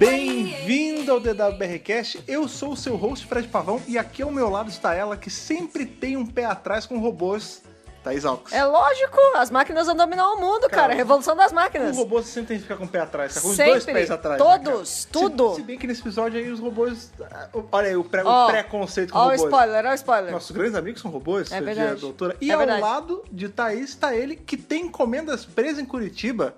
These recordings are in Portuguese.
Bem-vindo ao DWBRCast, eu sou o seu host Fred Pavão e aqui ao meu lado está ela que sempre tem um pé atrás com robôs, Thaís Alves. É lógico, as máquinas vão dominar o mundo, cara. Cara, Revolução das O máquinas. robô sempre tem que ficar com o pé atrás, tá com os Sempre. dois pés atrás. né, Todos, cara? tudo. Se, se bem que nesse episódio aí os robôs. ah, Olha aí o, pré, o Ó, preconceito com Ó o robôs. spoiler, ó o spoiler. Nossos grandes amigos são robôs, É verdade. dia, doutora. E É ao verdade. lado de Thaís está ele que tem encomendas presas em Curitiba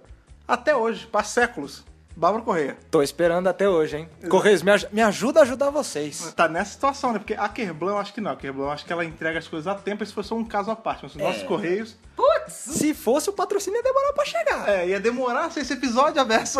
até hoje, há séculos. Bárbara Correia. Tô esperando até hoje, hein? Correios, me, aj- me ajuda a ajudar vocês. Tá nessa situação, né? Porque a Kerblan eu acho que não. A Kerblan eu acho que ela entrega as coisas a tempo. Esse foi só um caso à parte. Mas os É. nossos Correios. Se fosse o patrocínio ia demorar pra chegar. É, ia demorar ser esse episódio aberto.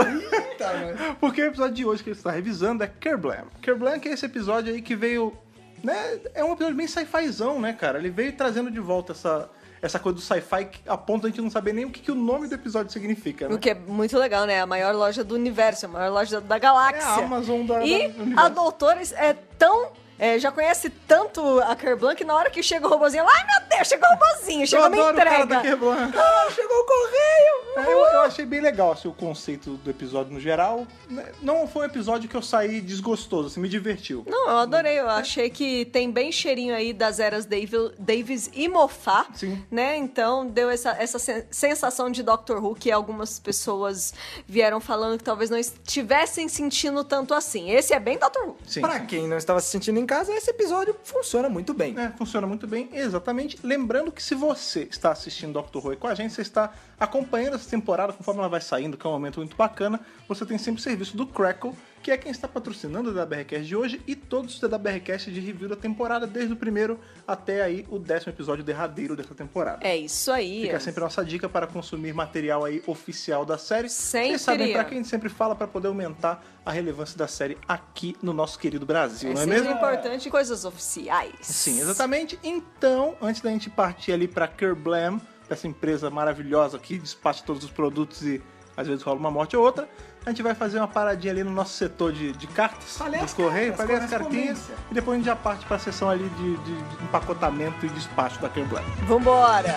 Porque o episódio de hoje que ele está revisando é Kerblam. Kerblam que é esse episódio aí que veio. Né, é um episódio bem sci-fizão, né, cara? Ele veio trazendo de volta essa, essa coisa do sci-fi que- a ponto de a gente não saber nem o que, que o nome do episódio significa, né? O que é muito legal, né? A maior loja do universo, a maior loja da galáxia. É a Amazon da- E da- a doutora é tão... é, já conhece tanto a Kerblan que na hora que chega o robozinho, ai meu Deus, chegou o robozinho, chegou a minha adoro o cara da entrega. Kerblan. Ah, chegou o correio! É, eu, eu achei bem legal assim, o conceito do episódio no geral. né? Não foi um episódio que eu saí desgostoso, assim, me divertiu. Não, eu adorei. Eu achei que tem bem cheirinho aí das eras Davi- Davis e Moffat, Sim. né? Então deu essa, essa sen- sensação de Doctor Who que algumas pessoas vieram falando que talvez não estivessem sentindo tanto assim. Esse é bem Doctor Who. Sim. Pra quem não estava se sentindo em casa, esse episódio funciona muito bem. É, funciona muito bem, exatamente. Lembrando que se você está assistindo Doctor Who com a gente, você está acompanhando essa temporada conforme ela vai saindo, que é um momento muito bacana, você tem sempre o serviço do Crackle, que é quem está patrocinando o DWRcast de hoje e todos os DWRcast de review da temporada, desde o primeiro até aí o décimo episódio derradeiro dessa temporada. É isso aí. Fica sempre a nossa dica para consumir material aí oficial da série. Sempre. Vocês sabem para quem a gente sempre fala para poder aumentar a relevância da série aqui no nosso querido Brasil, É não é mesmo? importante coisas oficiais. Sim, exatamente. Então, antes da gente partir ali pra Kerblam, essa empresa maravilhosa que despacha todos os produtos e às vezes rola uma morte ou outra, a gente vai fazer uma paradinha ali no nosso setor de, de cartas as correio, ler as cartinhas e depois a gente já parte para a sessão ali de, de- de empacotamento e despacho da Kerblam. Vambora!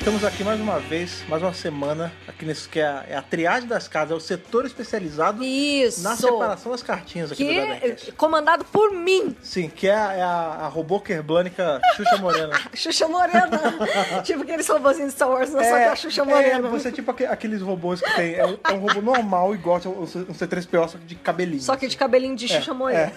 Estamos aqui mais uma vez, mais uma semana, aqui nesse que é a, é a triagem das casas, é o setor especializado Isso! na separação das cartinhas aqui Que do é comandado por mim, Sim, que é a, é a, a robô kerblânica Xuxa Morena. Xuxa Morena. tipo aqueles robôzinhos de Star Wars, não só que a Xuxa Morena. É, você é tipo aque- aqueles robôs que tem. É um, é um robô normal, igual um um C3PO, só que de cabelinho. Só que de assim. cabelinho de Xuxa É, Morena.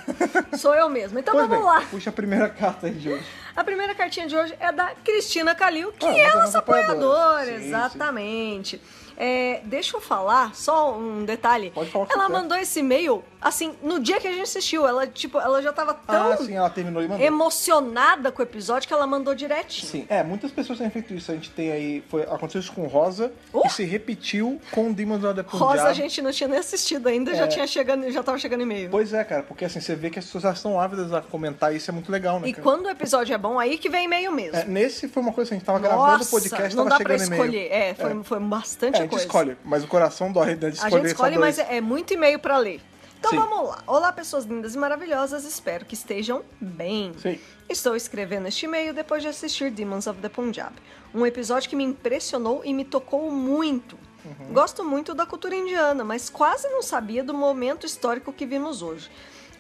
Sou eu mesmo. Então Pois vamos bem, lá. Puxa a primeira carta aí de hoje. A primeira cartinha de hoje é da Cristina Calil, que Ah, é nossa nossas apoiadoras. apoiadora. Sim, exatamente. É, deixa eu falar, só um detalhe. Pode falar ela mandou esse e-mail, assim, no dia que a gente assistiu. Ela, tipo, ela já tava tão Ah, sim, ela terminou e mandou. emocionada com o episódio que ela mandou direitinho. Sim, é, muitas pessoas têm feito isso. A gente tem aí. Foi, aconteceu isso com Rosa Uh! e se repetiu com Demons of the Punjab. Rosa a gente não tinha nem assistido ainda, já É. tinha chegando, já tava chegando e-mail. Pois é, cara, porque assim, você vê que as pessoas já estão ávidas a comentar isso é muito legal, né? E cara? quando o episódio é bom, aí que vem e-mail mesmo. É, nesse foi uma coisa assim, a gente tava gravando o Nossa, podcast, não tava dá pra chegando e-mail. escolher. É, foi, foi bastante É, gente coisa. escolhe, mas o coração dói né, de A escolher gente só escolhe, mas é, muito e-mail pra ler. Então Sim. vamos lá. Olá, pessoas lindas e maravilhosas. Espero que estejam bem. Sim. Estou escrevendo este e-mail depois de assistir Demons of the Punjab. Um episódio que me impressionou e me tocou muito. Uhum. Gosto muito da cultura indiana, mas quase não sabia do momento histórico que vimos hoje.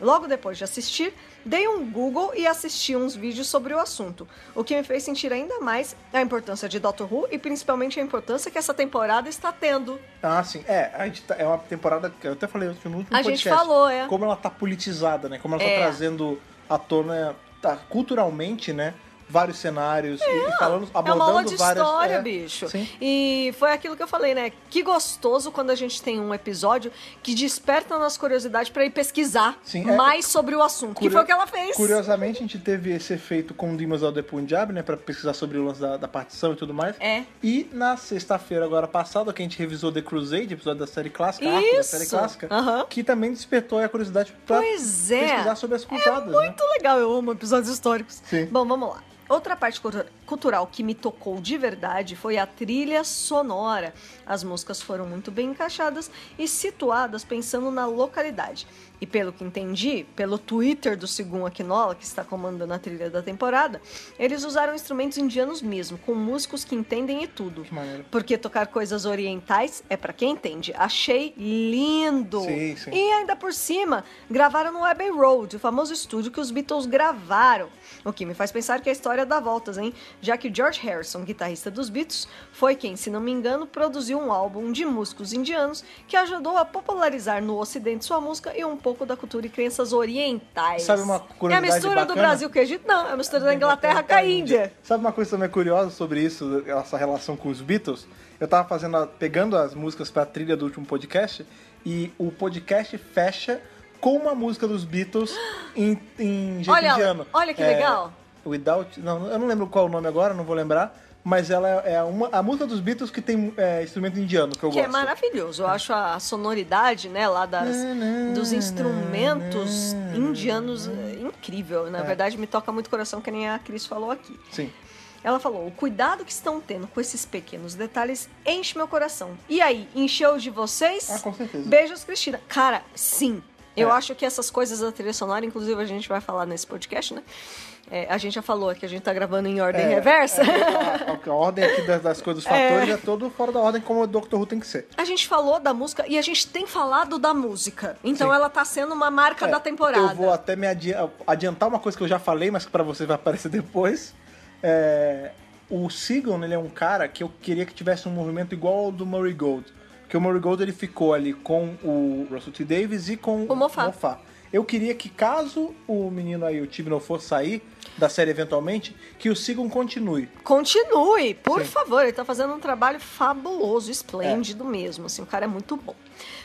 Logo depois de assistir, dei um Google e assisti uns vídeos sobre o assunto, o que me fez sentir ainda mais a importância de Doctor Who e principalmente a importância que essa temporada está tendo. Ah, sim. É, a gente tá- é uma temporada que eu até falei no último A podcast. gente falou, é. Como ela tá politizada, né? Como ela É. tá trazendo à tona, tá, culturalmente, né? Vários cenários e, e falando, É abordando uma aula de várias... história, é, bicho. Sim. E foi aquilo que eu falei, né? Que gostoso quando a gente tem um episódio que desperta a nossa curiosidade pra ir pesquisar Sim, é- mais sobre o assunto. Que Curio- foi o que ela fez. Curiosamente, a gente teve esse efeito com Demons of the Punjab, né? Pra pesquisar sobre o lance da, da partição e tudo mais. É. E na sexta-feira, agora passada, que a gente revisou The Crusade, episódio da série clássica, arco da Isso. série clássica, Aham. que também despertou a curiosidade pra Pois é. pesquisar sobre as cruzadas, é né? muito legal, eu amo episódios históricos. Sim. Bom, vamos lá. Outra parte cultu- cultural que me tocou de verdade foi a trilha sonora. As músicas foram muito bem encaixadas e situadas pensando na localidade. E pelo que entendi, pelo Twitter do Sigun Aquinola, que está comandando a trilha da temporada, eles usaram instrumentos indianos mesmo, com músicos que entendem e tudo. Que maneiro. Porque tocar coisas orientais é pra quem entende. Achei lindo. Sim, sim. E ainda por cima, gravaram no Abbey Road, o famoso estúdio que os Beatles gravaram. O que me faz pensar que a história dá voltas, hein? Já que George Harrison, guitarrista dos Beatles, foi quem, se não me engano, produziu um álbum de músicos indianos que ajudou a popularizar no ocidente sua música e um pouco da cultura e crenças orientais. Sabe uma É a curiosidade mistura do bacana? Brasil com o Egito? Não, é a mistura da Inglaterra com a Índia. Sabe uma coisa também curiosa sobre isso, essa relação com os Beatles? Eu tava fazendo, a- pegando as músicas pra trilha do último podcast e o podcast fecha com uma música dos Beatles em, em jeito Olha, indiano. olha que É, legal. Without, não, eu não lembro qual é o nome agora, não vou lembrar. Mas ela é é uma, a música dos Beatles que tem é, instrumento indiano, que eu Que é gosto. maravilhoso. Eu acho a sonoridade, né, lá das, dos instrumentos indianos é, incrível. Na verdade, me toca muito o coração, que nem a Cris falou aqui. Sim. Ela falou: o cuidado que estão tendo com esses pequenos detalhes enche meu coração. E aí, encheu de vocês? Ah, com certeza. Beijos, Cristina. Cara, sim. Eu É. acho que essas coisas da trilha sonora, inclusive a gente vai falar nesse podcast, né? É, a gente já falou que a gente tá gravando em ordem É, reversa. é, a, a ordem aqui das, das coisas dos fatores é. todo fora da ordem como o Dr. Who tem que ser. A gente falou da música e a gente tem falado da música. Então Sim. ela tá sendo uma marca É, da temporada. Eu vou até me adi- adiantar uma coisa que eu já falei, mas que pra você vai aparecer depois. É, o Seagon, ele é um cara que eu queria que tivesse um movimento igual ao do Murray Gold. Porque o Murray Gold ele ficou ali com o Russell T. Davis e com O Moffat. Eu queria que caso o menino aí, o Tibnall, for sair da série eventualmente, que o Seagon continue. Continue, por Sim. favor. Ele tá fazendo um trabalho fabuloso, esplêndido mesmo. Assim, o cara é muito bom.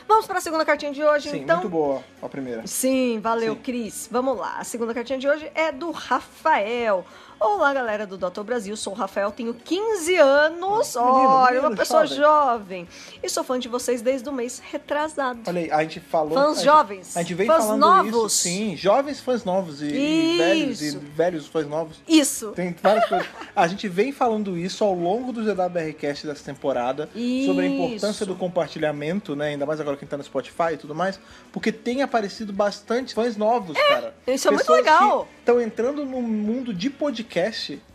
Vamos para a segunda cartinha de hoje, Sim, então. muito boa a primeira. Sim, valeu, Sim. Cris. Vamos lá. A segunda cartinha de hoje é do Rafael. Olá, galera do Doutor Brasil. Sou o Rafael, tenho 15 anos. Olha, menino, uma pessoa jovem. E sou fã de vocês desde o mês retrasado. Olha aí, a gente falou. Fãs a gente- jovens. A gente vem Fãs falando novos. isso. Sim, jovens fãs novos e, e velhos e Isso. velhos fãs novos. Isso. Tem várias coisas. A gente vem falando isso ao longo do ZWRcast dessa temporada, sobre a importância Isso. do compartilhamento, né? Ainda mais agora quem tá no Spotify e tudo mais, porque tem aparecido bastante fãs novos, cara. isso é muito Pessoas legal. Estão entrando no mundo de podcast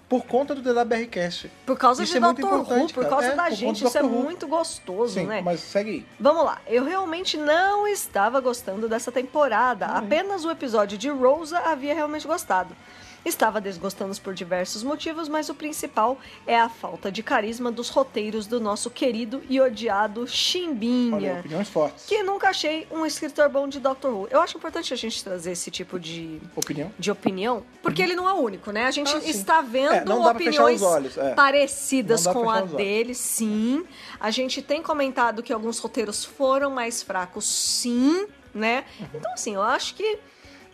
por conta do DWRcast. Por causa Isso de é muito Dr. Who, importante, por causa É, da por gente. Isso é muito gostoso, Sim, né? mas segue aí. Vamos lá, eu realmente não estava gostando dessa temporada. Uhum. Apenas o episódio de Rosa havia realmente gostado. Estava desgostando por diversos motivos, mas o principal é a falta de carisma dos roteiros do nosso querido e odiado Olha, Chimbinha. opiniões fortes. Que nunca achei um escritor bom de Doctor Who. Eu acho importante a gente trazer esse tipo de, Opinião? de opinião, porque ele não é o único, né? A gente Ah, está vendo É, pra fechar opiniões os olhos, é. parecidas com a dele, sim. A gente tem comentado que alguns roteiros foram mais fracos, sim, né? Então, assim, eu acho que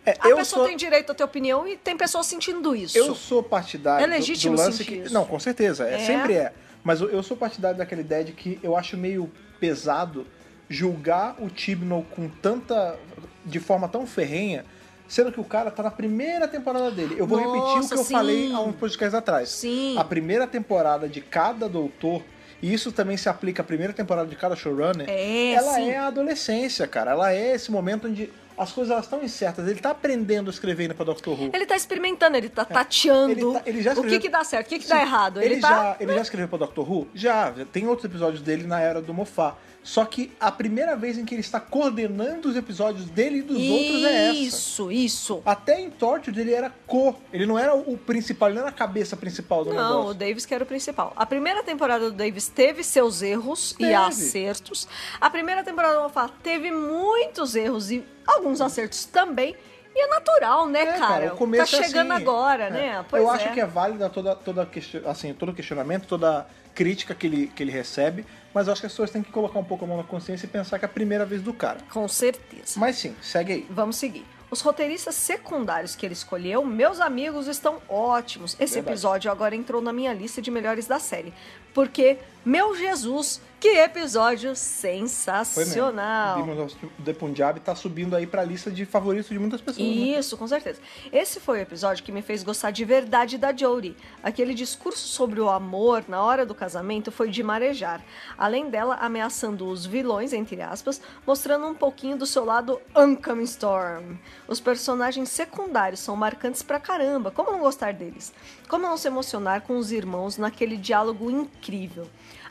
É, a pessoa sou- tem direito a ter opinião e tem pessoas sentindo isso. Eu sou partidário É do- legítimo do lance sentir que... isso. Não, com certeza, é, É? sempre é. Mas eu, sou partidário daquela ideia de que eu acho meio pesado julgar o Tibnall com tanta... de forma tão ferrenha, sendo que o cara tá na primeira temporada dele. Eu vou repetir o Nossa, que eu sim. falei há uns podcasts atrás. Sim. A primeira temporada de cada doutor... E isso também se aplica à primeira temporada de cada showrunner. É, ela sim. é a adolescência, cara. Ela é esse momento onde as coisas elas estão incertas. Ele tá aprendendo a escrever indo pra Doctor Who. Ele tá experimentando, ele tá tateando Ele tá- ele já o que escreveu- que dá certo, o que que Sim, dá errado. Ele, Ele, tá... já, ele já escreveu pra Doctor Who? Já, já tem outros episódios dele na era do Moffat. Só que a primeira vez em que ele está coordenando os episódios dele e dos outros é essa. Isso, isso. Até em Tortured ele era co. Ele não era o principal, ele não era a cabeça principal do Não, o negócio. Davis que era o principal. A primeira temporada do Davis teve seus erros Teve. e acertos. A primeira temporada do Moffat teve muitos erros e alguns acertos também. E é natural, né, É, cara? o começo tá é chegando assim, agora, é. né? Pois Eu é. acho que é válida toda, toda assim, todo questionamento, toda crítica que ele, que ele recebe, mas eu acho que as pessoas têm que colocar um pouco a mão na consciência e pensar que é a primeira vez do cara. Com certeza. Mas sim, segue aí. Vamos seguir. Os roteiristas secundários que ele escolheu, meus amigos, estão ótimos. Esse Verdade. episódio agora entrou na minha lista de melhores da série. Porque, meu Jesus, que episódio Foi mesmo. sensacional! Of the Punjab tá subindo aí pra lista de favoritos de muitas pessoas. né? Isso, com certeza. Esse foi o episódio que me fez gostar de verdade da Jodie. Aquele discurso sobre o amor na hora do casamento foi de marejar. Além dela ameaçando os vilões, entre aspas, mostrando um pouquinho do seu lado Oncoming Storm. Os personagens secundários são marcantes pra caramba. Como não gostar deles? Como não se emocionar com os irmãos naquele diálogo incrível?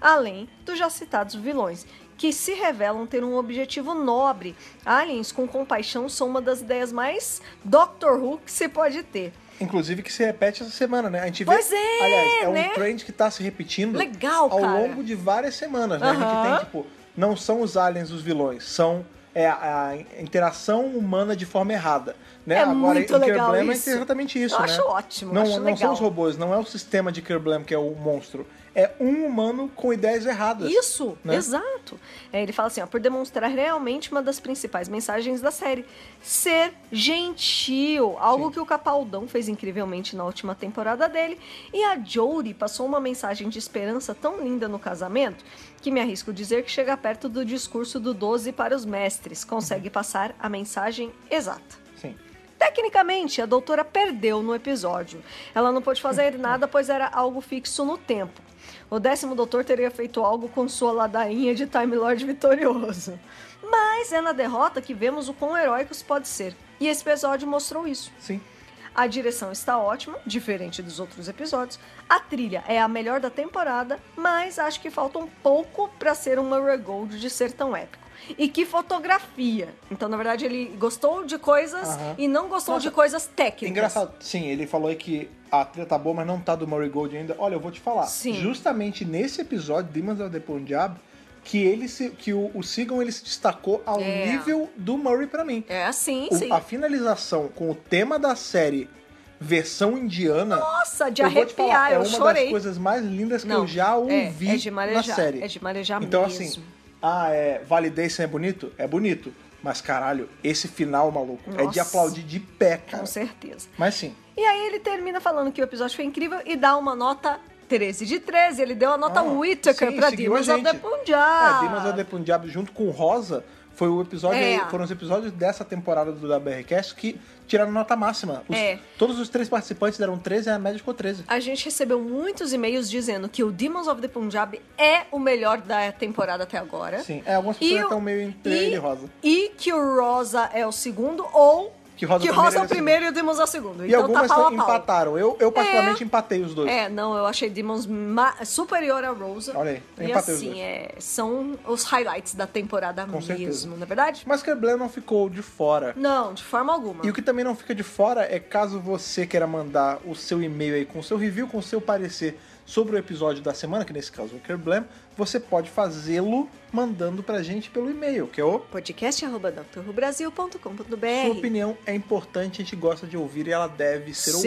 Além dos já citados vilões, que se revelam ter um objetivo nobre. Aliens com compaixão são uma das ideias mais Doctor Who que se pode ter. Inclusive que se repete essa semana, né? A gente vê. Pois é, aliás, é um né? trend que tá se repetindo Legal, ao cara. longo de várias semanas, né? A gente tem, tipo, não são os aliens os vilões, são é, a, a interação humana de forma errada. Né? É Agora, muito em legal Kerblam isso. é exatamente isso, Eu né? acho ótimo, Não, acho não legal. são os robôs, não é o sistema de Kerblam que é o monstro. É um humano com ideias erradas. Isso, né? exato. É, ele fala assim, ó, por demonstrar realmente uma das principais mensagens da série. Ser gentil, algo Sim. que o Capaldão fez incrivelmente na última temporada dele. E a Jodie passou uma mensagem de esperança tão linda no casamento que me arrisco dizer que chega perto do discurso do 12 para os mestres. Consegue passar a mensagem exata. Sim. Tecnicamente, a doutora perdeu no episódio. Ela não pôde fazer nada, pois era algo fixo no tempo. O décimo doutor teria feito algo com sua ladainha de Time Lord vitorioso. Mas é na derrota que vemos o quão heróicos pode ser. E esse episódio mostrou isso. Sim. A direção está ótima, diferente dos outros episódios. A trilha é a melhor da temporada, mas acho que falta um pouco para ser uma Gold de ser tão épico. E que fotografia! Então, na verdade, ele gostou de coisas e não gostou Nossa, de coisas técnicas. Engraçado, sim, ele falou aí que a trilha tá boa, mas não tá do Murray Gold ainda. Olha, eu vou te falar. Sim. Justamente nesse episódio, Demons of the Punjab, que ele se, que o, o Sigon ele se destacou ao É. nível do Murray pra mim. É assim, O- sim. a finalização com o tema da série versão indiana. Nossa, de eu arrepiar, falar, é eu uma chorei. das coisas mais lindas que Não, eu já é- ouvi é de marejar, na série. é de marejar então, mesmo. assim, ah, é, Validation é bonito? É bonito. Mas, caralho, esse final, maluco, é de Nossa. aplaudir de pé, cara. Com certeza. Mas sim. E aí ele termina falando que o episódio foi incrível e dá uma nota 13 de 13. Ele deu a nota Ah, Whittaker sim, pra seguiu a Demons of the gente. Punjab. É, Demons of the Punjab junto com Rosa foi o episódio, É. foram os episódios dessa temporada do WRCast que tiraram nota máxima. Os- É. Todos os três participantes deram 13 e a média ficou 13. A gente recebeu muitos e-mails dizendo que o Demons of the Punjab é o melhor da temporada até agora. Sim, é, algumas pessoas estão meio entre e- ele e Rosa. E que o Rosa é o segundo, ou Que Rosa que Rosa é o primeiro e o Demons é o segundo. E então algumas tá pau empataram. Eu, eu particularmente empatei os dois. É, não, eu achei Demons superior a Rosa. Olha aí, eu E empatei os assim, dois. é, são os highlights da temporada Com mesmo, certeza. não é verdade? Mas Kerblam não ficou de fora. Não, de forma alguma. E o que também não fica de fora é caso você queira mandar o seu e-mail aí com o seu review, com o seu parecer sobre o episódio da semana, que nesse caso é o Kerblam, você pode fazê-lo mandando pra gente pelo e-mail, que é o podcast.drrubrasil.com.br Sua opinião é importante, a gente gosta de ouvir e ela deve ser Sim,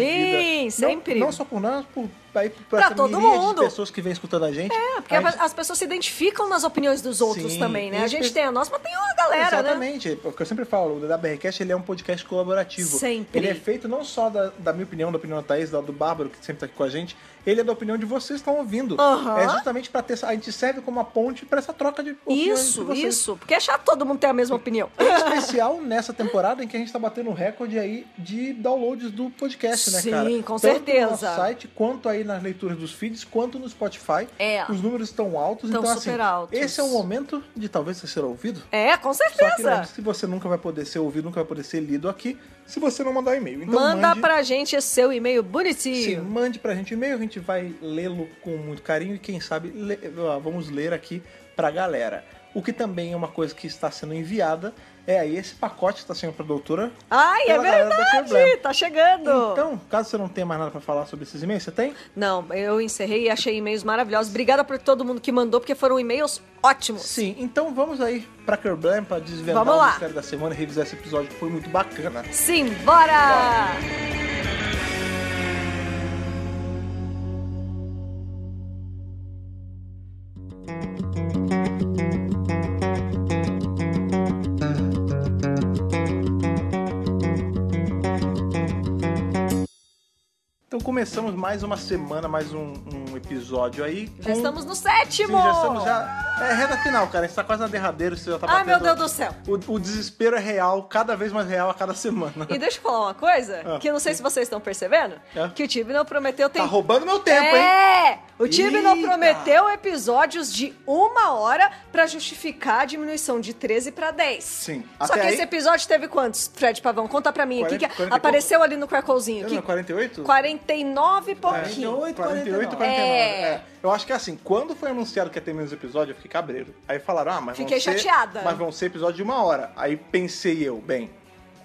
ouvida. sempre. Não, não só por nós, por, aí, por Pra todo mundo. de pessoas que vêm escutando a gente. É, porque gente- as pessoas se identificam nas opiniões dos outros Sim, também, né? A gente pe- tem a nossa, mas tem a galera, né? Exatamente, é eu sempre falo, o WRCast ele é um podcast colaborativo. Sempre. Ele é feito não só da, da minha opinião, da opinião da Thaís, da do Bárbaro, que sempre tá aqui com a gente, ele é da opinião de vocês que estão ouvindo. Aham. É justamente pra ter. A gente serve como uma ponte pra essa troca de opiniões de Isso, vocês. isso. Porque é chato todo mundo ter a mesma opinião. Em especial nessa temporada em que a gente tá batendo recorde aí de downloads do podcast, né, Sim, cara? com Tanto certeza. no nosso site, quanto aí nas leituras dos feeds, quanto no Spotify. É. Os números estão altos, Estão então super assim, altos. esse é o momento de talvez você ser ouvido. É, com Só que certeza. lembre, se você nunca vai poder ser ouvido, nunca vai poder ser lido aqui, se você não mandar e-mail. Então Manda mande, pra gente esse seu e-mail Sim, bonitinho. mande pra gente o e-mail, a gente vai lê-lo com muito carinho e quem sabe le- vamos ler aqui pra galera. O que também é uma coisa que está sendo enviada é aí esse pacote que está sendo pra doutora. Ai, é verdade! Tá chegando! Então, caso você não tenha mais nada pra falar sobre esses e-mails, você tem? Não, eu encerrei e achei e-mails maravilhosos. Obrigada por todo mundo que mandou, porque foram e-mails ótimos. Sim, então vamos aí pra Kerblam pra desvendar Vamos o lá. mistério da semana e revisar esse episódio que foi muito bacana. Sim, bora! Então começamos mais uma semana, mais um, um episódio aí. Já com- estamos no Sim, sétimo! já estamos já. É reta final, cara. A gente tá quase na derradeira, você já tá Ai, meu batendo- Deus do céu. O, o desespero é real, cada vez mais real a cada semana. E deixa eu falar uma coisa, Ah. que eu não sei se vocês estão percebendo, É. que o Tibnall prometeu Tá tem roubando meu tempo, hein? É! O Tibnall Eita! prometeu episódios de uma hora pra justificar a diminuição de 13 pra 10. Sim. Só Até que aí- esse episódio teve quantos, Fred Pavão? Conta pra mim aqui, 40, que 40 e apareceu ali no Cracklezinho. Eu Que não, 48? 49 e pouquinho. 48, 48 e 49. É. É. Eu acho que assim, quando foi anunciado que ia ter menos episódio, eu fiquei cabreiro. Aí falaram, ah, mas Fiquei vão ser, chateada. Mas vão ser episódio de uma hora. Aí pensei eu, bem,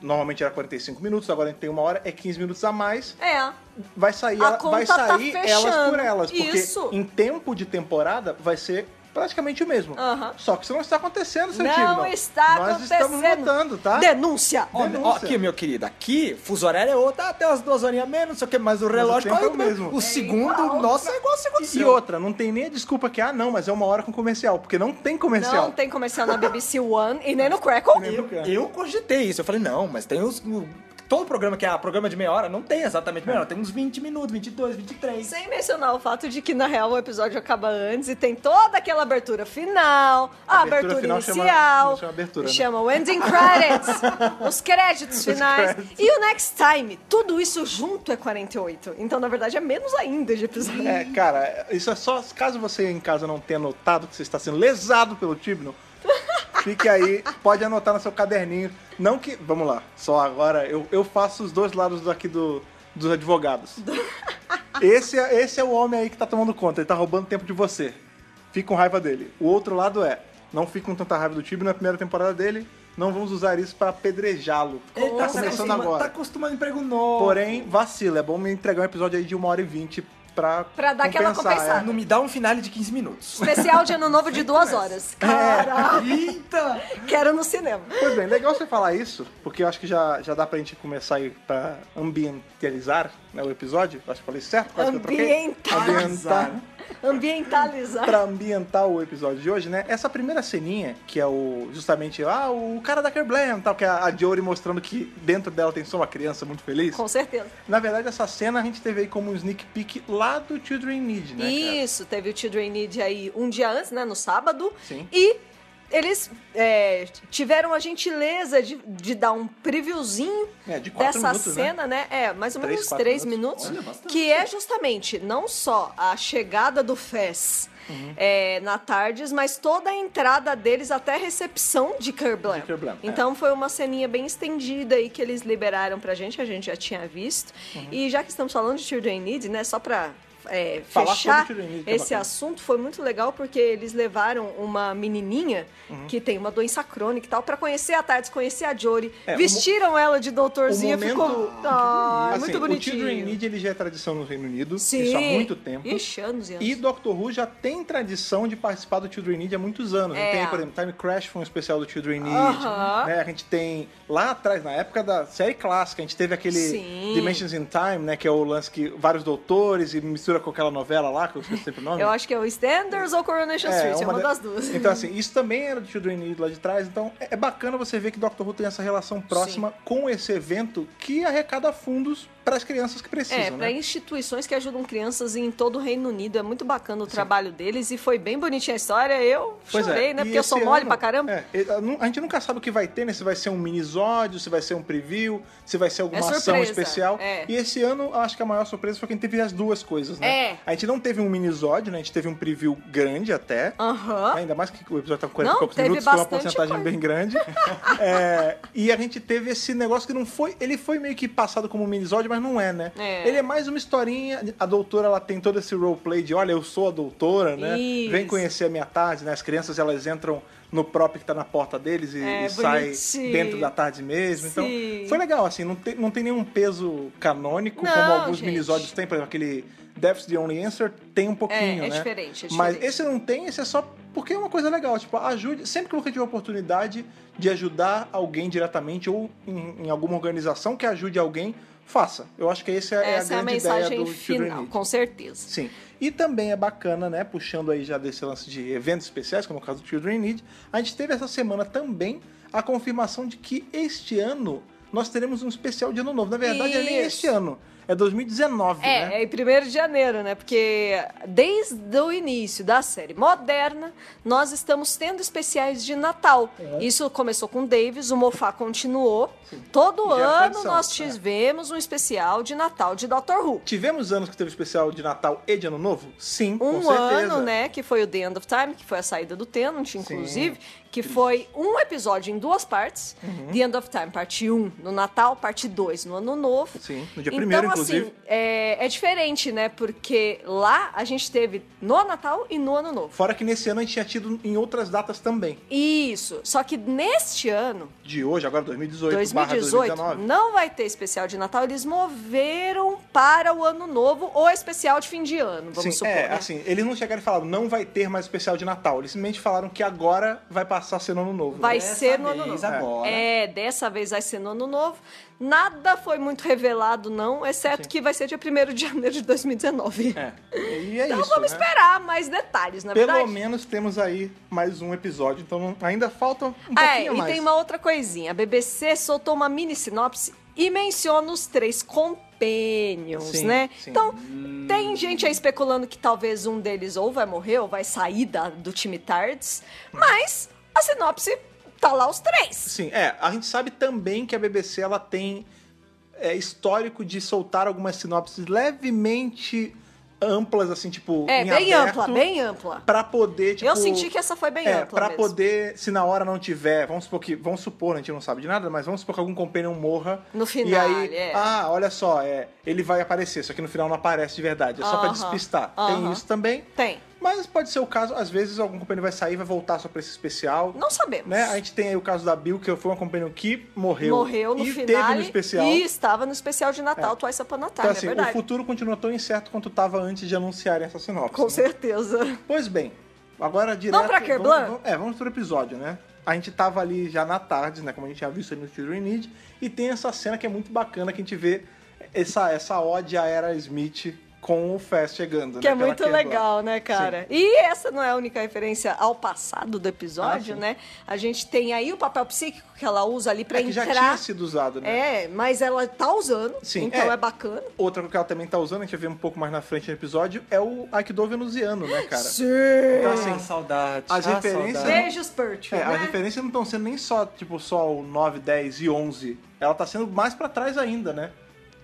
normalmente era 45 minutos, agora a gente tem uma hora, é 15 minutos a mais. É. Vai sair, A ela- conta vai tá sair elas fechando. por elas. Porque Isso. em tempo de temporada vai ser praticamente o mesmo. Só que isso não está acontecendo, seu Não time. está Nós acontecendo. estamos notando, tá? Denúncia! Ó, ó, Denúncia. aqui, meu querido, aqui, fuso horário é outro, até umas duas horinhas menos, não sei o que, mas o relógio tempo corre é o mesmo. O segundo, nossa, é igual a segunda. E outra, não tem nem a desculpa que, ah, não, mas é uma hora com comercial, porque não tem comercial. Não tem comercial na BBC One e nem no Crackle. Eu, eu cogitei isso. Eu falei, não, mas tem os. O- Todo programa que é programa de meia hora não tem exatamente meia hora, tem uns 20 minutos, 22, 23. Sem mencionar o fato de que, na real, o episódio acaba antes e tem toda aquela abertura final, a abertura, abertura final chama- inicial. não chama abertura, né? chama o ending credits, os créditos finais. créditos. E o next time. Tudo isso junto é 48. Então, na verdade, é menos ainda de episódio. É, cara, isso é só caso você em casa não tenha notado que você está sendo lesado pelo Tibno. Fique aí, pode anotar no seu caderninho. Não que. Vamos lá, só agora eu, eu faço os dois lados aqui do, dos advogados. Esse é, esse é o homem aí que tá tomando conta, ele tá roubando tempo de você. Fica com raiva dele. O outro lado é, não fique com tanta raiva do Tibno na primeira temporada dele, não vamos usar isso pra apedrejá-lo. Ele tá começando agora. Tá acostumando emprego novo. Porém, vacila, é bom me entregar um episódio aí de 1 hora e 20 pra, Pra dar aquela compensar, compensada. é. Não me dá um finale de 15 minutos. Especial de Ano Novo de duas horas. Caraca, Eita! quero no cinema. Pois bem, legal você falar isso, porque eu acho que já, já dá pra gente começar aí pra ambientalizar né, o episódio. Acho que falei certo? Quase que eu troquei. Ambientalizar. Ambientar. Ambientalizar. Pra ambientar o episódio de hoje, né? Essa primeira ceninha, que é o justamente ah, o cara da Kerblam, tal, que é a Jory mostrando que dentro dela tem só uma criança muito feliz. Com certeza. Na verdade, essa cena a gente teve aí como um sneak peek lá do Children Need, né? cara? Isso, teve o Children Need aí um dia antes, né, no sábado. Sim. E eles é, tiveram a gentileza de, de dar um previewzinho É, de dessa minutos, né? cena, né? É, mais ou Três, menos quatro três minutos. minutos. Olha, que é justamente não só a chegada do Fez Uhum. é, na Tardes, mas toda a entrada deles até a recepção de Kerblam. É. Então foi uma ceninha bem estendida aí que eles liberaram pra gente, a gente já tinha visto. Uhum. E já que estamos falando de Children Need, né, só pra é, Falar fechar Children é esse assunto, foi muito legal porque eles levaram uma menininha Uhum. que tem uma doença crônica e tal pra conhecer a Tardes, conhecer a Jory. É, o Vestiram ela de O doutorzinha, momento... ficou ah, assim, muito O bonitinho. Children in Need ele já é tradição no Reino Unido, Sim. isso há muito tempo. Ixi, anos e anos. E Doctor Who já tem tradição de participar do Children Need há muitos anos. É. Tem, por exemplo, Time Crash foi um especial do Children Need. Aham. Né? A gente tem, lá atrás, na época da série clássica, a gente teve aquele Sim. Dimensions in Time, né? Que é o lance que vários doutores e mistura com aquela novela lá, que eu esqueci sempre o nome. Eu acho que é o Standards ou Coronation Street, é uma de- das duas. Então, assim, isso também era do Children Need lá de trás. Então, é é bacana você ver que Doctor Who tem essa relação próxima com esse evento que arrecada fundos para as crianças que precisam, É, né? para instituições que ajudam crianças em todo o Reino Unido. É muito bacana o trabalho deles e foi bem bonitinha a história. Eu Pois é, chorei, né? e Porque eu sou mole ano- pra caramba. é, e- a gente nunca sabe o que vai ter, né? Se vai ser um minisódio, se vai ser um preview, se vai ser alguma É ação especial. é. E esse ano, acho que a maior surpresa foi quem teve as duas coisas, né? É. A gente não teve um minisódio, né? A gente teve um preview grande até. Aham. Ainda mais que o episódio tá com 40 Não, e poucos minutos, foi uma porcentagem coisa. bem grande. É, e a gente teve esse negócio que não foi. Ele foi meio que passado como um minisódio, mas não é, né? É. Ele é mais uma historinha. A doutora ela tem todo esse roleplay de olha, eu sou a doutora, né? Isso. Vem conhecer a minha tarde, né? As crianças elas entram no próprio que tá na porta deles e, É, e sai dentro da tarde mesmo. Então, Sim. foi legal, assim, não tem, não tem nenhum peso canônico, Não, como alguns gente. minisódios têm, por exemplo, aquele Death's the Only Answer tem um pouquinho, É, é né? diferente, é Mas diferente. esse não tem, esse é só porque é uma coisa legal. Tipo, ajude. Sempre que você tiver oportunidade de ajudar alguém diretamente ou em, em alguma organização que ajude alguém, faça. Eu acho que essa é, Essa é a a grande ideia mensagem do Children final, com certeza. Sim. E também é bacana, né, puxando aí já desse lance de eventos especiais, como é o caso do Children Need, a gente teve essa semana também a confirmação de que este ano nós teremos um especial de ano novo. Na verdade, é nem Isso. este ano. É 2019, É, né? é em 1 de janeiro, né? Porque desde o início da série moderna, nós estamos tendo especiais de Natal. Uhum. Isso começou com Davis, o Mofá continuou. Todo Já é ano tradição, nós é. tivemos um especial de Natal de Doctor Who. Tivemos anos que teve especial de Natal e de Ano Novo? Sim, Um com certeza. ano, né? Que foi o The End of Time, que foi a saída do Tenant, inclusive. Que foi um episódio em duas partes. Uhum. The End of Time, parte 1 no Natal, parte 2 no Ano Novo. Sim, no dia então, primeiro, assim, inclusive. é, é diferente, né? Porque lá a gente teve no Natal e no Ano Novo. Fora que nesse ano a gente tinha tido em outras datas também. Isso. Só que neste ano, De hoje, agora 2018, barra 2018, 2019. não vai ter especial de Natal. Eles moveram para o Ano Novo ou especial de fim de ano, vamos Sim, supor. é, né? assim, eles não chegaram e falaram, não vai ter mais especial de Natal. Eles simplesmente falaram que agora vai passar a ser no ano novo. Vai Dessa ser no ano novo. agora. É, dessa vez vai ser no ano novo. Nada foi muito revelado, não, exceto que vai ser dia 1 de janeiro de 2019. É, e é Então isso, vamos né? esperar mais detalhes, na Pelo verdade. menos temos aí mais um episódio, então ainda falta um é, pouquinho e mais. tem uma outra coisinha. A BBC soltou uma mini sinopse e menciona os três companions, Sim, né? sim. Então, tem gente aí especulando que talvez um deles ou vai morrer ou vai sair da- do time Tards, mas a sinopse tá lá os três. Sim, é, a gente sabe também que a BBC ela tem é, histórico de soltar algumas sinopses levemente amplas, assim, tipo, É, em bem aberto, ampla, bem ampla. Pra poder, tipo... Eu senti que essa foi bem é, ampla pra mesmo. poder, se na hora não tiver, vamos supor que, vamos supor, a gente não sabe de nada, mas vamos supor que algum companion morra. No E final, aí, é. ah, olha só, é, ele vai aparecer, só que no final não aparece de verdade, é só pra Aham, despistar. Tem aham. isso também. Tem. Mas pode ser o caso, às vezes algum companheiro vai sair, vai voltar só pra esse especial. Não sabemos. Né? A gente tem aí o caso da Bill, que foi uma companheira que morreu. Morreu no e final teve no especial. e estava no especial de Natal, É. Twice Upon a Time, Então, assim, é o verdade. futuro continua tão incerto quanto estava antes de anunciarem essa sinopse. Com né? certeza. Pois bem, agora direto... pra Kerblan? Vamos, vamos- é, vamos pro episódio, né? A gente tava ali já na tarde, né? Como a gente tinha visto ali no Children Need. E tem essa cena que é muito bacana, que a gente vê essa, essa ode à Era Smith com o Fast chegando, Que né? é muito legal, né, cara? E essa não é a única referência ao passado do episódio, Ah, sim. né? A gente tem aí o papel psíquico que ela usa ali pra É que já entrar. tinha sido usado, né? É, mas ela tá usando, Sim, então é. é, bacana. Outra que ela também tá usando, a gente vai ver um pouco mais na frente no episódio, é o Aikido venusiano, né, cara? Sim. Então, assim, ah, saudade. as ah, referências- saudade. Beijos, Pertwee, É, né? as referências não estão sendo nem só, tipo, só o 9, 10 e 11. Ela tá sendo mais pra trás ainda, né?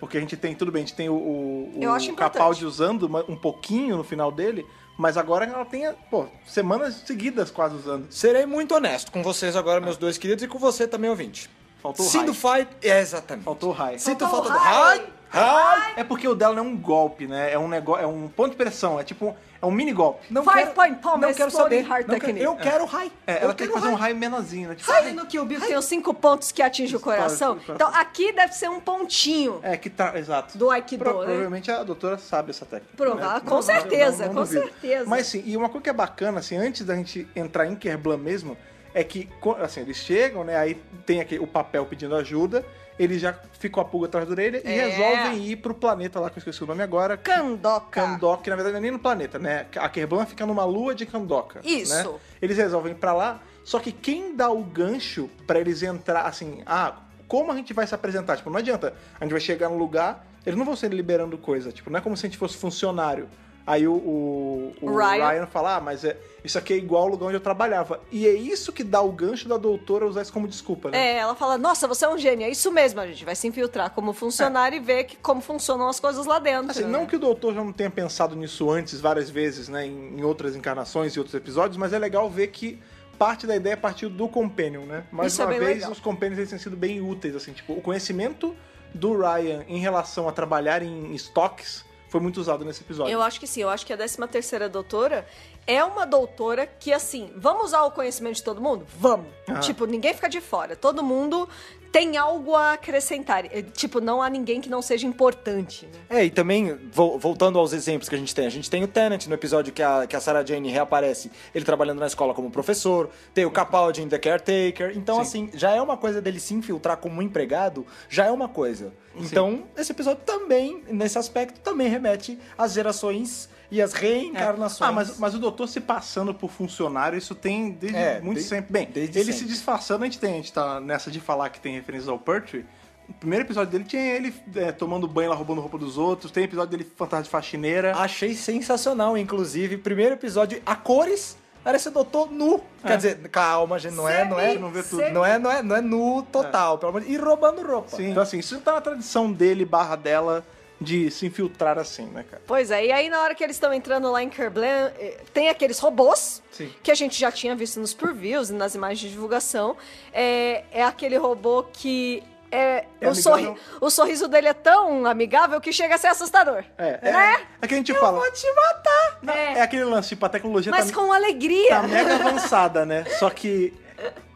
Porque a gente tem, tudo bem, a gente tem o, o, Eu acho o. Capaldi usando um pouquinho no final dele, mas agora ela tem, pô, semanas seguidas quase usando. Serei muito honesto com vocês agora, meus dois queridos, e com você também, ouvinte. Faltou o Sinto fight. É, exatamente. Faltou o high. Sinto falta o do high. high. High. É porque o dela não é um golpe, né? É um negócio, é um ponto de pressão, é tipo, é um mini golpe. Não Five quero, point palm não quero saber. heart Não quero- technique. eu quero high. É, Eu ela tem quero que fazer um high. high menorzinho, né? Tipo, Sabe no Kill Bill tem os cinco pontos que atinge o coração? Então aqui deve ser um pontinho É, que tá, exato. do Aikido, Pro- né? Provavelmente a doutora sabe essa técnica. Prova- né? com certeza, com duvido. certeza. Mas sim, e uma coisa que é bacana, assim, antes da gente entrar em Kerblan mesmo, é que, assim, eles chegam, né, aí tem aqui o papel pedindo ajuda, eles já ficam a pulga atrás da orelha e É. resolvem ir pro planeta lá, que eu esqueci o nome agora. Kandoka. Kandoka, que na verdade não é nem no planeta, né? A Kerblan fica numa lua de Kandoka. Isso. Né? Eles resolvem ir pra lá, só que quem dá o gancho pra eles entrar, assim, ah, como a gente vai se apresentar? Tipo, não adianta, a gente vai chegar no lugar, eles não vão ser liberando coisa, tipo, não é como se a gente fosse funcionário. Aí o, o, o Ryan. Ryan. fala, ah, mas é, isso aqui é igual ao lugar onde eu trabalhava. E é isso que dá o gancho da doutora usar isso como desculpa, né? É, ela fala, nossa, você é um gênio. É isso mesmo, a gente vai se infiltrar como funcionário e ver que, como funcionam as coisas lá dentro. Assim, não que o doutor já não tenha pensado nisso antes várias vezes, né, em, em outras encarnações e outros episódios, mas é legal ver que parte da ideia partiu do Companion, né? Mais Isso é uma bem vez, legal. os Companions eles têm sido bem úteis, assim, tipo, o conhecimento do Ryan em relação a trabalhar em estoques foi muito usado nesse episódio. Eu acho que sim, eu acho que a 13 terceira doutora é uma doutora que, assim, vamos usar o conhecimento de todo mundo? Vamos. Ah. Tipo, ninguém fica de fora. Todo mundo tem algo a acrescentar. Eh, Tipo, não há ninguém que não seja importante, né? É, e também, vol- voltando aos exemplos que a gente tem, a gente tem o Tennant no episódio que a, que a Sarah Jane reaparece, ele trabalhando na escola como professor, tem o Capaldi em The Caretaker, então assim, já é uma coisa dele se infiltrar como empregado, já é uma coisa. Então, esse episódio também, nesse aspecto, também remete às gerações e às reencarnações. Ah, mas, mas o doutor se passando por funcionário, isso tem desde É, muito de- sempre. Bem, ele sempre. se disfarçando, a gente tem, a gente tá nessa de falar que tem referências ao Pertwee, No primeiro episódio dele tinha ele é, tomando banho lá, roubando roupa dos outros. Tem episódio dele fantasma de faxineira. Achei sensacional, inclusive. Primeiro episódio a cores. Era esse doutor nu. Quer dizer, calma, gente, não é, não é, Semi- não vê tudo. semi- não é, não é, não é nu total, pelo amor de E roubando roupa. Sim. Então, assim, isso tá na tradição dele barra dela de se infiltrar assim, né, cara? Pois é, e aí na hora que eles estão entrando lá em Kerblan, eh, tem aqueles robôs Sim. que a gente já tinha visto nos previews e nas imagens de divulgação. É, é aquele robô que é, É o, sorri- o sorriso dele é tão amigável que chega a ser assustador. É, é, Né? é que a gente fala. Vou te matar! Não, É, é. aquele lance, tipo, a tecnologia mas tá, com alegria. tá mega avançada, né? Só que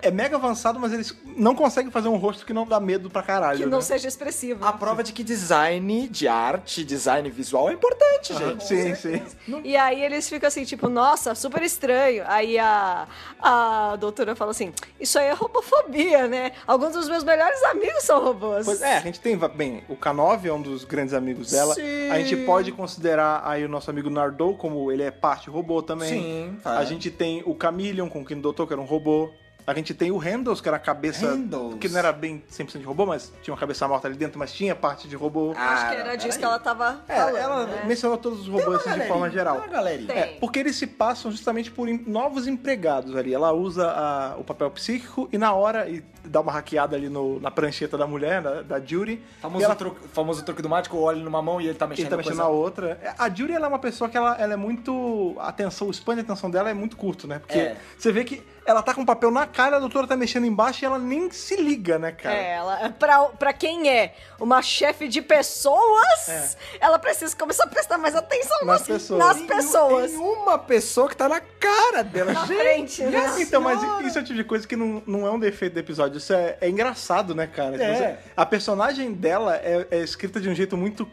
é mega avançado, mas eles não conseguem fazer um rosto que não dá medo pra caralho. que não né? seja expressivo. A prova de que design de arte, design visual é importante, gente. Sim, sim. E aí eles ficam assim, tipo, nossa, super estranho. Aí a, a doutora fala assim: Isso aí é robofobia, né? Alguns dos meus melhores amigos são robôs. Pois é, a gente tem, bem, o K9 é um dos grandes amigos dela. Sim. A gente pode considerar aí o nosso amigo Nardou, como ele é parte robô também. Sim, A gente tem o Chameleon, com o Kim Doutor, que era um robô. A gente tem o Handles, que era a cabeça. Handles. Que não era bem 100% de robô, mas tinha uma cabeça morta ali dentro, mas tinha parte de robô. Acho que era disso que ela tava É, falando. ela né? mencionou todos os robôs assim, de forma geral. Uma galerinha. Tem. É, porque eles se passam justamente por novos empregados ali. Ela usa a- o papel psíquico e na hora e dá uma hackeada ali no- na prancheta da mulher, da, da Judy. Famoso, ela, truque, famoso truque do mágico, olha numa mão e ele tá mexendo, ele tá mexendo coisa- na outra. É, A Judy ela é uma pessoa que ela, ela é muito. A atenção, o span de atenção dela é muito curto, né? Porque É. você vê que ela tá com o papel na cara, a doutora tá mexendo embaixo e ela nem se liga, né, cara? É, ela, pra, pra quem é uma chefe de pessoas, ela precisa começar a prestar mais atenção É. Nas nas, pessoas. nas Em- pessoas. Tem uma pessoa que tá na cara dela. Na gente. frente, né? Então, mas isso é o tipo de coisa que não, não é um defeito do episódio. Isso é, é engraçado, né, cara? É. a personagem dela é, é escrita de um jeito muito.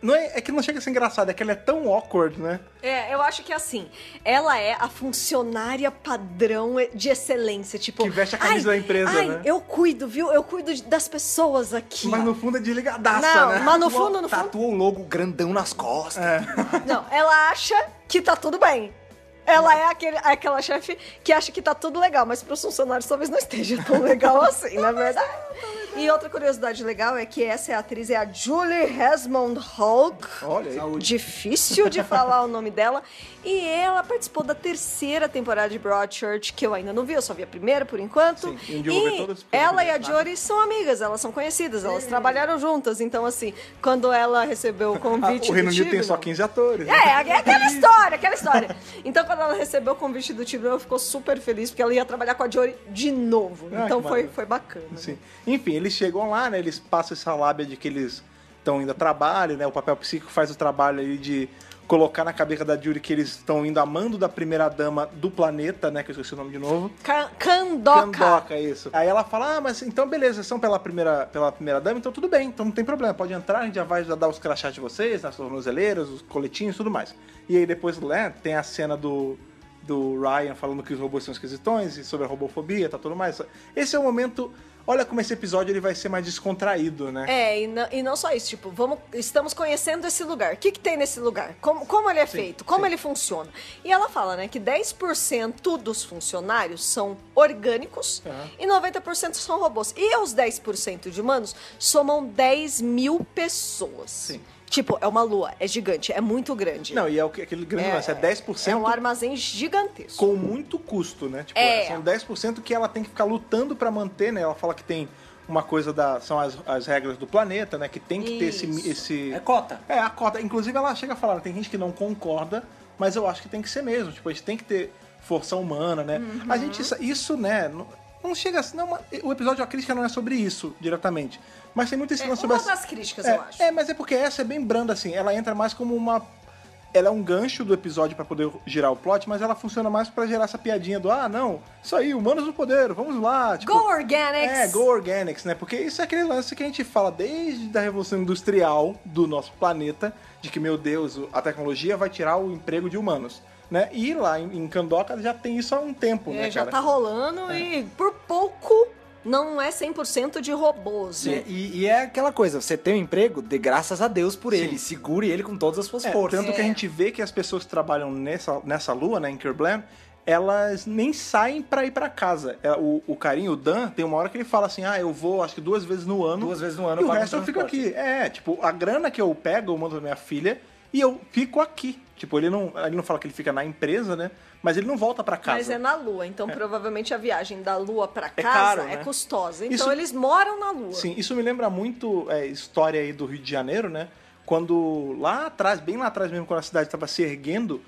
Não é, é que não chega a ser engraçado, é que ela é tão awkward, né? É, eu acho que assim, ela é a funcionária padrão de excelência, tipo... Que veste a camisa "Ai, da empresa, ai, né?" eu cuido, viu? Eu cuido de- das pessoas aqui. Mas no fundo é desligadaça, Não, né? mas no fundo, no fundo... Tatua o logo grandão nas costas. Não, ela acha que tá tudo bem. Ela é aquele, aquela chefe que acha que tá tudo legal, mas pros funcionários talvez não esteja tão legal assim, na verdade. E outra curiosidade legal é que essa atriz é a Julie Resmond Hulk. Olha aí. Difícil de falar o nome dela. E ela participou da terceira temporada de Broadchurch, que eu ainda não vi, eu só vi a primeira por enquanto. Sim, e um e ela e a. Jory são amigas, elas são conhecidas, elas trabalharam juntas. Então, assim, quando ela recebeu o convite o Reino do Unido tem só 15 atores. né? é, é aquela história, aquela história. Então, quando ela recebeu o convite do Tibnon, ela ficou super feliz, porque ela ia trabalhar com a Jory de novo. Ah, então, foi, maravilha. foi bacana. Sim. Enfim, eles chegam lá, né? Eles passam essa lábia de que eles estão indo a trabalho, né? O papel psíquico faz o trabalho aí de colocar na cabeça da Judy que eles estão indo a mando da primeira dama do planeta, né? Que eu esqueci o nome de novo. Ca- Candoca. Candoca, isso. Aí ela fala, ah, mas então beleza, vocês são pela primeira, pela primeira dama, então tudo bem, então não tem problema, pode entrar, a gente já vai já dar os crachás de vocês, nas tornozeleiras, os coletinhos e tudo mais. E aí depois, né, tem a cena do, do Ryan falando que os robôs são esquisitões e sobre a robofobia, tá tudo mais. Esse é o momento, olha como esse episódio ele vai ser mais descontraído, né? É, e não, e não só isso, tipo, vamos, estamos conhecendo esse lugar. O que, que tem nesse lugar? Como, como ele é feito? Como sim. ele funciona? E ela fala, né, que 10% dos funcionários são orgânicos Aham. e 90% são robôs. E os 10% de humanos somam 10 mil pessoas. Sim. Tipo, é uma lua, é gigante, é muito grande. Não, e é o que- aquele grande lance, é 10% É um armazém gigantesco. com muito custo, né? Tipo, É. são 10% que ela tem que ficar lutando pra manter, né? Ela fala que tem uma coisa da. São as, as regras do planeta, né? Que tem que ter esse. Isso. esse É cota. É, a cota. Inclusive, ela chega a falar, tem gente que não concorda, mas eu acho que tem que ser mesmo. Tipo, a gente tem que ter força humana, né? A Uhum. gente. Isso, né? Não, não chega assim. Não, o episódio A Crítica não é sobre isso, diretamente. Mas tem muito esse É lance uma sobre. das críticas, é, eu acho. É, mas é porque essa é bem branda, assim. Ela entra mais como uma. Ela é um gancho do episódio pra poder girar o plot, mas ela funciona mais pra gerar essa piadinha do ah, não, isso aí, humanos no poder, vamos lá. Tipo, Go Organics! é, Go Organics, né? Porque isso é aquele lance que a gente fala desde a Revolução Industrial do nosso planeta, de que, meu Deus, a tecnologia vai tirar o emprego de humanos. Né? E lá em, Candoca já tem isso há um tempo, É, né, já cara? tá rolando e por pouco não é 100% de robôs, né? E, e é aquela coisa, você tem um emprego, dê graças a Deus por ele. Segure ele com todas as suas É, forças. tanto que a gente vê que as pessoas que trabalham nessa, nessa lua, né, em Kerblam, elas nem saem pra ir pra casa. É, O, o carinho, o Dan, tem uma hora que ele fala assim: ah, eu vou acho que duas vezes no ano. Duas vezes no ano E o resto eu fico aqui. É, tipo, a grana que eu pego, eu mando pra minha filha e eu fico aqui. Tipo, ele não, ele não fala que ele fica na empresa, né? Mas ele não volta pra casa. Mas é na Lua, então provavelmente a viagem da Lua pra É casa caro, é, né? custosa. Então Isso- eles moram na Lua. Sim, isso me lembra muito é, história aí do Rio de Janeiro, né? Quando lá atrás, bem lá atrás mesmo, quando a cidade estava se erguendo,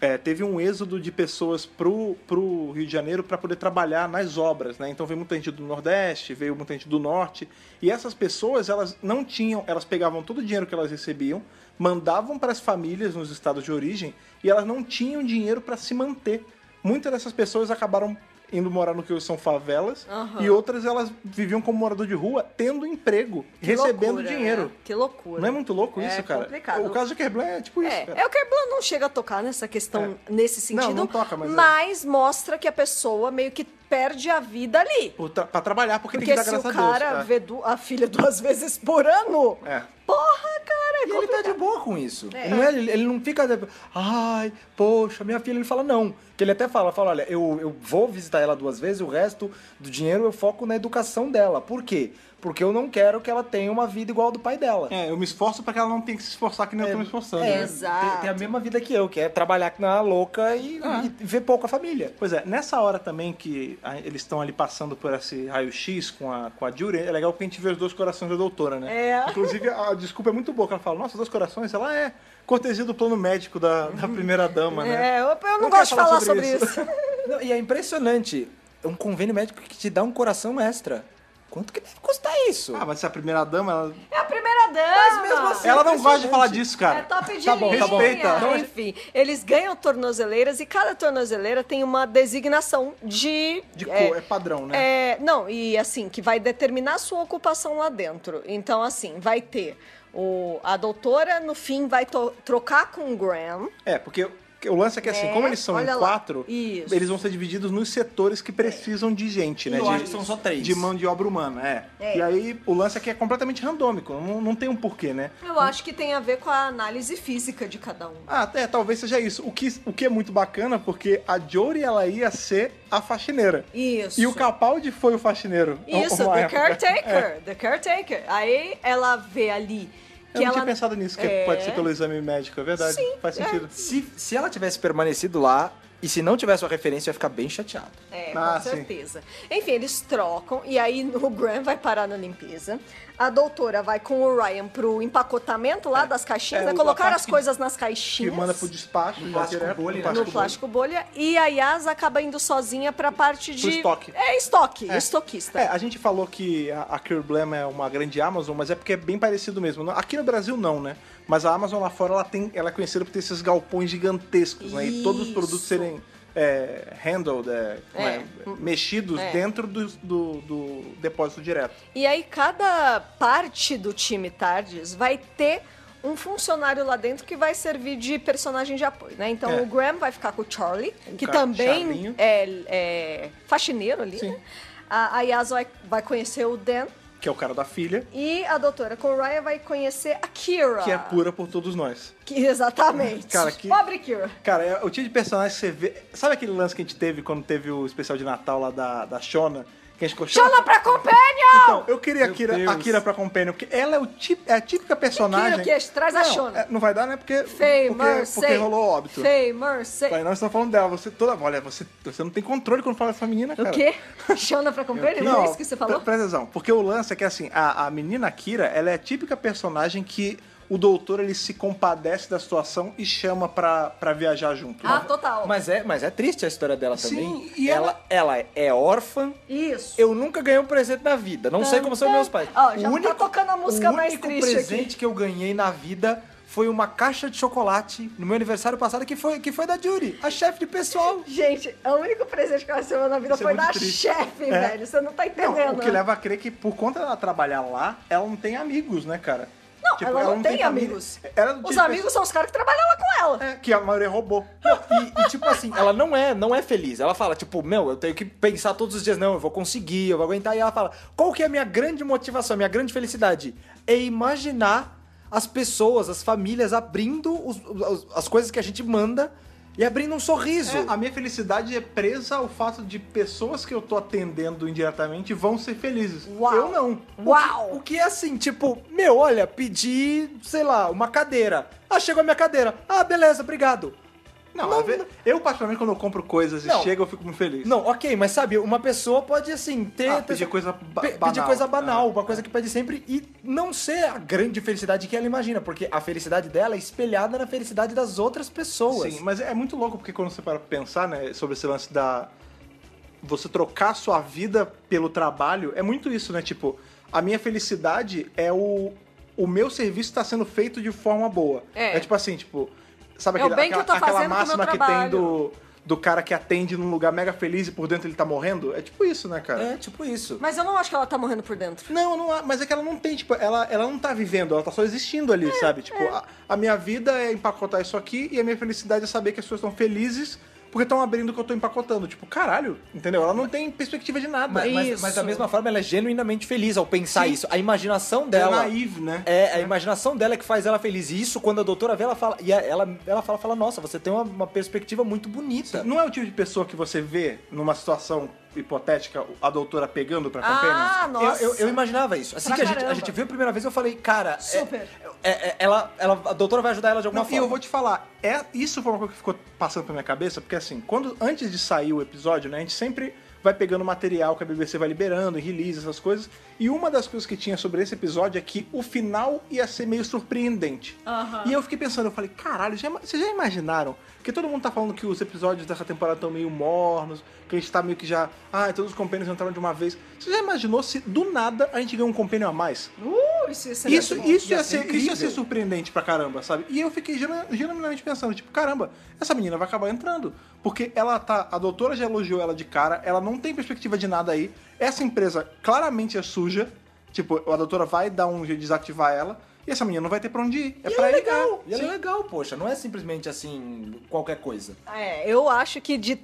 é, teve um êxodo de pessoas pro, pro Rio de Janeiro para poder trabalhar nas obras, né? Então veio muita gente do Nordeste, veio muita gente do Norte, e essas pessoas, elas não tinham, elas pegavam todo o dinheiro que elas recebiam, mandavam para as famílias nos estados de origem, e elas não tinham dinheiro para se manter. Muitas dessas pessoas acabaram indo morar no que são favelas, Aham. e outras elas viviam como morador de rua, tendo emprego, Que recebendo loucura, dinheiro. né? Que loucura. Não é muito louco É isso, cara? complicado. O caso do Kerblan é tipo isso, É, cara. é o Kerblan não chega a tocar nessa questão, nesse Não, sentido, não toca, mas é. mostra que a pessoa meio que perde a vida ali. Tra- Pra trabalhar, porque, Porque tem que se dar o graças a Deus. cara é. vê a filha duas vezes por ano, É. porra, cara, é E ele tá de boa com isso. É. Não é- ele, ele não fica. Ai, poxa, minha filha. Ele fala, não. Que ele até fala, fala, olha, eu, eu vou visitar ela duas vezes, o resto do dinheiro eu foco na educação dela. Por quê? Porque eu não quero que ela tenha uma vida igual a do pai dela. É, eu me esforço pra que ela não tenha que se esforçar que nem eu tô me esforçando. É, né? Exato. Tem, tem a mesma vida que eu, que é trabalhar na louca e, Ah. e ver pouco a família. Pois é, nessa hora também que a- eles estão ali passando por esse raio-x com a, com a Jury, é legal porque a gente vê os dois corações da doutora, né? É. Inclusive, a desculpa é muito boa, que ela fala, nossa, dois corações, ela é cortesia do plano médico da, da primeira dama, né? É, eu, eu não, Não gosto de falar falar sobre, sobre isso. Não, e é impressionante. É um convênio médico que te dá um coração extra. Quanto que deve custar isso? Ah, mas se a primeira dama, ela, É a primeira dama. Mas mesmo assim, ela não gosta de falar disso, cara. É top de Tá bom, linha. tá bom. Respeita. Enfim, eles ganham tornozeleiras e cada tornozeleira tem uma designação de... de cor, é, padrão, né? É, não, e assim, que vai determinar a sua ocupação lá dentro. Então, assim, vai ter o, a doutora, no fim, vai trocar com o Graham. É, porque o lance é que assim, É, como eles são em olha lá. quatro, eles vão ser divididos nos setores que precisam de gente, né? eu de, acho que são só três. De mão de obra humana, é. É. E aí o lance é que é completamente randômico, não, não tem um porquê, né? Eu acho que tem a ver com a análise física de cada um. Ah, é, talvez seja isso. O que, o que é muito bacana, porque a Jory, ela ia ser a faxineira. Isso. E o Capaldi foi o faxineiro. Isso, uma the época. caretaker, É. the caretaker. Aí ela vê ali Eu não ela tinha pensado nisso, que É. pode ser pelo exame médico, é verdade. Sim, Faz é. sentido. Se, se ela tivesse permanecido lá e se não tivesse uma referência, eu ia ficar bem chateado. É, Ah, com sim. certeza. Enfim, eles trocam e aí o Graham vai parar na limpeza. A doutora vai com o Ryan pro empacotamento lá das caixinhas, É, né? Colocar as que- coisas nas Que caixinhas. manda pro despacho, já plástico direto, bolha, no né? plástico no plástico bolha. E a Yas acaba indo sozinha pra parte de. estoque. É, estoque, É. estoquista. É, a gente falou que a, a Curblam é uma grande Amazon, mas é porque é bem parecido mesmo. Aqui no Brasil não, né? Mas a Amazon lá fora ela, tem, ela é conhecida por ter esses galpões gigantescos, né? E todos os produtos serem é, handled, é, é, É. mexidos É. dentro do, do, do depósito direto. E aí cada parte do time Tardes vai ter um funcionário lá dentro que vai servir de personagem de apoio, né? Então É. o Graham vai ficar com o Charlie, que também é, faxineiro ali, né? A, a Yas vai, vai conhecer o Dan Que é o cara da filha, e a doutora Ryan vai conhecer a Kira. que é pura por todos nós. Que- exatamente. Cara, que- Pobre Kira. Cara, é o tipo de personagem que você vê. Sabe aquele lance que a gente teve quando teve o especial de Natal lá da, da Shona? Que ficou Chama pra companion! Então, eu queria a Meu Kira, a Deus. Kira pra Companion, porque ela é, o tip, é a típica personagem. Kira, que traz a não, Shona. é, não vai dar, né? Porque, Fei, porque, Mercy. porque rolou óbito. Fei, Mercy. Aí nós estamos falando dela. Você toda. Olha, você, você não tem controle quando fala dessa menina, cara. O quê? Chama pra companion? Não, é isso que você falou? pre- Presta atenção. Porque o lance é que, assim, a, a menina Kira, ela é a típica personagem que o doutor, ele se compadece da situação e chama pra, pra viajar junto. Ah, total. Mas é, mas é triste a história dela Sim, também. e ela, ela é órfã. Isso. Eu nunca ganhei um presente na vida. Não sei como são meus pais. Ó, já tá tocando a música o mais único triste presente aqui. que eu ganhei na vida foi uma caixa de chocolate no meu aniversário passado que foi, que foi da Judy, a chefe de pessoal. Gente, o único presente que ela recebeu na vida Isso é foi muito da chefe, É. velho. Você não tá Não, entendendo. o que leva a crer que por conta dela trabalhar lá, ela não tem amigos, né, cara? Não, Tipo, ela, não tem, família. amigos. Ela Os tinha amigos são os caras que trabalham lá com ela. É, que a maioria roubou. E, e, tipo assim, ela não é, não é feliz. Ela fala, tipo, meu, eu tenho que pensar todos os dias, não, eu vou conseguir, eu vou aguentar. E ela fala, qual que é a minha grande motivação, a minha grande felicidade? É imaginar as pessoas, as famílias abrindo os- os- as coisas que a gente manda e abrindo um sorriso. É, a minha felicidade é presa ao fato de pessoas que eu tô atendendo indiretamente vão ser felizes. Uau. Eu não. Uau! O que é assim, tipo, meu, olha, pedi, sei lá, uma cadeira. Ah, chegou a minha cadeira. Ah, beleza, obrigado. Não, Não, eu particularmente quando eu compro coisas Não. e chega eu fico muito feliz. Não, ok, mas sabe, uma pessoa pode, assim, ter... Ah, ter- pedir coisa ba- pe- banal. Pedir coisa banal, Ah, uma coisa que pede sempre e não ser a grande felicidade que ela imagina, porque a felicidade dela é espelhada na felicidade das outras pessoas. Sim, mas é muito louco porque quando você para pra pensar, né, sobre esse lance da. Você trocar sua vida pelo trabalho, é muito isso, né? Tipo, a minha felicidade é o. O meu serviço tá sendo feito de forma boa. É. tipo assim, tipo. Sabe É aquele, bem que eu tô aquela máxima que tem do, do cara que atende num lugar mega feliz e por dentro ele tá morrendo? É tipo isso, né, cara? É, tipo isso. Mas eu não acho que ela tá morrendo por dentro. Não, não há- mas é que ela não tem, tipo, ela, ela não tá vivendo, ela tá só existindo ali, sabe? Tipo, a, a minha vida é empacotar isso aqui e a minha felicidade é saber que as pessoas estão felizes porque estão abrindo o que eu tô empacotando. Tipo, caralho, entendeu? Ela não tem perspectiva de nada. Mas, mas, Isso. mas da mesma forma, ela é genuinamente feliz ao pensar Sim. isso. A imaginação é dela. naive, né? É, a imaginação dela é que faz ela feliz. E isso, quando a doutora vê, ela fala. E a- ela, ela fala, fala, nossa, você tem uma, uma perspectiva muito bonita. Não é o tipo de pessoa que você vê numa situação hipotética a doutora pegando pra Ah, companions? nossa. Eu, eu, eu imaginava isso. Assim Pra que a gente, a gente viu a primeira vez, eu falei, cara, é- Super. é- é- ela, ela, a doutora vai ajudar ela de alguma Não, e forma. eu vou te falar, é, isso foi uma coisa que ficou passando pela minha cabeça, porque assim, quando antes de sair o episódio, né, a gente sempre vai pegando material que a BBC vai liberando, e release, essas coisas. E uma das coisas que tinha sobre esse episódio é que o final ia ser meio surpreendente. E eu fiquei pensando, eu falei, caralho, já, vocês já imaginaram? Porque todo mundo tá falando que os episódios dessa temporada estão meio mornos, que a gente tá meio que já. Ah, todos os companions entraram de uma vez. Você já imaginou se do nada a gente ganhar um companion a mais? Uh, isso ia ser Isso, isso, ia ser, isso ia ser surpreendente pra caramba, sabe? E eu fiquei genu- genuinamente pensando, tipo, caramba, essa menina vai acabar entrando. Porque ela tá. A doutora já elogiou ela de cara, ela não tem perspectiva de nada aí. Essa empresa claramente é suja. Tipo, a doutora vai dar um jeito de desativar ela. E essa menina não vai ter pra onde ir. É E pra ela é ir, legal, e ela é legal, poxa. Não é simplesmente assim, qualquer coisa. É, eu acho que de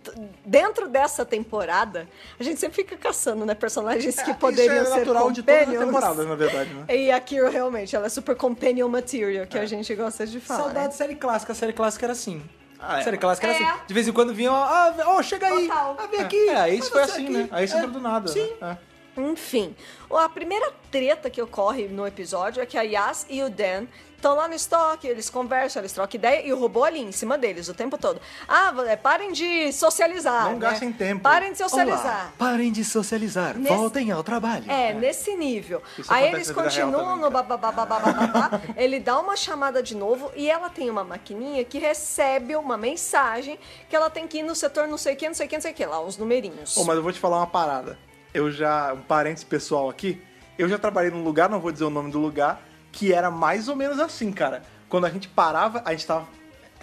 dentro dessa temporada, a gente sempre fica caçando, né, personagens que É, poderiam isso é ser natural de todas as temporadas, na verdade, né? E a Kira realmente, ela é super companion material, que a gente gosta de falar. Saudade né? de série clássica. A série clássica era assim. Ah, é. série clássica era É. assim. De vez em quando vinha, ó, ah, ó, chega aí. Total. Ah, vem aqui. É, isso Ah, foi assim, aqui. né? Aí você É. entrou do nada. Sim. né? É. Enfim, a primeira treta que ocorre no episódio é que a Yas e o Dan estão lá no estoque, eles conversam, eles trocam ideia e o robô ali em cima deles o tempo todo. Ah, é, parem de socializar. Não né? gastem tempo. Parem de socializar. Olá, parem de socializar. Nesse- Voltem ao trabalho. É, nesse nível. Isso Aí eles continuam no bababababababá. ele dá uma chamada de novo e ela tem uma maquininha que recebe uma mensagem que ela tem que ir no setor não sei o que, não sei o que, não sei o que, lá, uns numerinhos. Ô, mas eu vou te falar uma parada. Eu já, um parênteses pessoal aqui, eu já trabalhei num lugar, não vou dizer o nome do lugar, que era mais ou menos assim, cara. Quando a gente parava, a gente tava,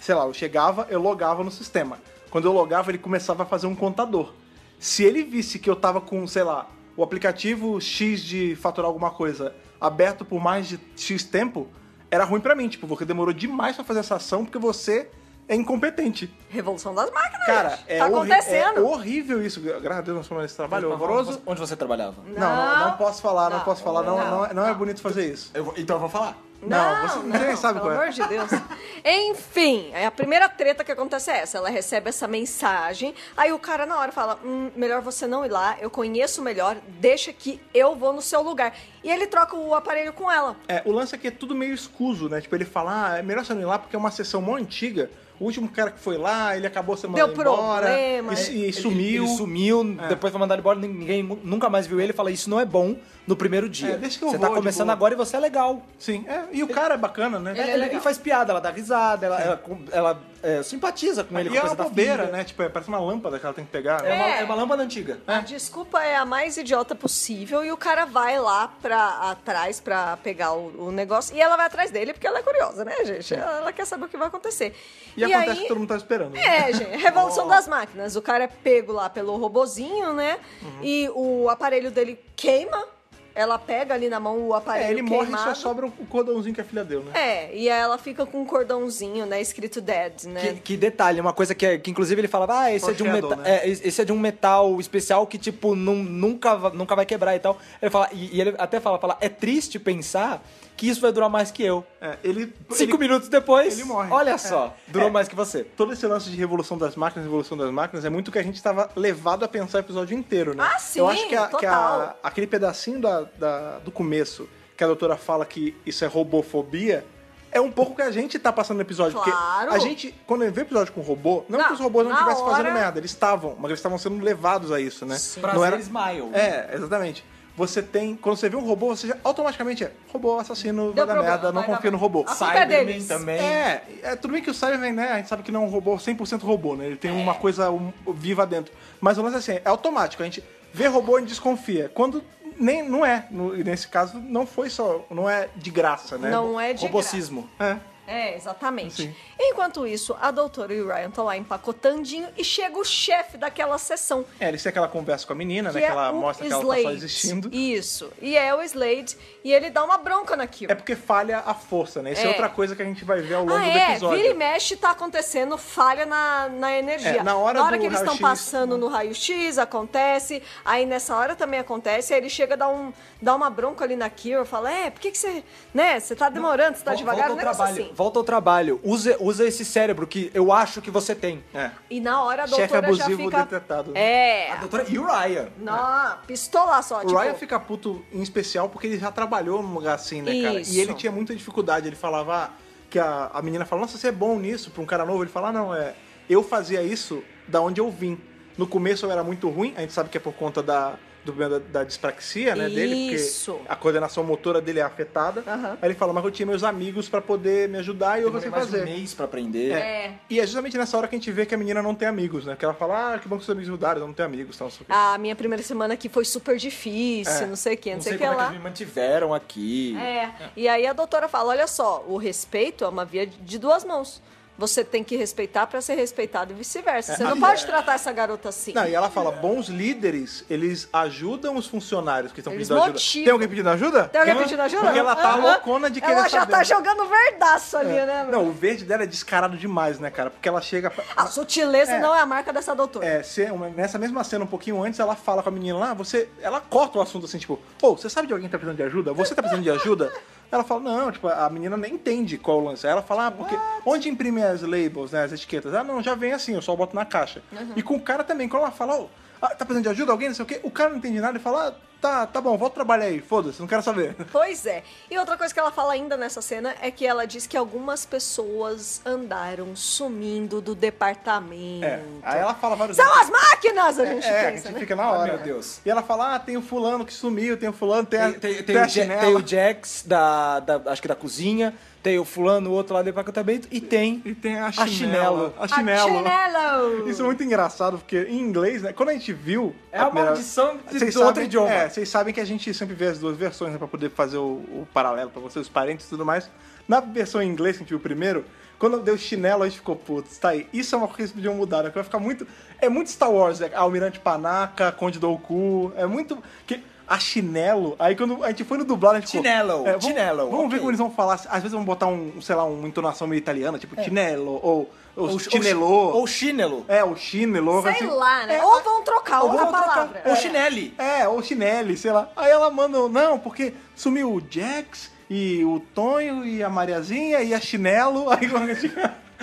sei lá, eu chegava, eu logava no sistema. Quando eu logava, ele começava a fazer um contador. Se ele visse que eu tava com, sei lá, o aplicativo X de faturar alguma coisa aberto por mais de X tempo, era ruim pra mim, tipo, porque demorou demais pra fazer essa ação porque você é incompetente. Revolução das máquinas. Cara, gente. é, tá horri- acontecendo. é horrível isso. Graças a Deus nós fomos nesse trabalho horroroso. Onde você trabalhava? Não, não, não posso falar, não, Não, posso falar. Não, não, não, é- não é bonito fazer isso. Eu vou- então eu vou falar. Não, você- você nem sabe pelo qual é. amor de Deus. Enfim, a primeira treta que acontece é essa. Ela recebe essa mensagem, aí o cara na hora fala, hum, melhor você não ir lá, eu conheço melhor, deixa que eu vou no seu lugar. E ele troca o aparelho com ela. É, o lance aqui é tudo meio escuso, né? Tipo, ele fala, ah, é melhor você não ir lá porque é uma sessão mó antiga. O último cara que foi lá, ele acabou sendo Deu mandado embora. problema. E, e Ele- sumiu. Ele, sumiu, depois foi mandado embora, ninguém nunca mais viu ele. Fala, isso não é bom no primeiro dia. É, deixa que eu você vou, tá começando tipo- agora e você é legal. Sim, é, e o cara é bacana, né? Ele é Ele, legal. ele faz piada, ela dá risada, ela, ela, ela, é, simpatiza com ele. e com é a uma coisa da bobeira, filha. né? Tipo, é, parece uma lâmpada que ela tem que pegar. É, né? uma, É. é uma lâmpada antiga. A desculpa é a mais idiota possível e o cara vai lá pra atrás pra pegar o, o negócio e ela vai atrás dele porque ela é curiosa, né, gente? Ela, ela quer saber o que vai acontecer. E, acontece aí, que todo mundo tá esperando. né? É, gente, revolução das máquinas. O cara é pego lá pelo robozinho, né? E o aparelho dele queima. Ela pega ali na mão o aparelho É, ele morre e queimado. só sobra o cordãozinho que a filha deu, né? É, e aí ela fica com um cordãozinho, né, escrito dead, né? Que, que detalhe, uma coisa que, é- que inclusive ele falava, ah, esse é, de um metal, né? é, esse é de um metal especial que, tipo, nun- nunca, nunca vai quebrar e tal. Ele fala, e, e ele até fala, fala, é triste pensar que isso vai durar mais que eu. É, ele, Cinco ele- minutos depois, ele morre. olha É. só, durou É. mais que você. todo esse lance de revolução das máquinas, revolução das máquinas, é muito o que a gente estava levado a pensar o episódio inteiro, né? Ah, sim, Eu acho que, a- que a- aquele pedacinho da- da- do começo, que a doutora fala que isso é robofobia, é um pouco o que a gente tá passando no episódio. Claro. Porque a gente, quando vê episódio com robô, não, Não, que os robôs não estivessem fazendo hora- merda, eles estavam, mas eles estavam sendo levados a isso, né? Sim. Prazer Não era... Smile. É, exatamente. Você tem. Quando você vê um robô, você já automaticamente é robô, assassino, vai dar merda, não confia no robô. É deles. também. É, é, tudo bem que o Cyberman, né, a gente sabe que não é um robô 100% robô, né? Ele tem uma coisa um, viva dentro. Mas o lance é assim, é automático, a gente vê robô e desconfia. Quando nem não é, nesse caso não foi só, não é de graça, né? Não é de Robocismo. É. É, exatamente. Sim. Enquanto isso, a doutora e o Ryan estão lá empacotandinho e chega o chefe daquela sessão. É, eles têm aquela conversa com a menina, Que né? Que é ela o mostra que ela tá Slade. só existindo. Isso. E é o Slade. E ele dá uma bronca naquilo. É porque falha a força, né? Isso é. É. outra coisa que a gente vai ver ao longo Ah, do é, episódio. vira e mexe, tá acontecendo falha na, na energia. É, na hora do que eles estão passando no raio-x, acontece. Aí nessa hora também acontece. Aí ele chega a dar, um, dar uma bronca ali na Kira, fala: É, por que, que você. Né, você tá demorando, você tá devagar, volta ao trabalho. assim. Volta ao trabalho. Usa, usa esse cérebro que eu acho que você tem. É. E na hora a Chefe doutora já abusivo fica. detectado, né? É. A doutora e o Ryan. Não, pistola só, O tipo. Ryan fica puto em especial porque ele já trabalhou num lugar assim, né, cara? Isso. E ele tinha muita dificuldade. Ele falava que a, a menina falou, nossa, você é bom nisso pra um cara novo. Ele fala, ah, não, é. Eu fazia isso da onde eu vim. No começo eu era muito ruim, a gente sabe que é por conta da, da, da dispraxia, né, dele, Isso. porque a coordenação motora dele é afetada. Aham. Aí ele fala, mas eu tinha meus amigos pra poder me ajudar e eu sei mais um fazer. mês pra aprender. É. E é justamente nessa hora que a gente vê que a menina não tem amigos, né? Que ela fala, ah, que bom que seus amigos mudaram, eu não tenho amigos, tal, não sei o quê. A minha primeira semana aqui foi super difícil, É. não sei o que, não, Não sei sei o que como é que lá. eles me mantiveram aqui. É. E aí a doutora fala: olha só, o respeito é uma via de duas mãos. Você tem que respeitar pra ser respeitado e vice-versa. Você não aí- pode tratar essa garota assim. Não, e ela fala, bons líderes, eles ajudam os funcionários que estão Eles pedindo ajuda. motivam. Tem alguém pedindo ajuda? Tem alguém pedindo ajuda? Porque ela tá Aham. loucona de querer Ela já saber. tá jogando verdaço ali, É. né? meu? Não, o verde dela é descarado demais, né, cara? Porque ela chega... pra- A sutileza É. não é a marca dessa doutora. É, se- uma- nessa mesma cena, um pouquinho antes, ela fala com a menina lá, você. Ela corta o assunto assim, tipo, ô, você sabe de alguém que tá precisando de ajuda? Você tá precisando de ajuda? Ela fala, não, tipo, a menina nem entende qual o lance. Aí ela fala, ah, porque. Onde imprime as labels, né? As etiquetas? Ah, não, já vem assim, eu só boto na caixa. E com o cara também, quando ela fala, ô, ah, tá precisando de ajuda? Alguém, não sei o quê, o cara não entende nada e fala, ah, tá, tá bom, volta trabalhar aí, foda-se, não quero saber. Pois é. E outra coisa que ela fala ainda nessa cena é que ela diz que algumas pessoas andaram sumindo do departamento. É. Aí ela fala vários São as máquinas, a gente É, a pensa, gente né? fica na hora. meu Deus. E ela fala, ah, tem o fulano que sumiu, tem o fulano, tem a, Tem, tem, tem, tem a tem o Jax, da, da, acho que da cozinha, tem o fulano, o outro lá do departamento, e tem E tem a A chinelo. chinelo. A A chinelo. chinelo! Isso é muito engraçado, porque em inglês, né? Quando a gente viu. É a primeira- maldição de- Vocês outro sabem- idioma. É, vocês sabem que a gente sempre vê as duas versões, né? Pra poder fazer o, o paralelo pra vocês, os parentes e tudo mais. Na versão em inglês que a gente viu primeiro, quando deu chinelo, a gente ficou, putz, tá aí. Isso é uma coisa que eles podiam mudar, né? Que vai ficar muito. É muito Star Wars, né? Almirante Panaca, Conde Dooku. É muito. Que, a chinelo, aí quando a gente foi no dublado, a gente ficou, Chinelo, vamos, chinelo, Vamos ver ok. como eles vão falar. Às vezes vão botar um, sei lá, uma entonação meio italiana, tipo chinelo, ou, ou, ou, chinelo. ou, ou chinelo. É, o chinelo. Sei assim. lá, né? É, Ou vão trocar Ou outra vamos trocar. palavra. Ou É. chinele. É, ou chinele, sei lá. Aí ela manda, não, porque sumiu o Jax e o Tonho e a Mariazinha e a chinelo. Aí quando a gente...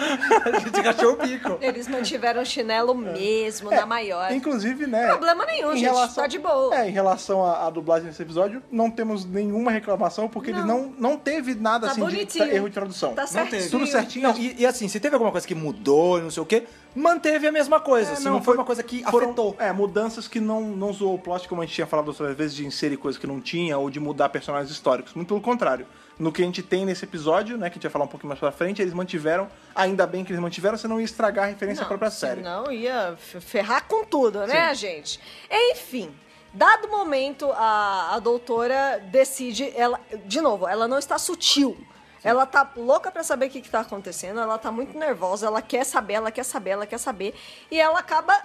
A gente rachou o bico. Eles mantiveram o chinelo mesmo, na maior. Inclusive, né? Problema nenhum, em gente, tá de boa. É, em relação à, à dublagem desse episódio, não temos nenhuma reclamação, porque ele não, não teve nada Tá assim de bonitinho. erro de tradução. Tá Não certinho. teve. Tudo certinho. Não, e, e assim, se teve alguma coisa que mudou e não sei o quê, manteve a mesma coisa. É, assim, não, foi uma coisa que foram, afetou. É, mudanças que não, não zoou o plot, como a gente tinha falado outras vezes, de inserir coisas que não tinha, ou de mudar personagens históricos. Muito pelo contrário. No que a gente tem nesse episódio, né, que a gente vai falar um pouquinho mais pra frente, eles mantiveram, ainda bem que eles mantiveram, senão ia estragar a referência à própria série. Não, ia ferrar com tudo, né, gente? Enfim. Dado momento, a, a doutora decide, ela, de novo, ela não está sutil. Ela tá louca pra saber o que, que tá acontecendo, ela tá muito nervosa, ela quer saber, ela quer saber, ela quer saber. E ela acaba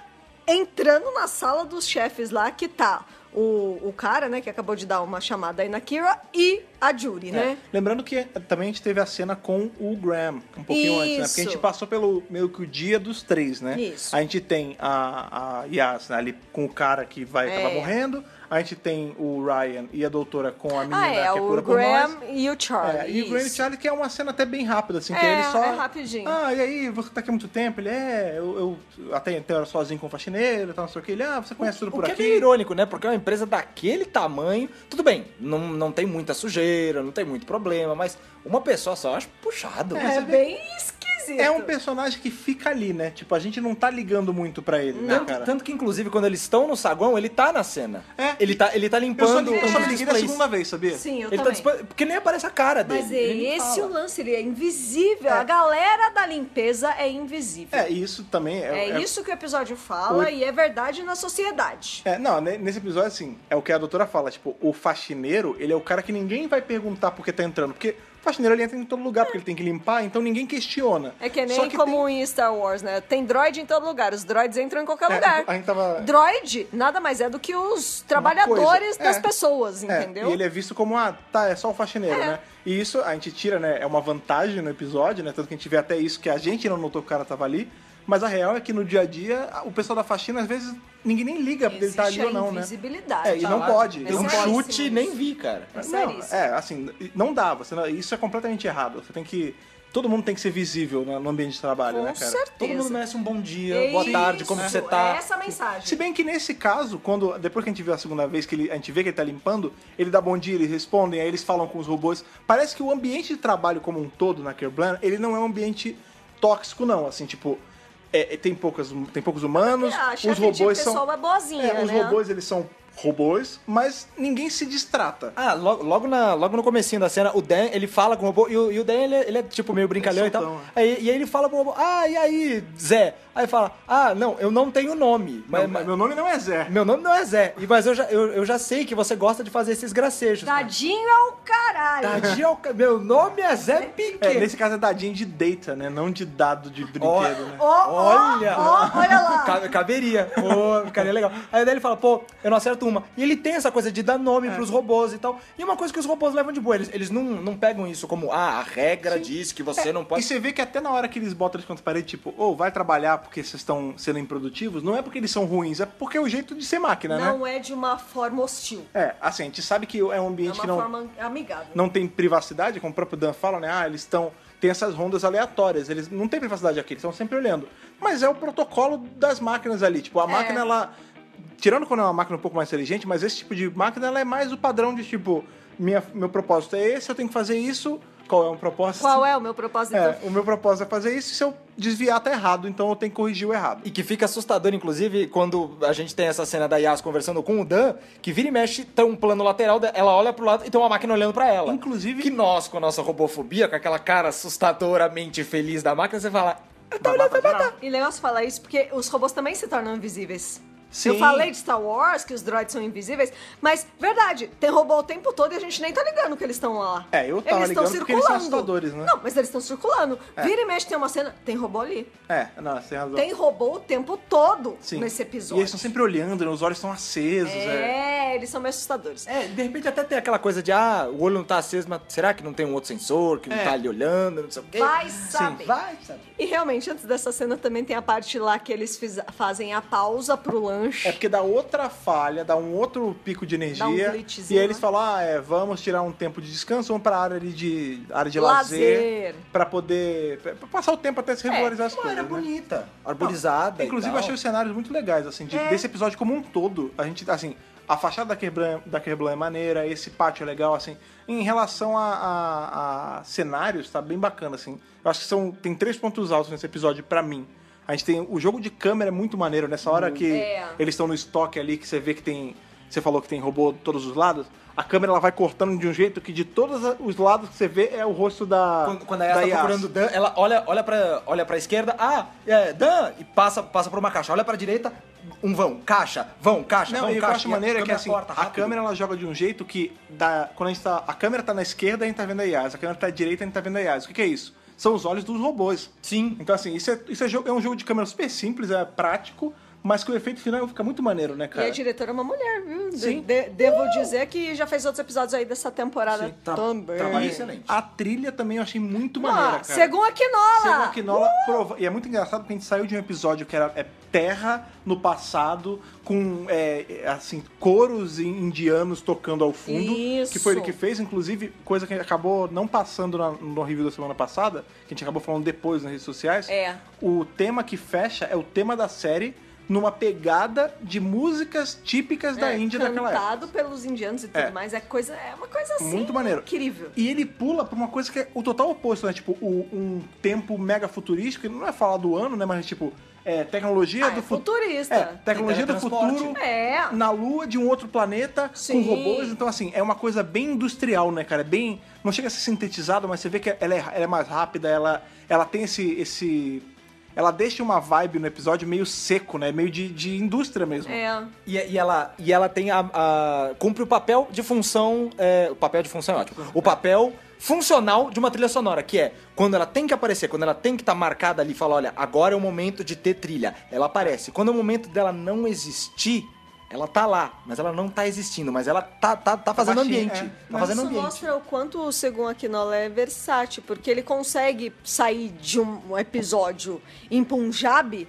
entrando na sala dos chefes lá, que tá o, o cara, né, que acabou de dar uma chamada aí na Kira, e a Judy, É. né? Lembrando que também a gente teve a cena com o Graham, um pouquinho antes, né? Porque a gente Isso. passou pelo meio que o dia dos três, né? Isso. A gente tem a, a Yas né, ali com o cara que vai É. acabar morrendo. A gente tem o Ryan e a doutora com a menina Ah, é, que é o pura por Graham nós. e o Charlie. É, e o Graham e o isso. Charlie, que é uma cena até bem rápida, assim, que É, ele só. é rapidinho. Ah, e aí, você tá aqui há muito tempo? Ele é, eu, eu até, até era sozinho com o faxineiro e tal, não sei o que. Ele, ah, você conhece tudo O por que é aqui. meio irônico, né? Porque é uma empresa daquele tamanho. Tudo bem, não, não tem muita sujeira, não tem muito problema, mas uma pessoa só eu acho puxado. É, vê- bem esquisito. É um personagem que fica ali, né? Tipo, a gente não tá ligando muito pra ele, né, Tanto, cara? tanto que, inclusive, quando eles estão no saguão, ele tá na cena. É. Ele tá, ele tá Eu limpando eu só me liguei da segunda vez, sabia? Sim, eu Ele tá também. dispo- Porque nem aparece a cara dele. Mas é esse o lance, ele é invisível. A galera da limpeza é invisível. É, isso também é. É, isso que o episódio fala o- e é verdade na sociedade. É, não, ne- nesse episódio, assim, é o que a doutora fala, tipo, o faxineiro, ele é o cara que ninguém vai perguntar por que tá entrando, porque faxineiro ele entra em todo lugar, porque ele tem que limpar, então ninguém questiona. É que nem que como tem- em Star Wars, né? Tem droid em todo lugar. Os droids entram em qualquer É, lugar. a gente tava- Droid nada mais é do que os trabalhadores das é. pessoas, É, entendeu? e ele é visto como, ah, tá, é só o faxineiro, É. né? E isso a gente tira, né? É uma vantagem no episódio, né? Tanto que a gente vê até isso que a gente não notou que o cara tava ali. Mas a real é que no dia a dia, o pessoal da faxina, às vezes, ninguém nem liga porque ele tá ali ou não, né? invisibilidade. É, e não pode. É um chute isso. nem vi, cara. É Não, é, assim, não dá. Você não- isso é completamente errado. Você tem que. Todo mundo tem que ser visível no ambiente de trabalho, Com né, cara? certeza. Todo mundo merece um bom dia, É boa isso, tarde, como que você tá. É essa a mensagem. Se bem que nesse caso, quando depois que a gente viu a segunda vez que ele- a gente vê que ele tá limpando, ele dá bom dia, eles respondem, aí eles falam com os robôs. Parece que o ambiente de trabalho como um todo na Kerblan, ele não é um ambiente tóxico não, assim, tipo, é, é, tem poucas tem poucos humanos, Ah, a os robôs são é boazinha, é, os né? robôs eles são robôs, mas ninguém se distrata. Ah, logo, logo, na, logo no comecinho da cena, o Dan, ele fala com o robô, e o, e o Dan, ele, é- ele é tipo meio brincalhão É e tal. soltão, Aí, e aí ele fala pro robô, ah, e aí, Zé? Aí fala, ah, não, eu não tenho nome. Mas, Não, mas- meu nome não é Zé. meu nome não é Zé, e- mas eu já, eu, eu já sei que você gosta de fazer esses gracejos. Tadinho é o caralho. Tadinho, é o ca- meu nome é Zé É, Piquet. nesse caso é dadinho de data, né? Não de dado de brinquedo, Ó, né? Ó, Olha! ó, olha lá. Ca- Caberia. Pô, ficaria legal. Aí daí ele fala, pô, eu não acerto uma. E ele tem essa coisa de dar É. nome pros robôs e tal. E é uma coisa que os robôs levam de boa. Eles, eles não, não pegam isso como, ah, a regra diz que você não E pode. você vê que até na hora que eles botam eles contra a parede, tipo, ou vai trabalhar porque vocês estão sendo improdutivos, não é porque eles são ruins, é porque é o jeito de ser máquina, né? Não é de uma forma hostil. É, assim, a gente sabe que é um É ambiente uma que não, forma amigável. não tem privacidade, como o próprio Dan fala, né? Ah, eles estão. Tem essas rondas aleatórias, eles não têm privacidade aqui, eles estão sempre olhando. Mas é o protocolo das máquinas ali. Tipo, a É. máquina, ela. Tirando quando é uma máquina um pouco mais inteligente, mas esse tipo de máquina ela é mais o padrão de tipo, minha, meu propósito é esse, eu tenho que fazer isso. Qual é o propósito? Qual é o meu propósito? É, o meu propósito é fazer isso, se eu desviar tá errado, então eu tenho que corrigir o errado. E que fica assustador, inclusive, quando a gente tem essa cena da Yas conversando com o Dan, que vira e mexe, tem um plano lateral, da- ela olha pro lado e tem uma máquina olhando pra ela. Inclusive- Que nós, com a nossa robofobia, com aquela cara assustadoramente feliz da máquina, você fala. Tá olhando pra matar. E legal você falar isso porque os robôs também se tornam invisíveis. Sim. Eu falei de Star Wars, que os droids são invisíveis, mas, verdade, tem robô o tempo todo e a gente nem tá ligando que eles estão lá. É, eu tava eles estão ligando porque eles são circulando. assustadores, né? Não, mas eles estão circulando. Vira e mexe, tem uma cena, tem robô ali. É, não, você tem razão. Tem robô o tempo todo Sim. nesse E episódio. eles estão sempre olhando, né? os olhos estão acesos. É. É, eles são meio assustadores. É, de repente até tem aquela coisa de, ah, o olho não tá aceso, mas será que não tem um outro sensor que não É. tá ali olhando, não sei o quê? Vai saber. vai saber. E realmente, antes dessa cena também tem a parte lá que eles fiz- fazem a pausa pro lanche. É porque dá outra falha, dá um outro pico de energia. Dá um e eles né? faram: ah, é, vamos tirar um tempo de descanso, vamos pra área ali de, área de lazer. Lazer. Pra poder. Pra passar o tempo até se regularizar as Uma coisas. área né? bonita, arborizada. e Inclusive, eu tal. achei os cenários muito legais, assim, de- É. desse episódio como um todo. A gente, assim, a fachada da Kerblan, da Kerblan é maneira, esse pátio é legal, assim. Em relação a, a- a cenários, tá bem bacana, assim. Eu acho que são, tem três pontos altos nesse episódio pra mim. A gente tem o jogo de câmera é muito maneiro, nessa hora que É. eles estão no estoque ali, que você vê que tem. Você falou que tem robô de todos os lados. A câmera ela vai cortando de um jeito que de todos os lados que você vê é o rosto da. Quando, quando a da Yas tá Yas. procurando o Dan, ela olha, olha, pra, olha pra esquerda, ah, é, Dan, e passa, passa por uma caixa. Olha pra direita, um vão, caixa, vão, caixa, Não, vão, e o que eu caixa. acho e a maneiro é que câmera assim, corta a câmera ela joga de um jeito que dá, quando a gente tá. A câmera tá na esquerda, a gente tá vendo a Yas. A câmera tá à direita, a gente tá vendo a Yas. O que, que é isso? São os olhos dos robôs. Sim. Então, assim, isso, é, isso é, é um jogo de câmera super simples, é prático, mas que o efeito final fica muito maneiro, né, E cara? a diretora é uma mulher, viu? Sim. de- devo dizer que já fez outros episódios aí dessa temporada Sim, Tá- também. trabalho excelente. A trilha também eu achei muito maneira, Ah, cara. segundo a Quinola! Segundo a Quinola, prova- E é muito engraçado porque a gente saiu de um episódio que era é, terra no passado, com é, é, assim, coros in- indianos tocando ao fundo. Isso. Que foi ele que fez, inclusive, coisa que acabou não passando na- no review da semana passada, que a gente acabou falando depois nas redes sociais. É. O tema que fecha é o tema da série numa pegada de músicas típicas da É, Índia daquela época. cantado pelos indianos e tudo É. mais. É, coisa, é uma coisa assim Muito maneiro. incrível. E ele pula pra uma coisa que é o total oposto, né? Tipo, o- um tempo mega futurístico, que não é falar do ano, né? Mas tipo, é tecnologia Ah, do é futuro. futurista. É, tecnologia do futuro É. na lua de um outro planeta Sim. com robôs. Então, assim, é uma coisa bem industrial, né, cara? É bem. Não chega a ser sintetizado, mas você vê que ela é, ela é mais rápida, ela, ela tem esse. esse ela deixa uma vibe no episódio meio seco, né? Meio de, de indústria mesmo. É. E, e ela, e ela tem a, a- cumpre o papel de função. é, o papel de função é ótimo. O papel funcional de uma trilha sonora, que é quando ela tem que aparecer, quando ela tem que estar marcada ali e falar, olha, agora é o momento de ter trilha. Ela aparece. Quando é o momento dela não existir, ela tá lá, mas ela não tá existindo, mas ela tá, tá, tá fazendo baixinha, ambiente. é. Tá Mas fazendo Isso ambiente. mostra o quanto o Segundo Aquinola é versátil, porque ele consegue sair de um episódio em Punjab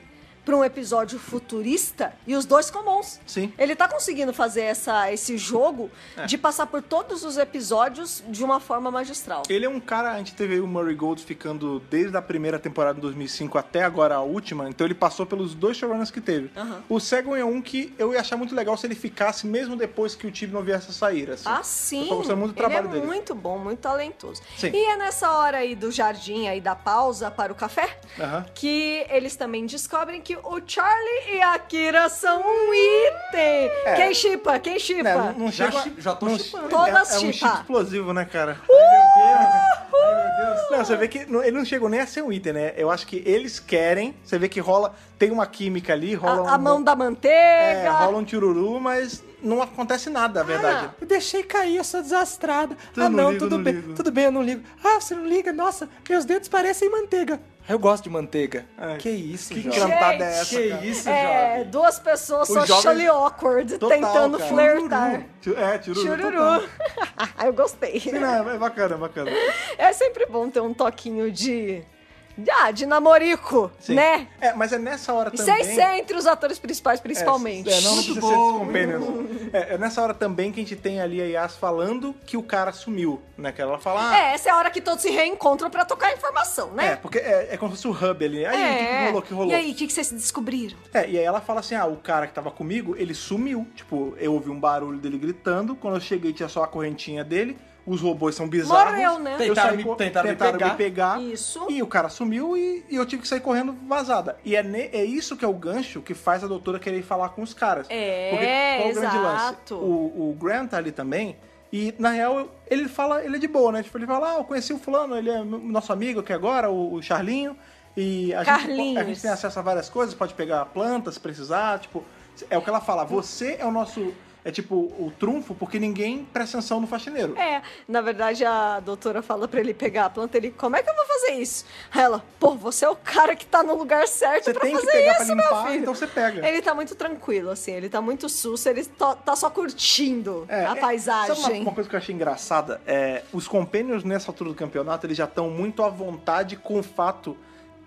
para um episódio futurista e os dois ficam bons. Sim. Ele tá conseguindo fazer essa, esse jogo É. de passar por todos os episódios de uma forma magistral. Ele é um cara, a gente teve o Murray Gold ficando desde a primeira temporada em 2005 até agora a última, então ele passou pelos dois showrunners que teve. Aham. O Segway é um que eu ia achar muito legal se ele ficasse mesmo depois que o time não viesse a sair, assim. Ah, sim. Eu tô gostando muito do ele trabalho é dele. muito bom, muito talentoso. Sim. E é nessa hora aí do jardim, aí da pausa para o café, Aham. que eles também descobrem que o Charlie e a Kira são um item. Quem chipa? Quem chipa? Não, não Já chega- chi- já tô não- chipando. Todas é, é um chipa. chip explosivo, né, cara? Uh! Não, você vê que não- ele não chegou nem a ser um item, né? Eu acho que eles querem, você vê que rola, tem uma química ali, rola A, a um, mão da manteiga. é, rola um tiruru, mas não acontece nada, a verdade. Eu deixei cair, eu sou desastrada. Ah, não não, ligo, tudo não bem, ligo. tudo bem, eu não ligo. Ah, você não liga? Nossa, meus dedos parecem manteiga. Eu gosto de manteiga. É. Que isso, Que jovem. cantada é essa, Que cara? isso, É, jovem. duas pessoas Os jovens- socially awkward Total, tentando cara. flertar. Tiruru. É, tiruru. total. Chururu. Eu gostei. Sim, não, é bacana, é bacana. É sempre bom ter um toquinho de. Ah, de namorico, Sim. né? É, mas é nessa hora E também... sem ser entre os atores principais, principalmente. É, é, não, precisa ser bom. companions. É, é nessa hora também que a gente tem ali a Yas falando que o cara sumiu, né? Que ela fala... ah, É, essa é a hora que todos se reencontram pra tocar informação, É, né? porque é, é como se fosse o hub ali. Aí, o que, que rolou, o que rolou? E aí, o que, que vocês descobriram? É, e aí ela fala assim, ah, o cara que tava comigo, ele sumiu. Tipo, eu ouvi um barulho dele gritando, quando eu cheguei tinha só a correntinha dele, os robôs são bizarros. Morreu, né? Eu Tentaram saí me- co- tentaram me tentaram pegar. Isso. E o cara sumiu e, e eu tive que sair correndo vazada. E é, ne- é isso que é o gancho que faz a doutora querer ir falar com os caras. É, Porque qual é o grande lance? exato. O, o Grant tá ali também. E, na real, ele fala, ele é de boa, né? Tipo, ele fala, ah, eu conheci o fulano, ele é nosso amigo aqui agora, o, o Charlinho. E a gente, a gente tem acesso a várias coisas, pode pegar plantas se precisar, tipo... É o que ela fala, você é o nosso... É tipo o trunfo, porque ninguém presta atenção no faxineiro. É, na verdade a doutora fala pra ele pegar a planta, ele, como é que eu vou fazer isso? Aí Ela, pô, você é o cara que tá no lugar certo Você pra tem que fazer pegar isso, pra meu limpar, filho. então você pega. Ele tá muito tranquilo, assim, ele tá muito susto, ele tá, só curtindo É, a é, paisagem. Sabe uma, uma coisa que eu achei engraçada? É, os companions nessa altura do campeonato, eles já estão muito à vontade com o fato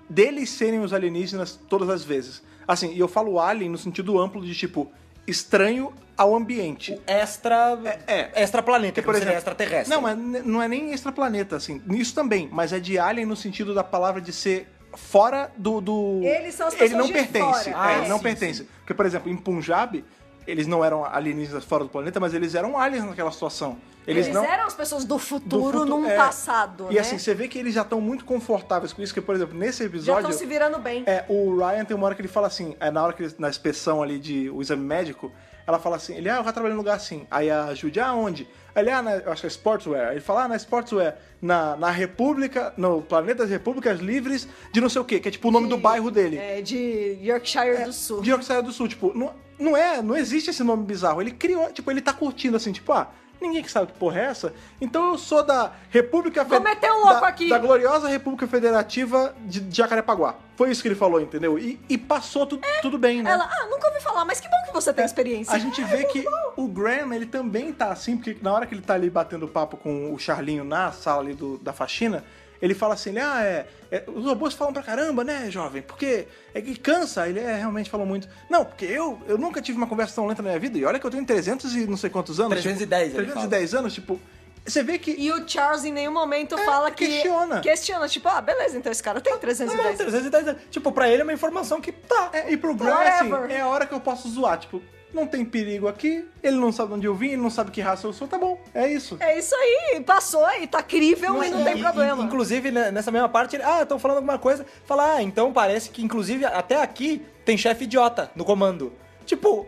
deles serem os alienígenas todas as vezes. Assim, e eu falo alien no sentido amplo de, tipo, estranho ao ambiente. Extra. É, Extra planeta, Porque, por exemplo, extraterrestre. Não, não é nem extraplaneta, assim. Isso também, mas é de alien no sentido da palavra de ser fora do. do... Eles são as Ele pessoas não de pertence. fora. é, Ah, não sim, pertence. Porque, por exemplo, em Punjab, eles não eram alienígenas fora do planeta, mas eles eram aliens naquela situação. Eles, Eles não. eram as pessoas do futuro, do futu- num é. passado, E né? assim, você vê que eles já estão muito confortáveis com isso, que, por exemplo, nesse Já episódio. estão se virando bem. É, o Ryan tem uma hora que ele fala assim, é, na hora que ele, na inspeção ali de o exame médico, ela fala assim, ele, ah, eu já trabalhei num lugar assim. Aí a Judy, ah, onde? Ele, ah, na, eu acho que é Sportswear. Ele fala, ah, na Sportswear, na, na República, no Planeta das Repúblicas Livres de não sei o quê, que é tipo o nome do bairro dele. É, de Yorkshire do Sul. De Yorkshire do Sul, tipo, não, não é, não existe esse nome bizarro. Ele criou, tipo, ele tá curtindo assim, tipo, ah, Ninguém que sabe que porra é essa. Então eu sou da República meter um louco da, aqui. Da gloriosa República Federativa de Jacarepaguá. Foi isso que ele falou, entendeu? E, e passou tudo, tudo bem, né? Ela, ah, nunca ouvi falar, mas que bom que você tem experiência. A gente vê que o Graham, ele também tá assim, porque na hora que ele tá ali batendo papo com o Charlinho na sala ali do, da faxina, ele fala assim, ele, ah, é, é, os robôs falam pra caramba, né, jovem? Porque é que cansa. Ele é, realmente falou muito. Não, porque eu, eu nunca tive uma conversa tão lenta na minha vida, e olha que eu tenho 300 e não sei quantos anos. 310, tipo, ele 310 anos, tipo, você vê que... E o Charles em nenhum momento fala que. questiona. Questiona, tipo, ah, beleza, então esse cara tem Não, 310. 310, tipo, pra ele é uma informação que tá. É, e pro Graham, é assim, é a hora que eu posso zoar, tipo... Não tem perigo aqui, ele não sabe onde eu vim, ele não sabe que raça eu sou, tá bom, é isso. É isso aí, passou e tá crível Não, e não e- tem e- problema. Inclusive, né, nessa mesma parte, ele, ah, estão falando alguma coisa. Fala, ah, então parece que, inclusive, até aqui tem chefe idiota no comando. Tipo,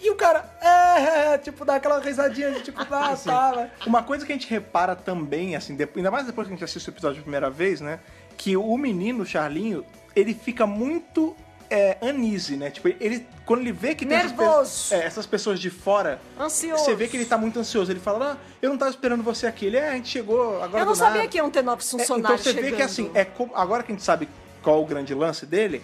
e o cara, é, é, é, tipo, dá aquela risadinha de tipo, ah, tá, vai. Uma coisa que a gente repara também, assim, depois, ainda mais depois que a gente assiste o episódio a primeira vez, né? Que o menino, o Charlinho, ele fica muito é, uneasy, né? Tipo, ele, quando ele vê que tem essas, Nervoso. pe- é, essas pessoas de fora, Ansioso. você vê que ele tá muito ansioso. Ele fala, ah, eu não tava esperando você aqui. Ele, é, a gente chegou agora Eu não sabia nada. que iam ter novos É, então funcionários você vê chegando. que assim, é como- agora que a gente sabe qual o grande lance dele,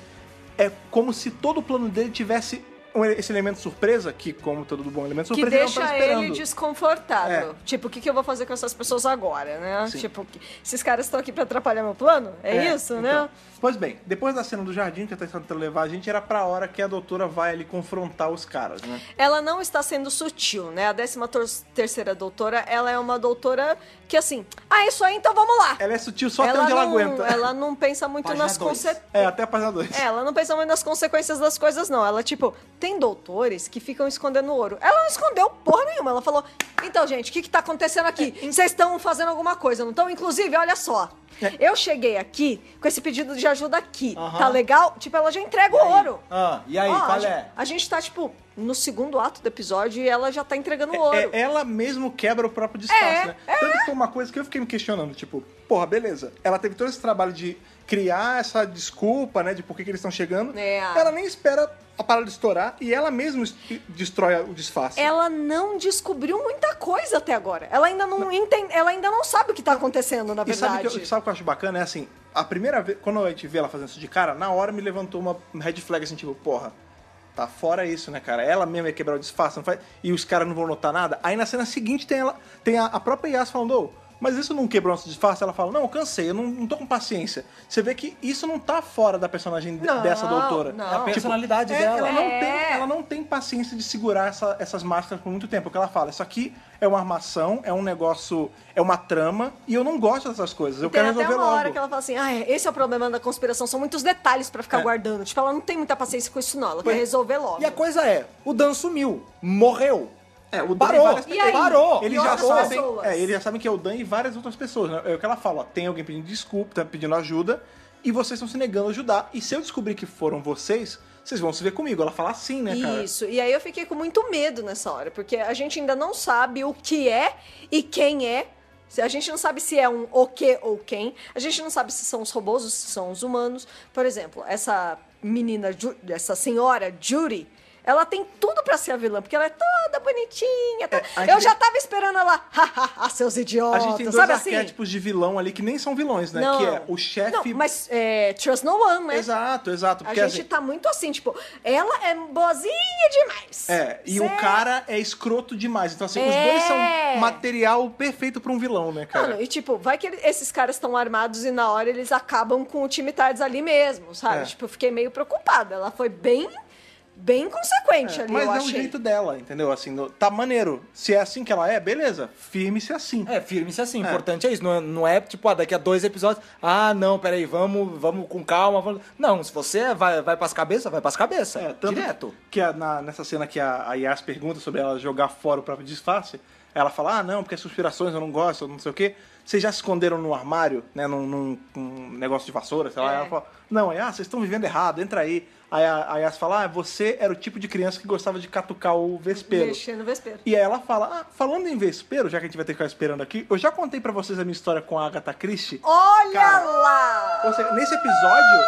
é como se todo o plano dele tivesse um- esse elemento surpresa, que como todo bom elemento que surpresa, ele não deixa tá esperando. ele desconfortável. É. Tipo, o que, que eu vou fazer com essas pessoas agora, né? Sim. Tipo, que- esses caras estão aqui pra atrapalhar meu plano? É, isso, né? então. Pois bem, depois da cena do jardim que tá tentando levar a gente, era pra hora que a doutora vai ali confrontar os caras, né? Ela não está sendo sutil, né? A 13 terceira doutora, ela é uma doutora que assim, ah, isso aí, então vamos lá. Ela é sutil só até ela onde ela não, aguenta. ela não pensa muito Página nas consequências. É, até a página 2. É, ela não pensa muito nas consequências das coisas, não. Ela, tipo, tem doutores que ficam escondendo ouro. Ela não escondeu porra nenhuma. Ela falou: então, gente, o que, que tá acontecendo aqui? É, Vocês estão fazendo alguma coisa, não estão? Inclusive, olha só. Eu cheguei aqui com esse pedido de ajuda aqui. Tá legal? Tipo, ela já entrega o ouro. Ah, e aí, Ó, qual a, é? a gente tá, tipo, no segundo ato do episódio e ela já tá entregando o ouro. É, ela mesmo quebra o próprio disfarce, É, né? Tanto que foi uma coisa que eu fiquei me questionando, tipo, porra, beleza. Ela teve todo esse trabalho de criar essa desculpa, né, de por que, que eles estão chegando. É. Ela nem espera a parada estourar e ela mesma es- destrói o disfarce. Ela não descobriu muita coisa até agora. Ela ainda não, entende, ela ainda não sabe o que tá acontecendo, na E sabe o verdade. que, sabe o que eu acho bacana? É assim, a primeira vez, quando a gente vê ela fazendo isso de cara, na hora me levantou uma red flag assim, tipo, porra, tá fora isso, né, cara? Ela mesma ia quebrar o disfarce, não faz, e os caras não vão notar nada. Aí na cena seguinte tem, ela, tem a, a própria Yas falando, ô, mas isso não quebrou nosso disfarce? Ela fala, não, eu cansei, eu não, não tô com paciência. Você vê que isso não tá fora da personagem de- Não, dessa doutora. não. É a personalidade é, dela. Ela não, É. tem, ela não tem paciência de segurar essa- essas máscaras por muito tempo. O que ela fala, isso aqui é uma armação, é um negócio, é uma trama, e eu não gosto dessas coisas. Eu Tem quero até resolver uma logo. hora que ela fala assim: ah, esse é o problema da conspiração, são muitos detalhes pra ficar É. guardando. Tipo, ela não tem muita paciência com isso, não. Ela quer Pois- resolver logo. E a coisa é, o Dan sumiu, morreu. É, o Dan Parou. várias E aí? Parou. Eles E já sabem, é, eles já sabem que é o Dan e várias outras pessoas. Né? É o que ela fala, ó, tem alguém pedindo desculpa, tá pedindo ajuda, e vocês estão se negando a ajudar. E se eu descobrir que foram vocês, vocês vão se ver comigo. Ela fala assim, né, cara? Isso, e aí eu fiquei com muito medo nessa hora, porque a gente ainda não sabe o que é e quem é. Se- A gente não sabe se é um o que ou quem. A gente não sabe se são os robôs ou se são os humanos. Por exemplo, essa menina, essa senhora Judy, ela tem tudo pra ser a vilã, porque ela é toda bonitinha. tá- É, a Eu gente- já tava esperando ela, hahaha, seus A idiotas, gente tem dois sabe assim? arquétipos de vilão ali que nem são vilões, né? Não. Que é o chefe. Não, mas é, Trust No One, né? Exato, exato. A gente assim, tá muito assim, tipo, ela é boazinha demais. É, e Certo. o cara é escroto demais. Então, assim, os É. dois são material perfeito pra um vilão, né, cara? Mano, e tipo, vai que ele- esses caras estão armados e na hora eles acabam com o time Tardes ali mesmo, sabe? É. Tipo, eu fiquei meio preocupada. Ela foi bem, bem consequente É, ali, mas eu é o achei. jeito dela, entendeu? Assim, no- tá maneiro. Se é assim que ela é, beleza. Firme-se assim. É, firme-se assim, o É. importante é isso. Não é, não é tipo, ah, daqui a dois episódios, ah, não, peraí, vamos, vamos com calma. Vamos... Não, se você vai, vai pras cabeças, vai pras cabeças. É, tanto direto. que a- na- nessa cena que a, a Yas pergunta sobre ela jogar fora o próprio disfarce, ela fala, ah, não, porque as conspirações eu não gosto, não sei o quê. Vocês já se esconderam no armário, né, num, num- num negócio de vassoura, sei lá. É. Ela fala, não, aí, ah, vocês estão vivendo errado, entra aí. Aí a, a Yas fala, ah, você era o tipo de criança que gostava de catucar o vespeiro. Mexendo no vespeiro. E aí ela fala, ah, falando em vespeiro, já que a gente vai ter que ficar esperando aqui, eu já contei pra vocês a minha história com a Agatha Christie. Olha Cara, lá! Ou seja, nesse episódio,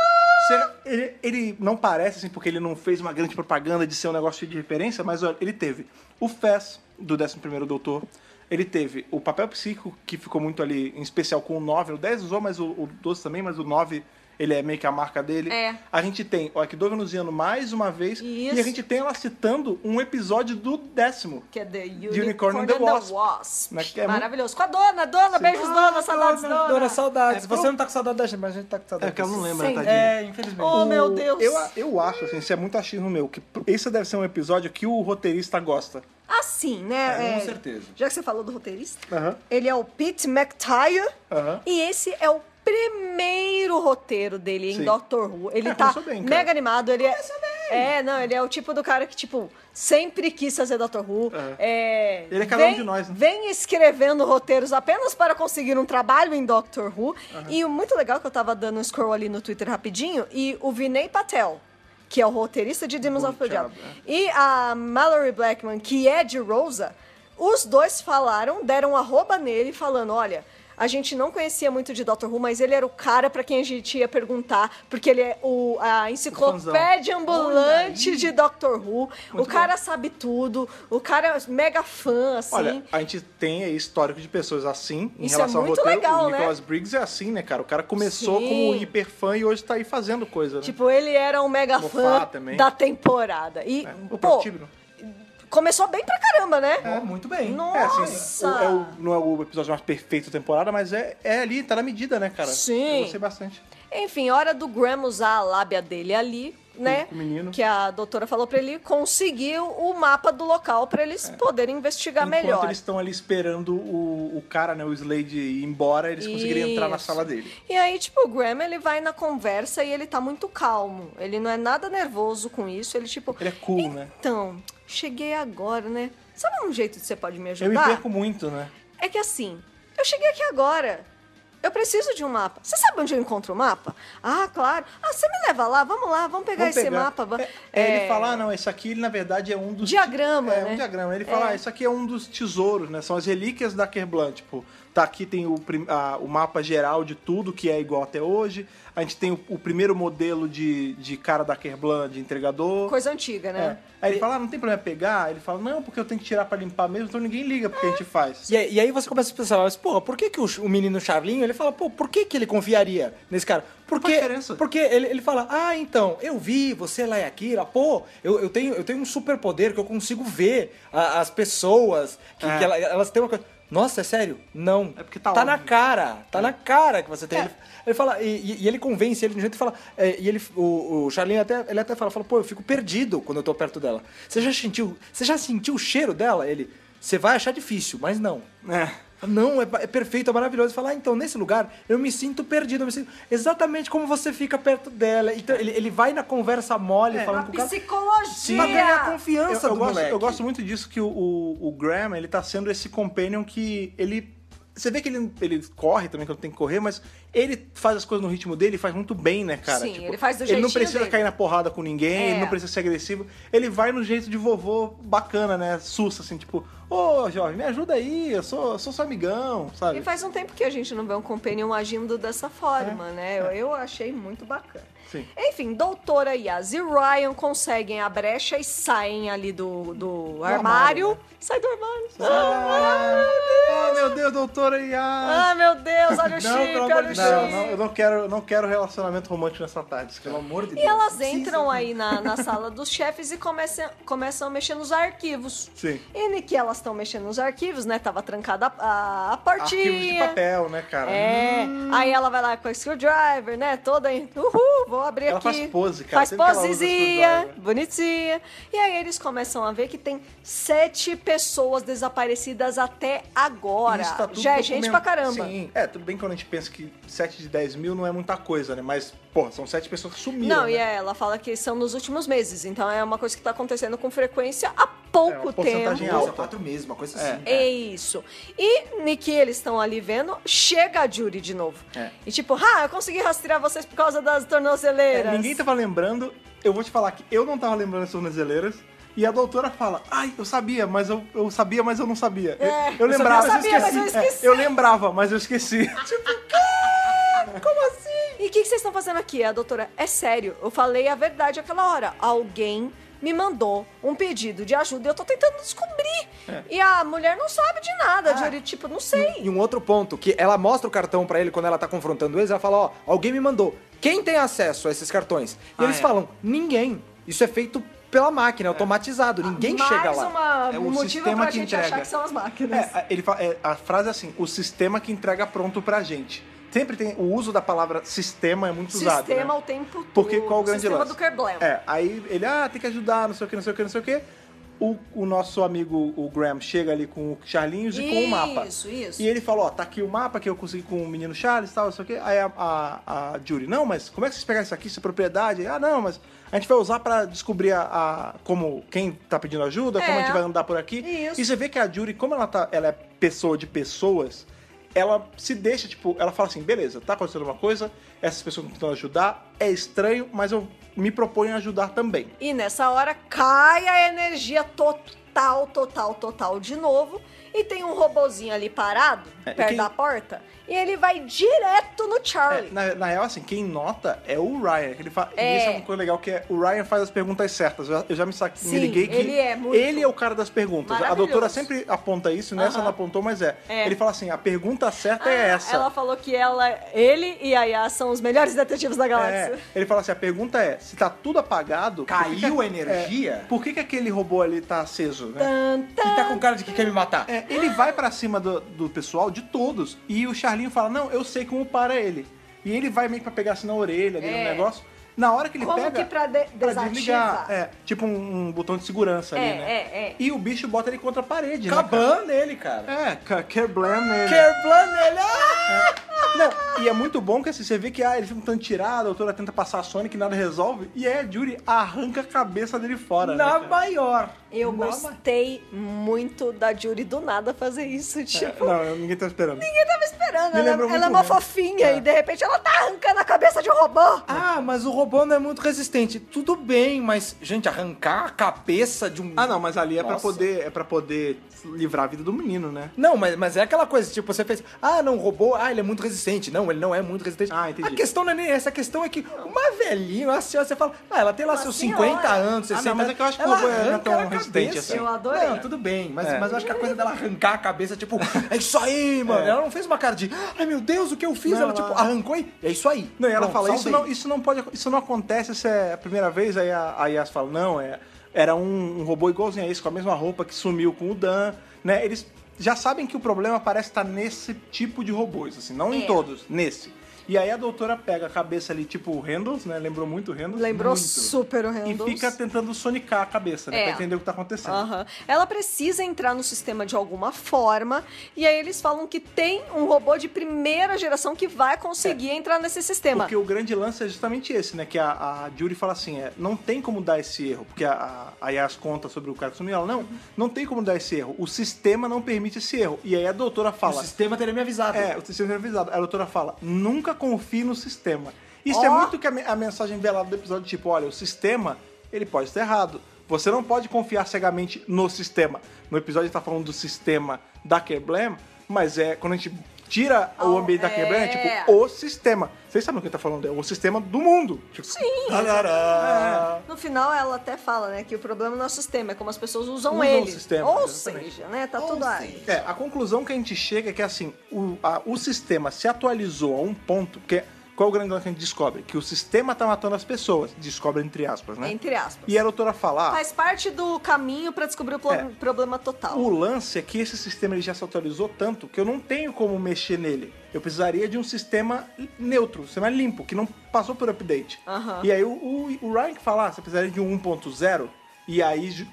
ele, ele não parece, assim, porque ele não fez uma grande propaganda de ser um negócio de referência, mas olha, ele teve o Fez, do 11º Doutor, Ele teve o papel psíquico, que ficou muito ali, em especial com o 9. O 10 usou, mas o, o 12 também, mas o 9 ele é meio que a marca dele. É. A gente tem o Akido venusiano mais uma vez. Isso. E a gente tem ela citando um episódio do décimo. Que é The Unicorn Unicorn, and the and the Wasp. Wasp. Né, que é muito- Maravilhoso. Com a dona, dona, beijos, dona, saudades, dona. Dona, saudades. É, Você pro- não tá com saudade da gente, mas a gente tá com saudade. É que ela não lembra, Sim. tadinha. É, infelizmente. Oh, O- meu Deus. Eu, eu acho, assim, isso é muito achismo meu, que esse deve ser um episódio que o roteirista gosta. Assim, né? com é, certeza. Já que você falou do roteirista, Aham. ele é o Pete McTire Aham. e esse é o primeiro roteiro dele em Sim. Doctor Who. Ele É, tá bem, mega animado, ele é... É, não, ele é o tipo do cara que, tipo, sempre quis fazer Doctor Who. É. Ele é cada um vem- de nós, né? Vem escrevendo roteiros apenas para conseguir um trabalho em Doctor Who. E o muito legal que eu tava dando um scroll ali no Twitter rapidinho, e o Vinay Patel, que é o roteirista de Demons of the Diablo, job, e a Mallory Blackman, que é de Rosa, os dois falaram, deram um arroba nele falando, olha... A gente não conhecia muito de Doctor Who, mas ele era o cara pra quem a gente ia perguntar, porque ele é o, a enciclopédia ambulante de Doctor Who. o cara sabe tudo, o cara é mega fã, assim. Olha, a gente tem aí histórico de pessoas assim em Isso é relação muito ao roteiro. legal, o né? Nicholas Briggs é assim, né, cara? O cara começou Sim. como hiper fã e hoje tá aí fazendo coisa, né? Tipo, ele era um mega Moffat fã também. da temporada. E, É, o pô. Começou bem pra caramba, né? É, muito bem. É, assim, Nossa! o- é o- não é o episódio mais perfeito da temporada, mas é, é ali, tá na medida, né, cara? Sim. Eu gostei bastante. Enfim, hora do Graham usar a lábia dele ali, né? com o menino. Que a doutora falou pra ele conseguir o mapa do local pra eles poderem investigar É. Enquanto melhor. eles estão ali esperando o, o cara, né, o Slade ir embora, eles conseguirem entrar na Isso. sala dele. E aí, tipo, o Graham, ele vai na conversa e ele tá muito calmo. Ele não é nada nervoso com isso. Ele, tipo... Ele é cool, né? Então, cheguei agora, né? Sabe um jeito que você pode me Eu me ajudar? perco muito, né? É que assim, eu cheguei aqui agora. Eu preciso de um mapa. Você sabe onde eu encontro o mapa? Ah, claro. Ah, você me leva lá, vamos lá, vamos pegar Vamos esse pegar. mapa. É, é, Ele fala, ah, não, esse aqui, na verdade, é um dos... Diagrama, É, né? um diagrama. Ele fala, É. ah, isso aqui é um dos tesouros, né? São as relíquias da Kerblan, tipo... Tá, aqui tem o, a- o mapa geral de tudo que é igual até hoje. A gente tem o, o primeiro modelo de, de cara da Kerblan, de entregador. Coisa antiga, É. né? Aí ele fala, ah, não tem problema pegar? Ele fala, não, porque eu tenho que tirar pra limpar mesmo, então ninguém liga porque a gente faz. E, aí- e aí você começa a pensar, mas, porra, por que, que o, o menino Charlinho, ele fala, pô, por que, que ele confiaria nesse cara? Porque, porque ele, ele fala, ah, então, eu vi você lá e Akira, pô, eu, eu, tenho, eu tenho um superpoder que eu consigo ver a- as pessoas, que, É. que ela- elas têm uma coisa... Nossa, é sério? Não. É porque tá na óbvio. cara, tá na cara que você tem. É. Ele, ele fala, e, e- ele convence ele de um jeito e fala, é, e ele, o, o Charlinho até, ele até fala, fala, pô, eu fico perdido quando eu tô perto dela. Você já sentiu, você já sentiu o cheiro dela? Ele, você vai achar difícil, mas não. É. Não, é, é perfeito, é maravilhoso. Falar, ah, então, nesse lugar, eu me sinto perdido, eu me sinto exatamente como você fica perto dela. Então, ele, ele vai na conversa mole, É, falando com o cara. Psicologia! Pra ganhar Eu, confiança eu do gosto, moleque. eu gosto muito disso que o, o, o Graham, ele tá sendo esse companion que ele... Você vê que ele, ele corre também quando tem que correr, mas ele faz as coisas no ritmo dele e faz muito bem, né, cara? Sim, ele faz do Ele não precisa dele. cair na porrada com ninguém, É. ele não precisa ser agressivo. Ele vai no jeito de vovô bacana, né? Sussa, assim, tipo... Ô, Jorge, me ajuda aí, eu sou, eu sou seu amigão, sabe? E faz um tempo que a gente não vê um companion agindo dessa forma, É, né? Eu, eu achei muito bacana. Sim. Enfim, Doutora Yaz e Ryan conseguem a brecha e saem ali do, do armário. armário, né? Sai do armário. Ah, meu Deus, doutora Yas! Ah, meu Deus, olha o Não, chip, olha o chip. Não, não, eu não quero, não quero relacionamento romântico nessa tarde. Pelo amor de E Deus. elas Precisa. entram aí na, na sala dos chefes e começam, começam a mexer nos arquivos. Sim. E que elas estão mexendo nos arquivos, né? Tava trancada a, a, portinha. Arquivos de papel, né, cara? É, aí ela vai lá com a screwdriver, né? Toda. aí, Uhul, vou abrir Ela aqui. faz pose, cara, Faz posezinha, bonitinha. E aí eles começam a ver que tem sete pessoas desaparecidas até agora. Isso tá tudo Já é gente pra caramba. Sim, é, tudo bem quando a gente pensa que 7 de 10 mil não é muita coisa, né? Mas, porra, são 7 pessoas que sumiram. Não, né? e é, ela fala que são nos últimos meses, então é uma coisa que tá acontecendo com frequência há pouco É, uma porcentagem tempo. alta. Nossa, quatro meses, uma coisa É. assim. É isso. E Niki, eles estão ali vendo, chega a Judy de novo. É. E tipo, ah, eu consegui rastrear vocês por causa das tornozeleiras. É, ninguém tava lembrando. Eu vou te falar que eu não tava lembrando das tornozeleiras. E a doutora fala, ai, eu sabia, mas eu, eu sabia, mas eu não sabia. É, eu, eu eu lembrava, sabia, mas eu É, esqueci. eu lembrava, mas eu esqueci. Como assim? E o que, que vocês estão fazendo aqui? A doutora, é sério, eu falei a verdade aquela hora. Alguém me mandou um pedido de ajuda e eu tô tentando descobrir. É. E a mulher não sabe de nada. Ah. Judy, tipo, não sei. E um outro ponto, que ela mostra o cartão pra ele quando ela tá confrontando eles, ela fala, ó, alguém me mandou. Quem tem acesso a esses cartões? E Ah, eles é. falam, ninguém. Isso é feito pela máquina, automatizado. Ninguém Mais chega lá. uma, É o um motivo sistema pra que gente entrega. achar que são as máquinas. É, a- ele fala, é, a frase é assim: o sistema que entrega pronto pra gente. Sempre tem o uso da palavra sistema é muito usado. Sistema né? o tempo todo. Porque qual o grande Sistema lance? do Kerblem. É, aí ele, ah, tem que ajudar, não sei o que, não sei o que, não sei o que. O, o nosso amigo, o Graham, chega ali com o Charlinhos e com o mapa. Isso, isso. E ele falou, ó, tá aqui o mapa que eu consegui com o menino Charles e tal, não sei o quê. Aí a, a, a Judy, não, mas como é que vocês pegaram isso aqui? Isso é propriedade? Ah, não, mas a gente vai usar pra descobrir a, a- como quem tá pedindo ajuda, como É. a gente vai andar por aqui. Isso. E você vê que a Judy, como ela, tá, ela é pessoa de pessoas, ela se deixa, tipo, ela fala assim, beleza, tá acontecendo uma coisa, essas pessoas estão tentando ajudar, é estranho, mas eu me proponho a ajudar também. E nessa hora cai a energia total, total, total de novo. E tem um robozinho ali parado, É, perto quem- da porta. E ele vai direto no É, Charlie. na, na real, assim, quem nota é o Ryan. Que ele fa... É. E isso é uma coisa legal, que é o Ryan faz as perguntas certas. Eu já, eu já me, sa... me Sim, liguei que ele é muito ele é o cara das perguntas. A doutora sempre aponta isso, nessa Aham. não apontou, mas é. É. Ele fala assim, a pergunta certa é Ah, essa. Ela falou que ela, ele e a Yas são os melhores detetives da galáxia. É, ele fala assim, a pergunta é, se tá tudo apagado... Caiu a energia? é, por que, que aquele robô ali tá aceso, né? Tan, tan. E tá com cara de que quer me matar. É, ele vai pra cima do, do pessoal, de todos, e o Charlinho fala, não, eu sei como para ele. E ele vai meio que pra pegar assim na orelha dele, É. um negócio. Na hora que ele Como pega... que pra, de- pra desativar? desligar. É, tipo um, um botão de segurança ali, É, né? é, é. E o bicho bota ele contra a parede, né? Caban nele, cara. É, ca- Kerblam nele. Kerblan nele. Ah! Não, e é muito bom que assim, você vê que ah, ele fica um tanto tirado, a doutora tenta passar a Sonic e nada resolve, e aí a Judy arranca a cabeça dele fora. né, Na cara? maior. Eu Na gostei muito da Judy do nada fazer isso. É, Tipo, não, ninguém tá esperando. ninguém tava esperando. Me Ela, lembrou ela é uma fofinha É. e de repente ela tá arrancando a cabeça de um robô. Ah, mas o robô não é muito resistente. Tudo bem, mas, gente, arrancar a cabeça de um. Ah, não, mas ali é pra Nossa. poder é para poder livrar a vida do menino, né? Não, mas, mas é aquela coisa, tipo, você fez, ah, não, o robô, ah, ele é muito resistente. Não, ele não é muito resistente. Ah, entendi. A questão não é nem essa, a questão é que uma velhinha, uma senhora, você fala, ah, ela tem lá Uma seus senhora. 50 anos, Ah, 60 não, mas é que eu acho que o ela robô não é tão resistente assim. Eu adorei. Não, tudo bem, mas, É. mas eu acho que a coisa dela arrancar a cabeça, tipo, é isso aí, mano. É. Ela não fez uma cara de, ai meu Deus, o que eu fiz? Não, ela, tipo, ela- arrancou e é isso aí. Não, e ela Pronto, fala, isso não, isso não pode, isso não acontece, isso é a primeira vez, aí a, a Yas fala, não, é, era um, um robô igualzinho a esse, com a mesma roupa que sumiu com o Dan, né? Eles já sabem que o problema parece estar nesse tipo de robôs, assim, não em É. todos, nesse. E aí a doutora pega a cabeça ali, tipo o Handles, né? Lembrou muito o Handles. Lembrou muito. super o E Handles. fica tentando sonicar a cabeça, né? É. Pra entender o que tá acontecendo. Ela precisa entrar no sistema de alguma forma. E aí eles falam que tem um robô de primeira geração que vai conseguir entrar nesse sistema. Porque o grande lance é justamente esse, né? Que a, a Judy fala assim, é, não tem como dar esse erro. Porque a, a Yas conta sobre o cara que sumiu, ela, não, não tem como dar esse erro. O sistema não permite esse erro. E aí a doutora O fala... sistema teria me avisado. É, o sistema é avisado. A doutora fala, nunca confie no sistema. Isso é Ó. muito que a, a mensagem velada do episódio, tipo, olha, o sistema, ele pode estar errado. Você não pode confiar cegamente no sistema. No episódio a gente tá falando do sistema da Kerblam, mas é quando a gente tira o Oh, ambiente da Kerblam, é é. tipo o sistema. Vocês sabem o que ele tá falando? É o sistema do mundo. Tipo, Sim. Tarará. No final, ela até fala, né, que o problema não é o sistema, é como as pessoas usam, Usam ele. o sistema, Ou exatamente. seja, né, tá Ou tudo aí. É, a conclusão que a gente chega é que assim, o, a- o sistema se atualizou a um ponto que é- qual o grande lance que a gente descobre? Que o sistema tá matando as pessoas. Descobre entre aspas, né? Entre aspas. E a doutora fala, ah, Faz parte do caminho pra descobrir o É. problema total. o lance é que esse sistema ele já se atualizou tanto que eu não tenho como mexer nele. Eu precisaria de um sistema neutro, um sistema limpo, que não passou por update. Aham. E aí o, o, o Ryan que fala, ah, você precisaria de um 1.0, e aí ju-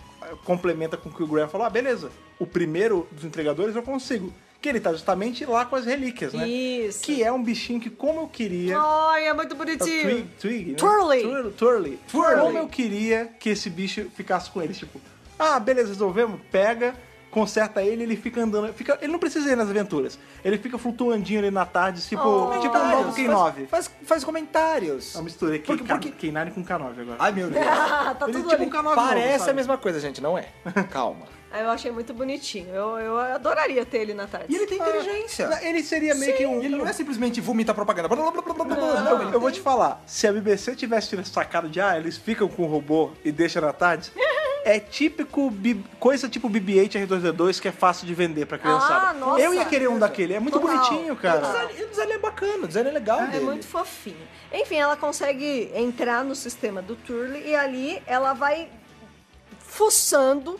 complementa com o que o Graham falou, ah, beleza, o primeiro dos entregadores eu consigo. Que ele tá justamente lá com as relíquias, né? Isso. Que é um bichinho que, como eu queria. Ai, é muito É bonitinho. Twig, Twig, né? Twirly. Twirly. Como eu queria que esse bicho ficasse com ele. Tipo, ah, beleza, resolvemos. Pega, conserta ele, ele fica andando. Fica, ele não precisa ir nas aventuras. Ele fica flutuandinho ali na tarde, tipo, Oh. tipo um novo Faz- K9. Faz, faz comentários. Eu misturei aqui Porque- porque- K9 com K9 agora. Ai, meu Deus. Ah, tá ele é tudo tipo ali. um K9 Parece novo, a mesma coisa, gente, não é? Calma. Ah, Eu achei muito bonitinho. Eu, eu adoraria ter ele na tarde. E ele tem inteligência. Ele seria meio que um. Ele não é simplesmente vomita propaganda. Blá, blá, blá, blá, blá, blá. Eu, eu vou te falar, se a BBC tivesse sacado de ah, eles ficam com o robô e deixam na tarde, É típico coisa tipo BB-8 R2D2 que é fácil de vender pra criançada. Ah, nossa. Eu ia querer um daquele, é muito Total. bonitinho, O cara. design, e o design é bacana, o design é legal É dele. muito fofinho. Enfim, ela consegue entrar no sistema do Turley e ali ela vai fuçando.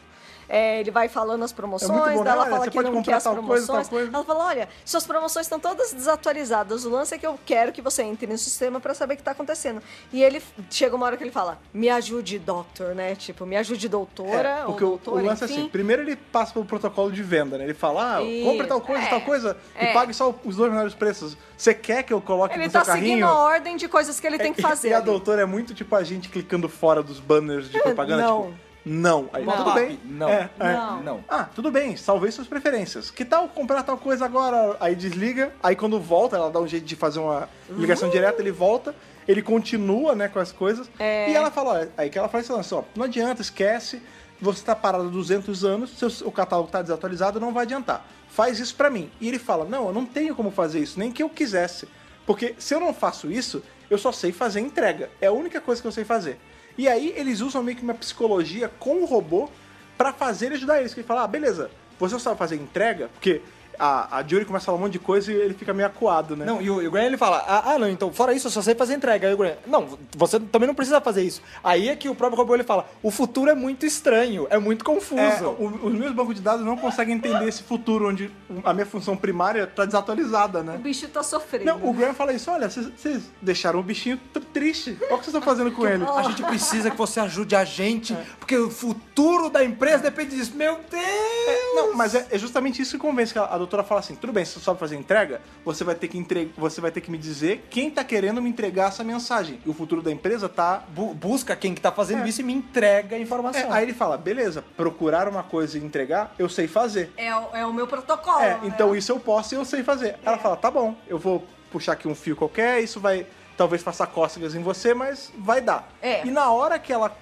É, ele vai falando as promoções, É bom, daí ela olha, fala você que não quer as coisa, promoções. tal coisa. Ela fala: olha, suas promoções estão todas desatualizadas. O lance é que eu quero que você entre no sistema pra saber o que tá acontecendo. E ele chega uma hora que ele fala: me ajude, doctor, né? Tipo, me ajude, doutora. É, porque o, doutora, o lance é enfim. assim, primeiro ele passa pelo protocolo de venda, né? Ele fala, ah, compre tal coisa, é, tal coisa, e é. pague só os dois menores preços. Você quer que eu coloque Ele no tá seu seguindo carrinho? a ordem de coisas que ele tem que fazer. E a ali. doutora é muito tipo a gente clicando fora dos banners de propaganda, Não. tipo, não. Aí, Não. tudo bem. Não. É, é. Não. Não. Ah, tudo bem, salvei suas preferências. Que tal comprar tal coisa agora? Aí desliga, aí quando volta, ela dá um jeito de fazer uma ligação direta, ele volta, ele continua, né, com as coisas. É. E ela fala, ó, aí que ela faz esse lance, ó, não adianta, esquece, você tá parado há 200 anos, seu, o catálogo tá desatualizado, não vai adiantar. Faz isso pra mim. E ele fala, não, eu não tenho como fazer isso, nem que eu quisesse. Porque se eu não faço isso, eu só sei fazer entrega. É a única coisa que eu sei fazer. E aí eles usam meio que uma psicologia com o robô pra fazer ele ajudar eles. Que ele fala, ah, beleza, você sabe fazer entrega? Porque a, a Jury começa a falar um monte de coisa e ele fica meio acuado, né? Não, e o, e o Graham ele fala, ah, ah, não, então fora isso eu só sei fazer entrega. Aí o Graham, não, você também não precisa fazer isso. Aí é que o próprio robô ele fala, o futuro é muito estranho, é muito confuso. É, o- os meus bancos de dados não conseguem entender esse futuro onde a minha função primária tá desatualizada, O né? bicho tá sofrendo. Não, o Graham fala isso, olha, vocês- deixaram o bichinho tr- triste. Olha o que vocês estão fazendo com ele. A gente precisa que você ajude a gente, porque o futuro da empresa depende disso. Meu Deus! É, não, mas é, é justamente isso que convence que a, a doutora fala assim: tudo bem, se você sabe fazer entrega, você vai ter que entre... você vai ter que me dizer quem tá querendo me entregar essa mensagem. E o futuro da empresa tá. Bu- busca quem que tá fazendo isso e me entrega a É, informação. aí ele fala, beleza, procurar uma coisa e entregar, eu sei fazer. É, o- é o meu protocolo. É, então né? isso eu posso e eu sei fazer. Ela fala, tá bom, eu vou puxar aqui um fio qualquer, isso vai talvez faça cócegas em você, mas vai dar. É. E na hora que ela,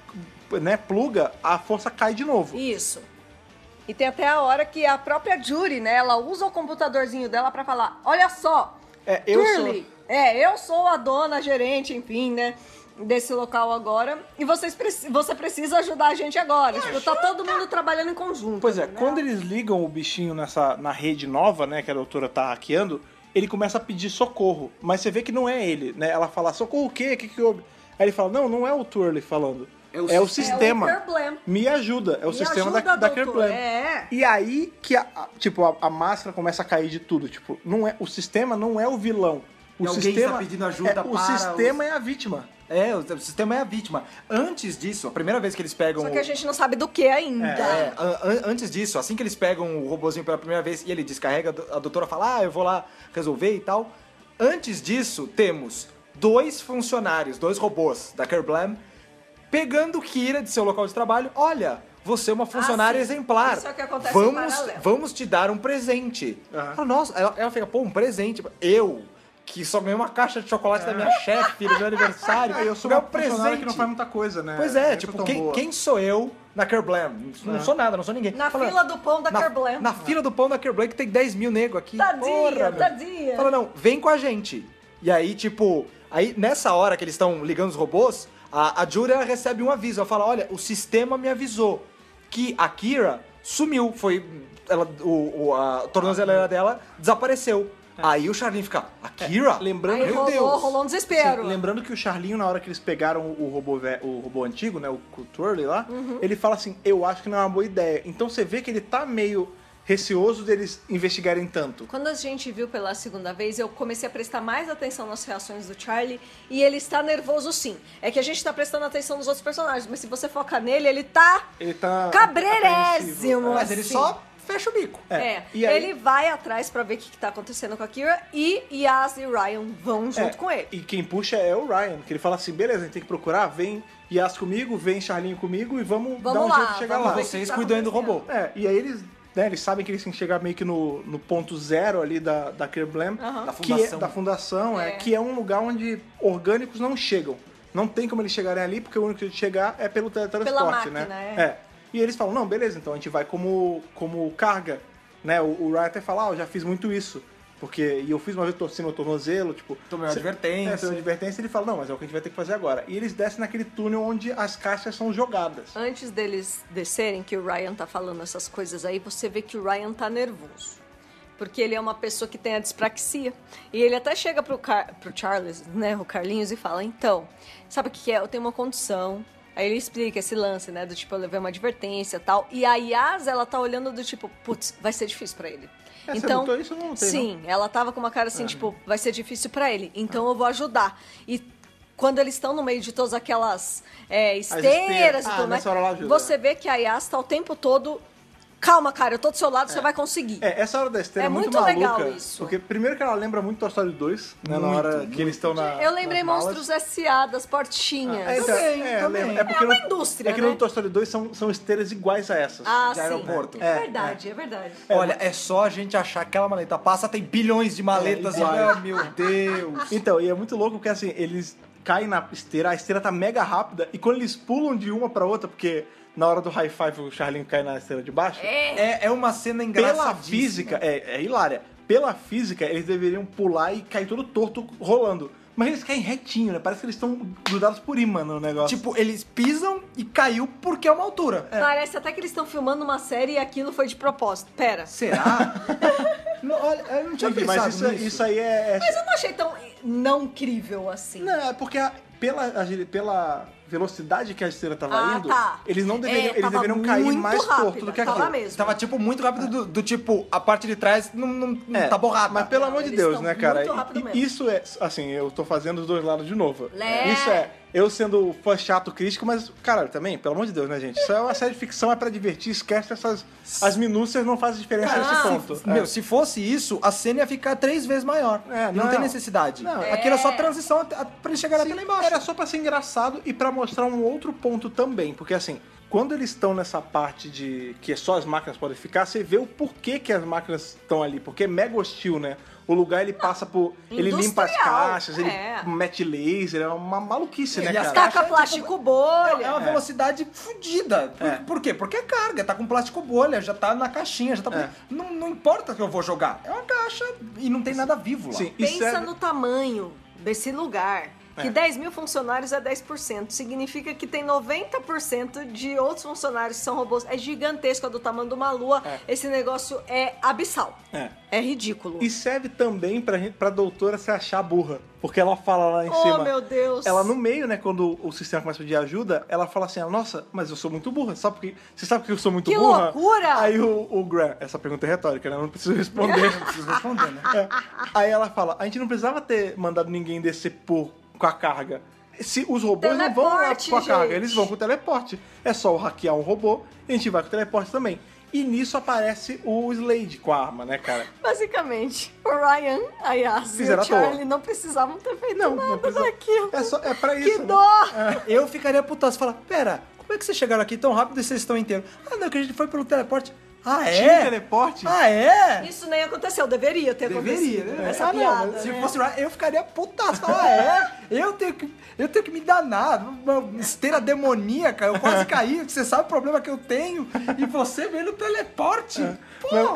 né, pluga, a força cai de novo. Isso. E tem até a hora que a própria Jury, né, ela usa o computadorzinho dela pra falar: olha só, É, eu Turley, é, eu sou a dona, a gerente, enfim, né? Desse local agora. E vocês você precisa ajudar a gente agora. Tipo, tá todo mundo trabalhando em conjunto. Pois é, né? quando eles ligam o bichinho nessa, na rede nova, né, que a doutora tá hackeando, ele começa a pedir socorro. Mas você vê que não é ele, né? Ela fala, socorro o quê? O que que houve? Aí ele fala, não, não é o Turley falando. É o, sistema. É o Kerblem. Me ajuda. É o Me sistema ajuda, da, da doutor. Kerblem. É. E aí que, a, a- tipo, a, a máscara começa a cair de tudo. Tipo, não é, o sistema não é o vilão. O E alguém sistema está pedindo ajuda é, O sistema é a vítima. É, o, o sistema é a vítima. Antes disso, a primeira vez que eles pegam Só o- que a gente não sabe do que ainda. É, an- antes disso, assim que eles pegam o robozinho pela primeira vez e ele descarrega, a doutora fala, ah, eu vou lá resolver e tal. Antes disso, temos dois funcionários, dois robôs da Kerblam, pegando Kira de seu local de trabalho. Olha, você é uma funcionária Ah, exemplar. Isso é o que acontece vamos, vamos te dar um presente. Aham. Fala, Nossa, ela, ela fica, pô, um presente. Eu, que só ganhei uma caixa de chocolate da minha chefe no meu aniversário. É, eu sou uma um funcionária presente. que não faz muita coisa, né? Pois é, Não tipo, quem, quem sou eu na Kerblam? Não sou nada, não sou ninguém. Na Fala, fila do pão da na, Kerblem. Na fila do pão da Kerblam que tem 10 mil nego aqui. Tadinha, Porra, tadinha. Fala, não, vem com a gente. E aí, tipo, aí nessa hora que eles estão ligando os robôs, a, a recebe um aviso. Ela fala, olha, o sistema me avisou que a Kira sumiu. Foi. Ela, o, o- a tornozeleira dela desapareceu. Aí o Charlin fica, a Kira? Lembrando, Aí meu rolou, Deus. rolou um desespero. Sim, lembrando que o Charlinho, na hora que eles pegaram o robô, o robô antigo, né, o Twirly lá, Uhum. ele fala assim, eu acho que não é uma boa ideia. Então você vê que ele tá meio receoso deles investigarem tanto. Quando a gente viu pela segunda vez, eu comecei a prestar mais atenção nas reações do Charlie e ele está nervoso sim. É que a gente está prestando atenção nos outros personagens, mas se você foca nele, ele tá Ele tá... cabreirésimo. Mas ele assim. só fecha o bico. É, E aí- ele vai atrás pra ver o que, que tá acontecendo com a Kira e Yas e Ryan vão junto É, com ele. E quem puxa é o Ryan, que ele fala assim, beleza, a gente tem que procurar, vem Yas comigo, vem Charlinho comigo e vamos, Vamos dar um lá, jeito de chegar vamos lá. Vocês tá cuidando do robô. É, e aí eles, né, eles sabem que eles têm que chegar meio que no, no ponto zero ali da, da Kerblam, Aham. Da que é, fundação. da fundação, é. É. que é um lugar onde orgânicos não chegam. Não tem como eles chegarem ali, porque o único jeito de chegar é pelo teletransporte, Pela máquina, né? é. E eles falam, não, beleza, então a gente vai como, como carga, né? O, o Ryan até fala, ah, eu já fiz muito isso. Porque, e eu fiz uma vez torcendo o tornozelo, tipo... Tomei uma advertência. É, tomei uma advertência e ele fala, não, mas é o que a gente vai ter que fazer agora. E eles descem naquele túnel onde as caixas são jogadas. Antes deles descerem, que o Ryan tá falando essas coisas aí, você vê que o Ryan tá nervoso. Porque ele é uma pessoa que tem a dispraxia. E ele até chega pro, Car pro Charles, né, o Carlinhos, e fala: Então, sabe o que que é? Eu tenho uma condição. Aí ele explica esse lance, né, do tipo, eu levei uma advertência e tal. E a Yas, ela tá olhando do tipo, putz, vai ser difícil pra ele. É, então, isso? Não notei, sim, ela tava com uma cara assim, tipo, vai ser difícil pra ele. Então eu vou ajudar. E quando eles estão no meio de todas aquelas é, esteiras, esteiras. e Ah, tudo mais, você vê que a Yas tá o tempo todo. Calma, cara, eu tô do seu lado, você vai conseguir. É, essa hora da esteira é, É muito, muito legal maluca. isso. Porque primeiro que ela lembra muito Toy Story 2, né? na Muito, hora que eles estão na. eu lembrei. Monstros S.A. das portinhas. É, então, Também, é, também. lembra. é porque É uma no- indústria, É que né? no Toy Story 2 são, são esteiras iguais a essas. ah, de sim. aeroporto. É, É, verdade, é, verdade. Olha, é só a gente achar que aquela maleta passa, tem bilhões de maletas e, oh, meu Deus. Então, e é muito louco porque assim, eles caem na esteira, a esteira tá mega rápida, e quando eles pulam de uma pra outra, porque na hora do high five o Charlinho cai na esteira de baixo, É, é uma cena pela engraçadíssima. física, é, é hilária. Pela física, eles deveriam pular e cair todo torto rolando. Mas eles caem retinho, né? Parece que eles estão grudados por imã no negócio. Tipo, eles pisam e caiu porque é uma altura. Parece até que eles estão filmando uma série e aquilo foi de propósito. Pera. Será? não, olha, eu não tinha Enfim, pensado mas isso, nisso. isso aí é. é- Mas eu não achei tão não crível assim. Não, é porque a- pela, a- pela velocidade que a esteira tava Ah, indo, tá. eles não deveriam, É, eles tava deveriam cair mais rápida, torto do que tava aquilo. mesmo. Tava, tipo, muito rápido do, do tipo, a parte de trás não, não, É, tá borrada. Mas pelo Não, amor de Deus, né, cara? muito rápido E- mesmo. Isso é, assim, eu tô fazendo os dois lados de novo. Né? Isso é, eu sendo fã chato crítico, mas, caralho, também, pelo amor de Deus, né, gente? Isso é uma série de ficção, é pra divertir, esquece essas. As minúcias não fazem diferença Cara, nesse se- ponto. Meu, É. se fosse isso, a cena ia ficar três vezes maior. É, não, não. tem necessidade. Não. Aquilo é só É. transição pra eles chegarem Sim, até lá embaixo. Era só pra ser engraçado e pra mostrar um outro ponto também. Porque assim, quando eles estão nessa parte de que só as máquinas podem ficar, você vê o porquê que as máquinas estão ali. Porque é mega hostil, né? O lugar ele passa por. Ele limpa as caixas, ele é. mete laser, é uma maluquice, né, E as cara? caixas- Taca é plástico É bolha. uma velocidade fodida. Por, É. por quê? Porque é carga, tá com plástico bolha, já tá na caixinha, já tá. É. Não, não importa que eu vou jogar. É uma caixa e não tem nada vivo lá. Sim, Pensa serve- no tamanho desse lugar. Que É. 10 mil funcionários é 10%. Significa que tem 90% de outros funcionários que são robôs. É gigantesco, é do tamanho de uma lua. É. Esse negócio é abissal. É. É ridículo. E serve também pra, gente, pra doutora se achar burra. Porque ela fala lá em oh, cima. meu Deus. Ela no meio, né, quando o sistema começa a pedir ajuda, ela fala assim: Nossa, mas eu sou muito burra. Sabe por quê? Você sabe que eu sou muito Que burra? loucura! Aí o, o Graham, essa pergunta é retórica, né? Eu não preciso responder. Não preciso responder, né? É. Aí ela fala: A gente não precisava ter mandado ninguém descer por, com a carga. Se os robôs não vão lá Teleporte, com a carga, gente. eles vão com o teleporte. É só hackear um robô e a gente vai com o teleporte também. E nisso aparece o Slade com a arma, né, cara? Basicamente, o Ryan, a Yas e o. Charlie não precisavam ter feito Não, nada não precisa. daquilo. É, só, é pra Que isso. né? dó! Eu ficaria putaço. Falar, pera, como é que vocês chegaram aqui tão rápido e vocês estão inteiros? Ah, não, que a gente foi pelo teleporte. Ah, é? Tinha teleporte? Ah, é? Isso nem aconteceu, deveria ter Deveria, acontecido. né? Essa Ah, não, piada. se né? fosse o Ryan, eu ficaria putaço. Ah, é? Eu tenho, que, eu tenho que me danar. Uma esteira demoníaca, eu quase caí. Você sabe o problema que eu tenho. E você veio no teleporte. Pô.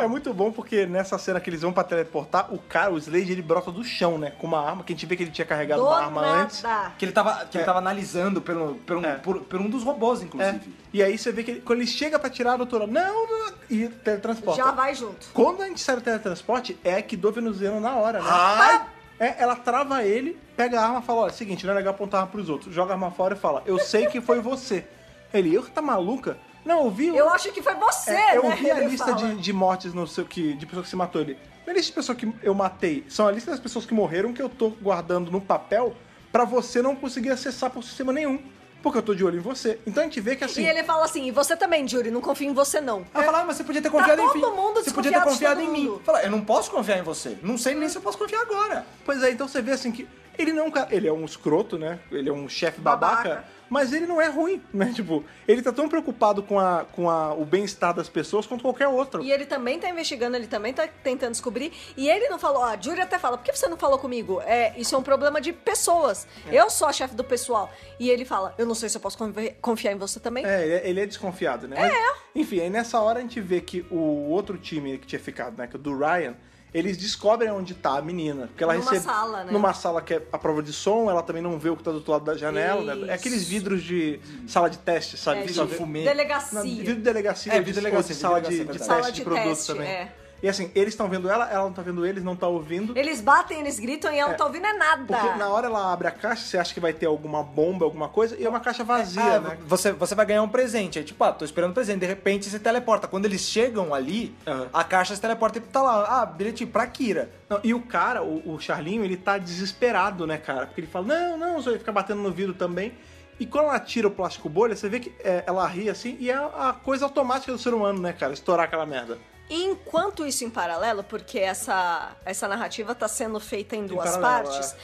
É muito bom porque nessa cena que eles vão pra teleportar, o cara, o Slade, ele brota do chão, né? Com uma arma, que a gente vê que ele tinha carregado Do uma arma antes. nada. Que ele tava, que ele É. tava analisando pelo, pelo, É. por, por um dos robôs, É. inclusive. E aí você vê que ele- quando ele chega pra tirar a doutora, não, não, e teletransporta. Já vai junto. Quando a gente sai do teletransporte, é que do venezuelano na hora, né? Ai! É, ela trava ele, pega a arma e fala, olha, seguinte, não é legal apontar arma pros outros. Joga a arma fora e fala, eu sei que foi você. Ele, eu tá maluca? Não, eu vi... Eu acho que foi você, É, eu né? vi a lista de, de mortes no seu, que, de pessoas que se matou é a lista de pessoas que eu matei, são a lista das pessoas que morreram que eu tô guardando no papel pra você não conseguir acessar por sistema nenhum. Porque eu tô de olho em você. Então a gente vê que assim. E ele fala assim, e você também, Jury, não confio em você não. Ela fala, ah, mas você podia ter confiado em todo mim. mundo Você podia ter confiado todo em mim. Fala, eu não posso confiar em você. Não sei nem se eu posso confiar agora. Pois é, então você vê assim que ele não é ele é um escroto, né? Ele é um chefe babaca, Babaca. mas ele não é ruim, né? Tipo, ele tá tão preocupado com, a, com a, o bem-estar das pessoas quanto qualquer outro. E ele também tá investigando, ele também tá tentando descobrir. E ele não falou, a Jury até fala, por que você não falou comigo? É, isso é um problema de pessoas. É. Eu sou a chefe do pessoal. E ele fala, eu não sei se eu posso confi- confiar em você também. É, ele é, ele é desconfiado, né? Mas, enfim, aí nessa hora a gente vê que o outro time que tinha ficado, né? Que é o do Ryan, eles descobrem onde tá a menina. Porque ela Numa recebe. sala, né? Numa sala que é a prova de som, ela também não vê o que tá do outro lado da janela. né? É aqueles vidros de sala de teste, sabe? É, de fumê. Delegacia. Não, vidro de delegacia, É, de, vidro de delegacia, ou de sala de, de de teste é de de também. teste, E assim, eles estão vendo ela, ela não tá vendo eles, não tá ouvindo. Eles batem, eles gritam e ela não tá ouvindo é nada. Porque na hora ela abre a caixa, você acha que vai ter alguma bomba, alguma coisa, e é uma caixa vazia, Ah, né? você, você vai ganhar um presente. Aí, tipo, ah, tô esperando o presente. De repente, se teleporta. Quando eles chegam ali, Aham. a caixa se teleporta e tá lá. Ah, bilhetinho pra Kira. Não, e o cara, o, o Charlinho, ele tá desesperado, né, cara? Porque ele fala, não, não, você vai ficar batendo no vidro também. E quando ela tira o plástico bolha, você vê que é, ela ri assim, e é a coisa automática do ser humano, né, cara? Estourar aquela merda. Enquanto isso em paralelo, porque essa, essa narrativa está sendo feita em duas paralelo, partes, é.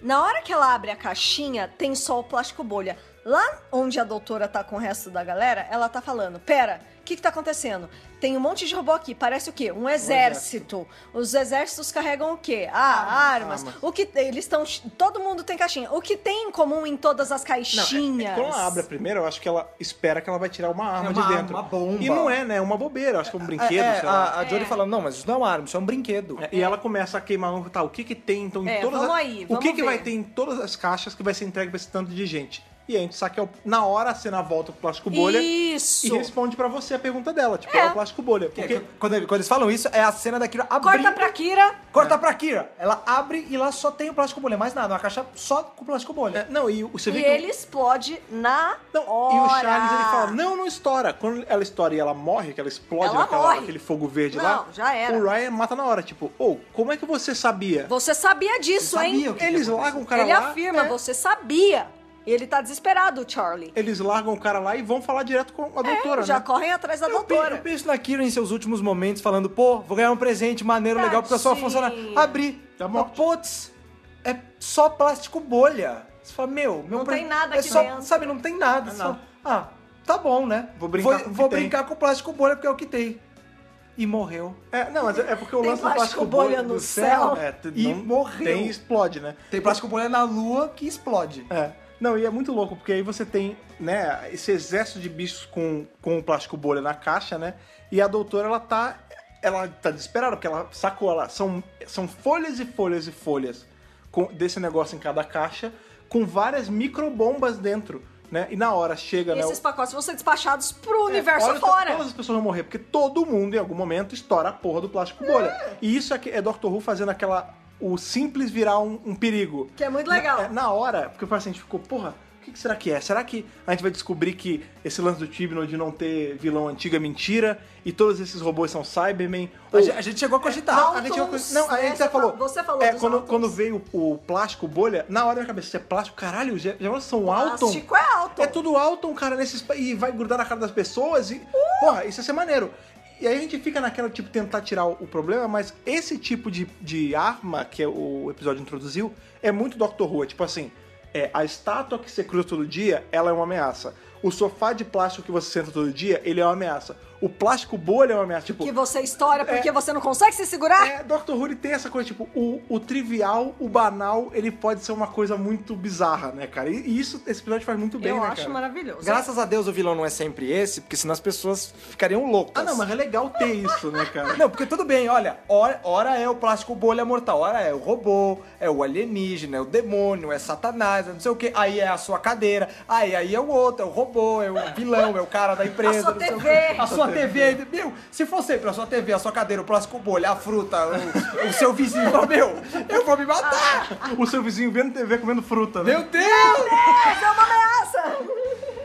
na hora que ela abre a caixinha, tem só o plástico bolha. Lá onde a doutora tá com o resto da galera, ela tá falando: pera, o que, que tá acontecendo? Tem um monte de robô aqui, parece o quê? Um exército. Os exércitos carregam o quê? Ah, armas. armas. O que eles estão. Todo mundo tem caixinha. O que tem em comum em todas as Não, caixinhas? é- é- quando ela abre a primeira, eu acho que ela espera que ela vai tirar uma arma É de uma dentro. arma, uma bomba. E não é, né? É uma bobeira, eu acho que é um brinquedo, é, sei lá. a, a Jory É. falando, não, mas isso não é uma arma, isso é um brinquedo. É, E ela começa a queimar um, tá, o que que tem então em É, todas vamos as- aí, O vamos que que ver. vai ter em todas as caixas que vai ser entregue pra esse tanto de gente? E a gente saca é na hora a cena volta pro plástico bolha Isso! e responde pra você a pergunta dela, tipo, É. é, o plástico bolha. Porque Quando, ele- quando eles falam isso, é a cena da Kira abrindo... Corta pra Kira. Corta pra Kira. Ela abre e lá só tem o plástico bolha, mais nada. Uma caixa só com plástico bolha. é, não, e o- você E vê que ele explode na Não, hora. e o Charles ele fala: Não, não estoura. Quando ela estoura e ela morre, que ela explode Ela naquela, morre. aquele fogo verde Não, lá, já era. o Ryan mata na hora. Tipo, ô, como é que você sabia? Você sabia disso, Você hein? sabia que Eles largam o cara Ele lá. afirma, é, você sabia. Ele tá desesperado, o Charlie. Eles largam o cara lá e vão falar direto com a doutora, É, já né? correm atrás da Eu, pe- doutora. eu penso na Kira em seus últimos momentos falando, pô, vou ganhar um presente maneiro, legal, porque eu sou uma funcionária. Abri. Tá morte. putz, é só plástico bolha. Você fala, meu, meu Não pre- tem nada é aqui só, dentro. Sabe, não tem nada. Ah, só- não. ah, tá bom, né? Vou brincar vou, com o que vou tem. brincar com plástico bolha porque é o que tem. E morreu. É, não, mas é porque o lance do plástico plástico bolha no do céu. é, E não morreu. Tem e explode, né? Tem plástico bolha na lua que explode. É. Não, e é muito louco, porque aí você tem, né, esse exército de bichos com, com o plástico bolha na caixa, né? E a doutora, ela tá. Ela tá desesperada, porque ela sacou, ela, são, são folhas e folhas e folhas com, desse negócio em cada caixa, com várias microbombas dentro, né? E na hora chega, E né? esses pacotes vão ser despachados pro é, universo olha, fora. Todas as pessoas vão morrer, porque todo mundo, em algum momento, estoura a porra do plástico bolha. E isso é, é Doctor Who fazendo aquela. O simples virar um, um perigo. Que é muito legal. Na, é, na hora, porque assim, a gente ficou, porra, o que, que será que é? Será que a gente vai descobrir que esse lance do Tibno de não ter vilão antigo é mentira e todos esses robôs são Cybermen? A, Ou- gente, a gente chegou a cogitar. Não, a gente não, Altons, não, a gente Você até falou. você falou é, quando, Altons. quando veio o, plástico bolha, na hora da minha cabeça, isso é plástico, caralho, já, já são Alton. Plástico é Alton. É tudo Alton, cara, nesses e vai grudar na cara das pessoas e porra, isso ia ser maneiro. E aí a gente fica naquela tipo tentar tirar o, problema, mas esse tipo de, de arma que é o episódio introduziu é muito Doctor Who, é tipo assim, é, a estátua que você cruza todo dia, ela é uma ameaça. O sofá de plástico que você senta todo dia, ele é uma ameaça. O plástico bolha é uma ameaça, tipo, Que você estoura porque É. você não consegue se segurar. é, Doctor Who tem essa coisa, tipo, o, o trivial, o banal, ele pode ser uma coisa muito bizarra, né, cara? E, e isso, esse episódio faz muito bem, Eu né, acho cara? maravilhoso. Graças a Deus o vilão não é sempre esse, porque senão as pessoas ficariam loucas. Ah, não, mas é legal ter isso, né, cara? Não, porque tudo bem, olha, ora, ora é o plástico bolha mortal, ora é o robô, é o alienígena, é o demônio, é Satanás, é não sei o que, aí é a sua cadeira, aí, aí é o outro, é o robô, é o vilão, é o cara da empresa. A sua TV. A sua TV, aí, meu, se for sempre a sua TV, a sua cadeira, o plástico bolha, a fruta, o, o seu vizinho, meu, eu vou me matar! O seu vizinho vendo TV comendo fruta, né? Meu Deus! É uma ameaça!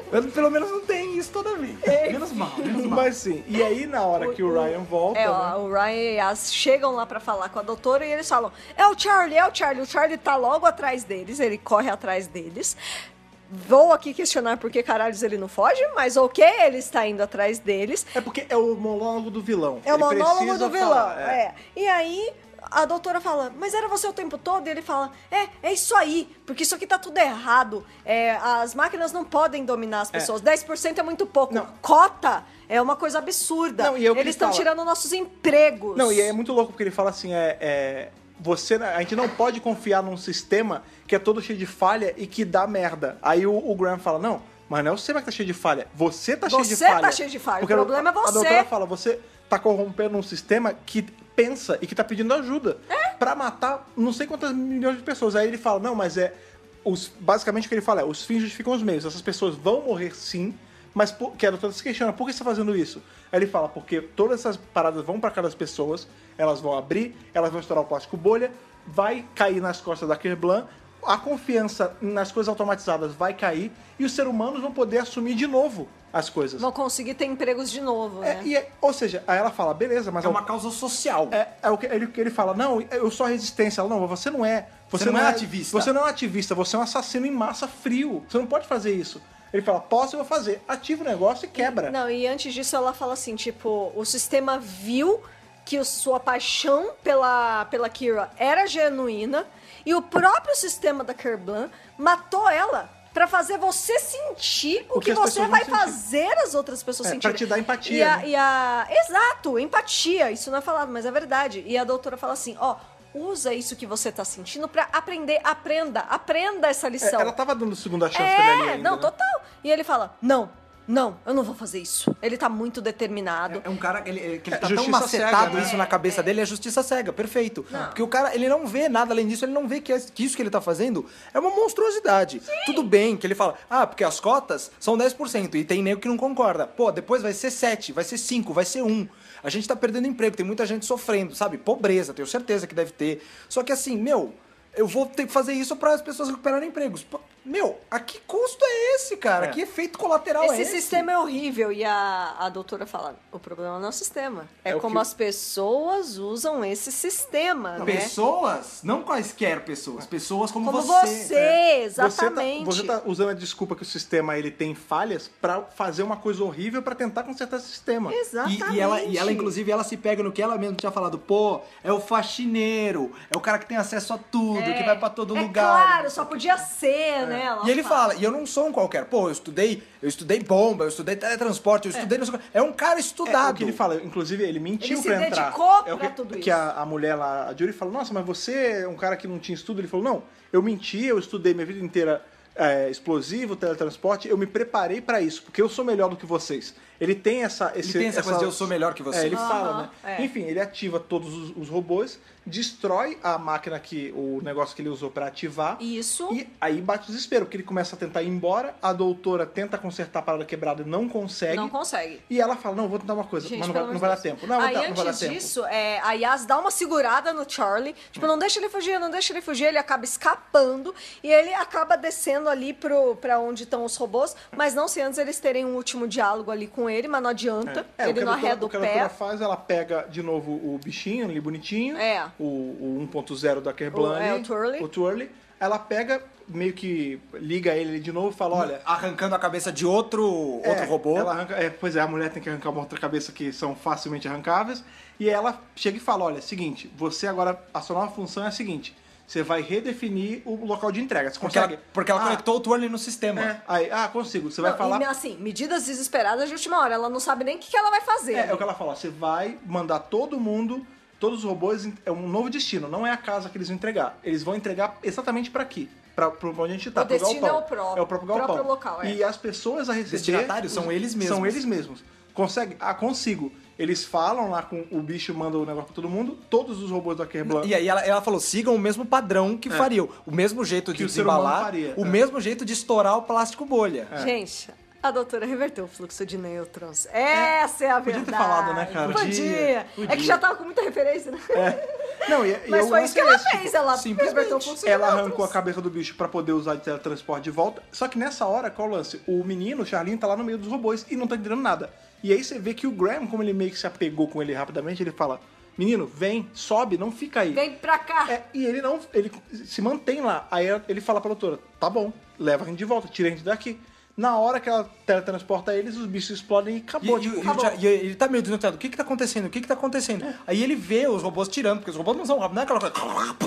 Eu, pelo menos não tem isso toda vez. Menos mal, menos mal. Mas sim, e aí na hora que o Ryan volta, É, né? o Ryan e as chegam lá pra falar com a doutora e eles falam: É o Charlie, é o Charlie. O Charlie tá logo atrás deles, ele corre atrás deles. Vou aqui questionar por que caralhos ele não foge, mas ok, ele está indo atrás deles. É porque é o monólogo do vilão. É o Ele monólogo do vilão. falar, é. E aí a doutora fala, mas era você o tempo todo? E ele fala, é, é isso aí, porque isso aqui tá tudo errado. É, as máquinas não podem dominar as pessoas. 10% é muito pouco. Não. Cota é uma coisa absurda. Não, e é o que Eles ele estão tirando nossos empregos. Não, e é muito louco porque ele fala assim, é, é, você, a gente não pode confiar num sistema que é todo cheio de falha e que dá merda. Aí o, o Graham fala, não, mas não é o sistema que tá cheio de falha, você tá cheio de Você falha. tá cheio de falha, o Porque problema é A você. doutora fala, você tá corrompendo um sistema que pensa e que tá pedindo ajuda É? pra matar não sei quantas milhões de pessoas. Aí ele fala, não, mas é. Os, basicamente o que ele fala é, os fins justificam os meios. Essas pessoas vão morrer sim, mas por, que a doutora se questiona, por que você tá fazendo isso? Aí ele fala, porque todas essas paradas vão pra cada das pessoas, elas vão abrir, elas vão estourar o plástico bolha, vai cair nas costas da Kerblan, a confiança nas coisas automatizadas vai cair e os seres humanos vão poder assumir de novo as coisas. Vão conseguir ter empregos de novo, É, né? e é- ou seja, aí ela fala, beleza, mas É uma causa social. é, é o que ele, ele fala, não, eu sou a resistência. Ela, não, você não é. Você, não é ativista. Você não é ativista, você é um assassino em massa frio. Você não pode fazer isso. Ele fala, posso, eu vou fazer. Ativa o negócio e quebra. Não, e antes disso ela fala assim, tipo, o sistema viu que o- sua paixão pela, pela Kira era genuína e o próprio sistema da Kerblan matou ela pra fazer você sentir o, O que que, você vai fazer as outras pessoas É, sentirem. pra te dar empatia, E a, né? e a- Exato, empatia. Isso não é falado, mas é verdade. E a doutora fala assim, ó... Usa isso que você tá sentindo pra aprender. Aprenda, aprenda essa É, lição. ela tava dando segunda chance pra ele É, ainda, não, né? total. E ele fala: Não, não, eu não vou fazer isso. Ele tá muito determinado. É um cara que ele, que ele É, tá tão justiça macetado cega, né? isso na cabeça dele, é justiça cega, perfeito. Porque o cara, ele não vê nada além disso, ele não vê que, que isso que ele tá fazendo é uma monstruosidade. Tudo bem que ele fala, ah, porque as cotas são 10% e tem nego que não concorda. Pô, depois vai ser 7, vai ser 5, vai ser 1. A gente tá perdendo emprego, tem muita gente sofrendo, sabe? Pobreza, tenho certeza que deve ter. Só que assim, meu, eu vou ter que fazer isso para as pessoas recuperarem empregos. Meu, a que custo é esse, cara? É. Que efeito colateral é Esse esse? sistema é horrível. E a, a doutora fala: o problema não é o sistema. É, É o como que- as pessoas usam esse sistema, né? Pessoas, não quaisquer pessoas, pessoas como, Como você. você, É. exatamente. Você tá, você tá usando a desculpa que o sistema ele tem falhas pra fazer uma coisa horrível pra tentar consertar esse sistema. Exatamente. E, e ela, e ela, inclusive, ela se pega no que ela mesma tinha falado. Pô, é o faxineiro, é o cara que tem acesso a tudo, que vai pra todo é lugar. Claro, só podia ser, né? Ela E ele fala, e eu não sou um qualquer. Pô, eu estudei, eu estudei bomba, eu estudei teletransporte, eu estudei... não sei o quê. É um cara É, estudado. o que ele fala, inclusive ele mentiu Ele se pra entrar. dedicou é pra que, tudo que isso. a, a mulher lá, a Judy fala, nossa, mas você é um cara que não tinha estudo. Ele falou, não, eu menti, eu estudei minha vida inteira é, explosivo, teletransporte, eu me preparei pra isso, porque eu sou melhor do que vocês. Ele tem essa... Esse, tem essa coisa de eu sou melhor que você. É, ele Aham, fala, né? é. Enfim, ele ativa todos os, os robôs, destrói a máquina que... o negócio que ele usou pra ativar. Isso. E aí bate o desespero, porque ele começa a tentar ir embora, a doutora tenta consertar a parada quebrada e não consegue. Não consegue. E ela fala, não, vou tentar uma coisa, Gente, mas não vai, não vai dar tempo. Não, Aí, não, vai dar antes tempo. disso, é, a Yas dá uma segurada no Charlie. Tipo, não deixa ele fugir, não deixa ele fugir. Ele acaba escapando e ele acaba descendo ali pro, pra onde estão os robôs. Mas não se antes eles terem um último diálogo ali com ele, mas não adianta. É, o ele não arreda o O que a doutora pé. faz, ela pega de novo o bichinho ali bonitinho, É. o, o 1.0 da Kerblan O- é, o Twirly. o Twirly. Ela pega, meio que liga ele de novo e fala, olha... Arrancando a cabeça de outro, é, outro robô. Ela arranca, é, pois é, a mulher tem que arrancar uma outra cabeça que são facilmente arrancáveis. E ela chega e fala, olha, seguinte, você agora, a sua nova função é a seguinte, você vai redefinir o local de entrega. Você Porque consegue? ela, porque ela Ah, conectou o Twirly no sistema. É, aí, ah, consigo. Você vai Não, falar... E, assim, medidas desesperadas de última hora. Ela não sabe nem o que, que ela vai fazer. É, é o que ela fala, você vai mandar todo mundo, todos os robôs, é um novo destino, não é a casa que eles vão entregar. Eles vão entregar exatamente pra aqui, pra, pra onde a gente tá, O destino galpão. é o próprio- É o próprio galpão. próprio local, é. E as pessoas a receber... Destinatários são eles mesmos. São eles mesmos. Consegue? Ah, consigo. Eles falam lá com o bicho, manda o negócio pra todo mundo, todos os robôs da Kerblan... E aí ela, ela falou, sigam o mesmo padrão que fariam. O mesmo jeito de É. Que o ser humano desembalar, faria, o é. mesmo jeito de estourar o plástico bolha. Gente, a doutora reverteu o fluxo de nêutrons. Essa é a Podia ter verdade. falado, né, cara? Podia. Podia, É que já tava com muita referência, né? Não, e, Mas foi isso que é ela esse, fez. Ela simplesmente. o fluxo Ela nêutrons. arrancou a cabeça do bicho pra poder usar de teletransporte de volta. Só que nessa hora, qual é o lance? O menino, o Charlinho, tá lá no meio dos robôs e não tá entendendo nada. E aí você vê que o Graham, como ele meio que se apegou com ele rapidamente, ele fala: Menino, vem, sobe, não fica aí. Vem pra cá. É, e ele não. Ele se mantém lá. Aí ele fala pra doutora: Tá bom, leva a gente de volta, tira a gente daqui. Na hora que ela teletransporta eles, os bichos explodem e E, acabou. e- tipo, e acabou. E ele tá meio desnorteado. O que que tá acontecendo? O que que tá acontecendo? Aí ele vê os robôs tirando, porque os robôs não são rápidos. Não é aquela coisa...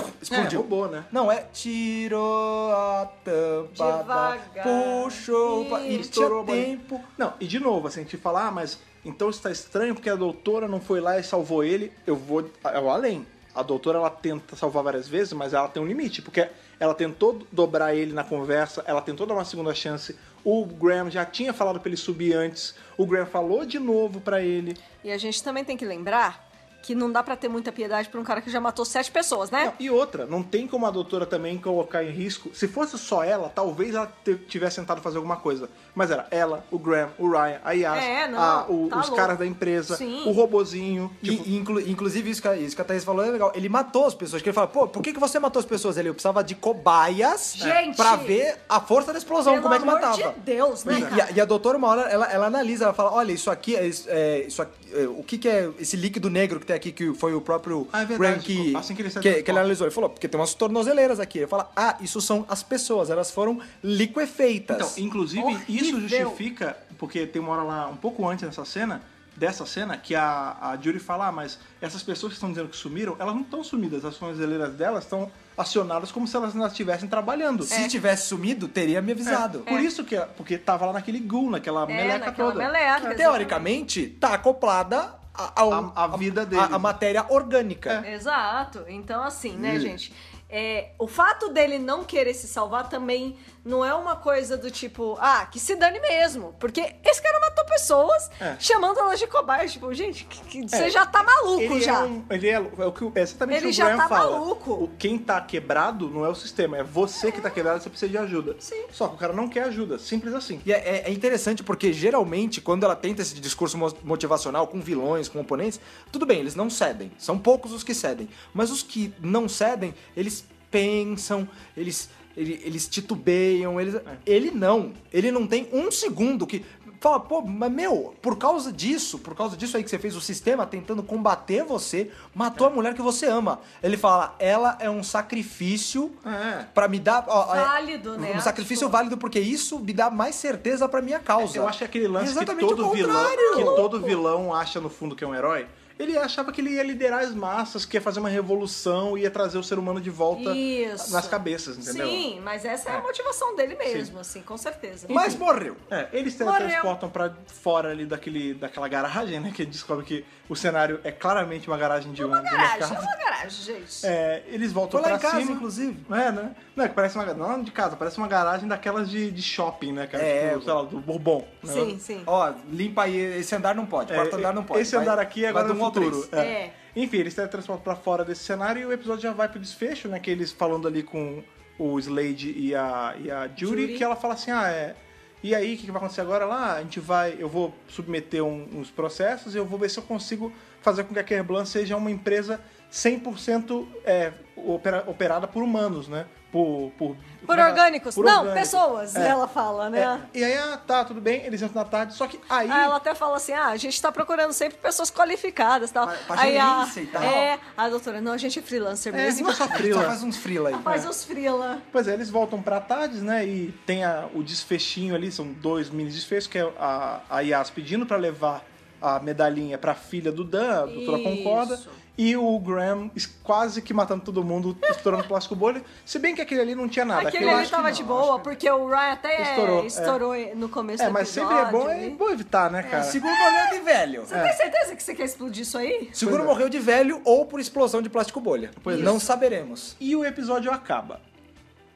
É, Explodiu. robô, né? Não, é tirou a tampa, Devagar. puxou, e Estourou a tinha tempo. Não, e de novo, assim, a gente fala, ah, mas então está estranho porque a doutora não foi lá e salvou ele. Eu vou, eu além. A doutora ela tenta salvar várias vezes, mas ela tem um limite, porque ela tentou dobrar ele na conversa, ela tentou dar uma segunda chance. O Graham já tinha falado pra ele subir antes. O Graham falou de novo pra ele. E a gente também tem que lembrar que não dá pra ter muita piedade pra um cara que já matou sete pessoas, né? Não, e outra, não tem como a doutora também colocar em risco. Se fosse só ela, talvez ela tivesse tentado fazer alguma coisa. Mas era ela, o Graham, o Ryan, a Yas, É, não, a- o- tá os louco. caras da empresa, Sim. o robozinho. E- Tipo, e inclu- inclusive, isso que, a, isso que a Thaís falou é legal. Ele matou as pessoas. Que ele fala, pô, por que, que você matou as pessoas? Ele eu precisava de cobaias Gente! pra ver a força da explosão, Pelo como é que amor matava. de Deus, né, E, cara? a, e a doutora, uma hora, ela, ela analisa, ela fala, olha, isso aqui, é, isso- é, aqui o que, que é esse líquido negro que tem aqui, que foi o próprio Ah, é verdade, Graham que, assim que ele que, que ele analisou. Ele falou, porque tem umas tornozeleiras aqui. Ele fala, ah, isso são as pessoas, elas foram liquefeitas. Então, inclusive, Horrível. isso justifica, porque tem uma hora lá, um pouco antes dessa cena, dessa cena, que a, a Judy fala, ah, mas essas pessoas que estão dizendo que sumiram, elas não estão sumidas, as tornozeleiras delas estão acionadas como se elas ainda estivessem trabalhando. Se tivesse sumido, teria me avisado. Por isso que, porque tava lá naquele ghoul, naquela É, meleca naquela toda. meleca. Que, teoricamente, tá acoplada a, ao- A- a vida dele. A, a matéria orgânica. Exato. Então, assim, né, Hum. gente? É, o fato dele não querer se salvar também não é uma coisa do tipo, ah, que se dane mesmo. Porque esse cara matou pessoas É. chamando elas de cobaias. Tipo, gente, que- que- você É, já tá maluco Ele já. é, um, ele é, é o que o- é exatamente Ele o que já tá fala. maluco. O, quem tá quebrado não é o sistema, é você que tá quebrado e você precisa de ajuda. Sim. Só que o cara não quer ajuda, simples assim. E é, é- é interessante porque geralmente, quando ela tenta esse discurso mo- motivacional com vilões, com oponentes, tudo bem, eles não cedem. São poucos os que cedem. Mas os que não cedem, eles pensam, eles, ele- eles titubeiam, eles. Ele não. Ele não tem um segundo que. Fala, pô, mas meu, por causa disso, por causa disso aí que você fez, o sistema tentando combater você, matou a mulher que você ama. Ele fala, ela é um sacrifício É. pra me dar. ó, é, Válido, né? Um sacrifício Tipo- válido, porque isso me dá mais certeza pra minha causa. Eu acho que aquele lance que todo vilão, que todo vilão acha no fundo que é um herói, ele achava que ele ia liderar as massas, que ia fazer uma revolução, ia trazer o ser humano de volta Isso. nas cabeças, entendeu? Sim, mas essa é, a motivação dele mesmo, assim, com certeza. Mas morreu. É, eles Morreu. teletransportam pra fora ali daquele, daquela garagem, né? Que descobre que o cenário é claramente uma garagem de um, uma uma garagem, é uma garagem, gente. É, eles voltam Foi lá pra em casa, cima. inclusive. É, né? Não, é que parece uma não de casa, parece uma garagem daquelas de, de shopping, né, cara? É, tipo, sei lá, do Bourbon. né? Sim, sim. Ó, limpa aí, esse andar não pode, quarto É, andar não pode. Esse Vai- andar aqui é agora do no um três. futuro. É. Enfim, eles teletransportam pra fora desse cenário e o episódio já vai pro desfecho, né? Que eles falando ali com o Slade e a, e a Judy, Judy. que ela fala assim, ah, é... E aí, o que, vai acontecer agora lá? A gente vai... Eu vou submeter um- uns processos e eu vou ver se eu consigo fazer com que a Kerblan seja uma empresa 100% é, opera- operada por humanos, né? Por... Por, Por orgânicos. por não, orgânicos. pessoas, É. ela fala, né? É, e aí, ah, tá, tudo bem, eles entram na tarde, só que aí... Aí ela até fala assim: ah, a gente tá procurando sempre pessoas qualificadas e tal. Pra- pra aí a, gerência e tal. É, a doutora, não, a gente é freelancer É, a gente mesmo. é só frila. só faz uns frila aí. Faz os freela. Pois é, eles voltam pra tardes, né? E tem a- o desfechinho ali, são dois mini desfechos, que é a, a Yas pedindo pra levar a medalhinha pra filha do Dan, a doutora Isso. Concorda. E o Graham quase que matando todo mundo, estourando plástico bolha. Se bem que aquele ali não tinha nada. Aquele eu ali tava não, de boa, que- porque o Ryan até Estourou, estourou, é. no começo É, do mas sempre episódio. é bom, é bom evitar, né, cara? Seguro morreu de velho. Você tem certeza que você quer explodir isso aí? Seguro Pois é. morreu de velho ou por explosão de plástico bolha. Pois é. não saberemos. E o episódio acaba.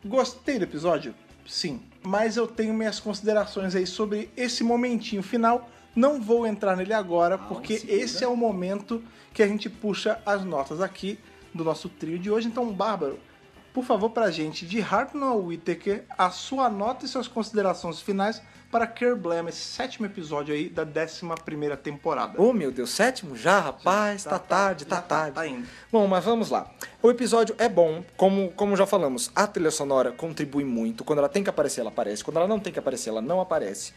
Gostei do episódio? Sim. Mas eu tenho minhas considerações aí sobre esse momentinho final. Não vou entrar nele agora, porque segura. esse é o momento que a gente puxa as notas aqui do nosso trio de hoje. Então, Bárbaro, por favor, pra gente, de Hartnell Whittaker, a sua nota e suas considerações finais para Kerblam, esse sétimo episódio aí da 11 primeira temporada. Oh, meu Deus, sétimo já, rapaz? Já tá, tá- tarde, tá, tá- tarde. tá indo. Bom, mas vamos lá. O episódio é bom, como, como já falamos, a trilha sonora contribui muito. Quando ela tem que aparecer, ela aparece. Quando ela não tem que aparecer, ela não aparece.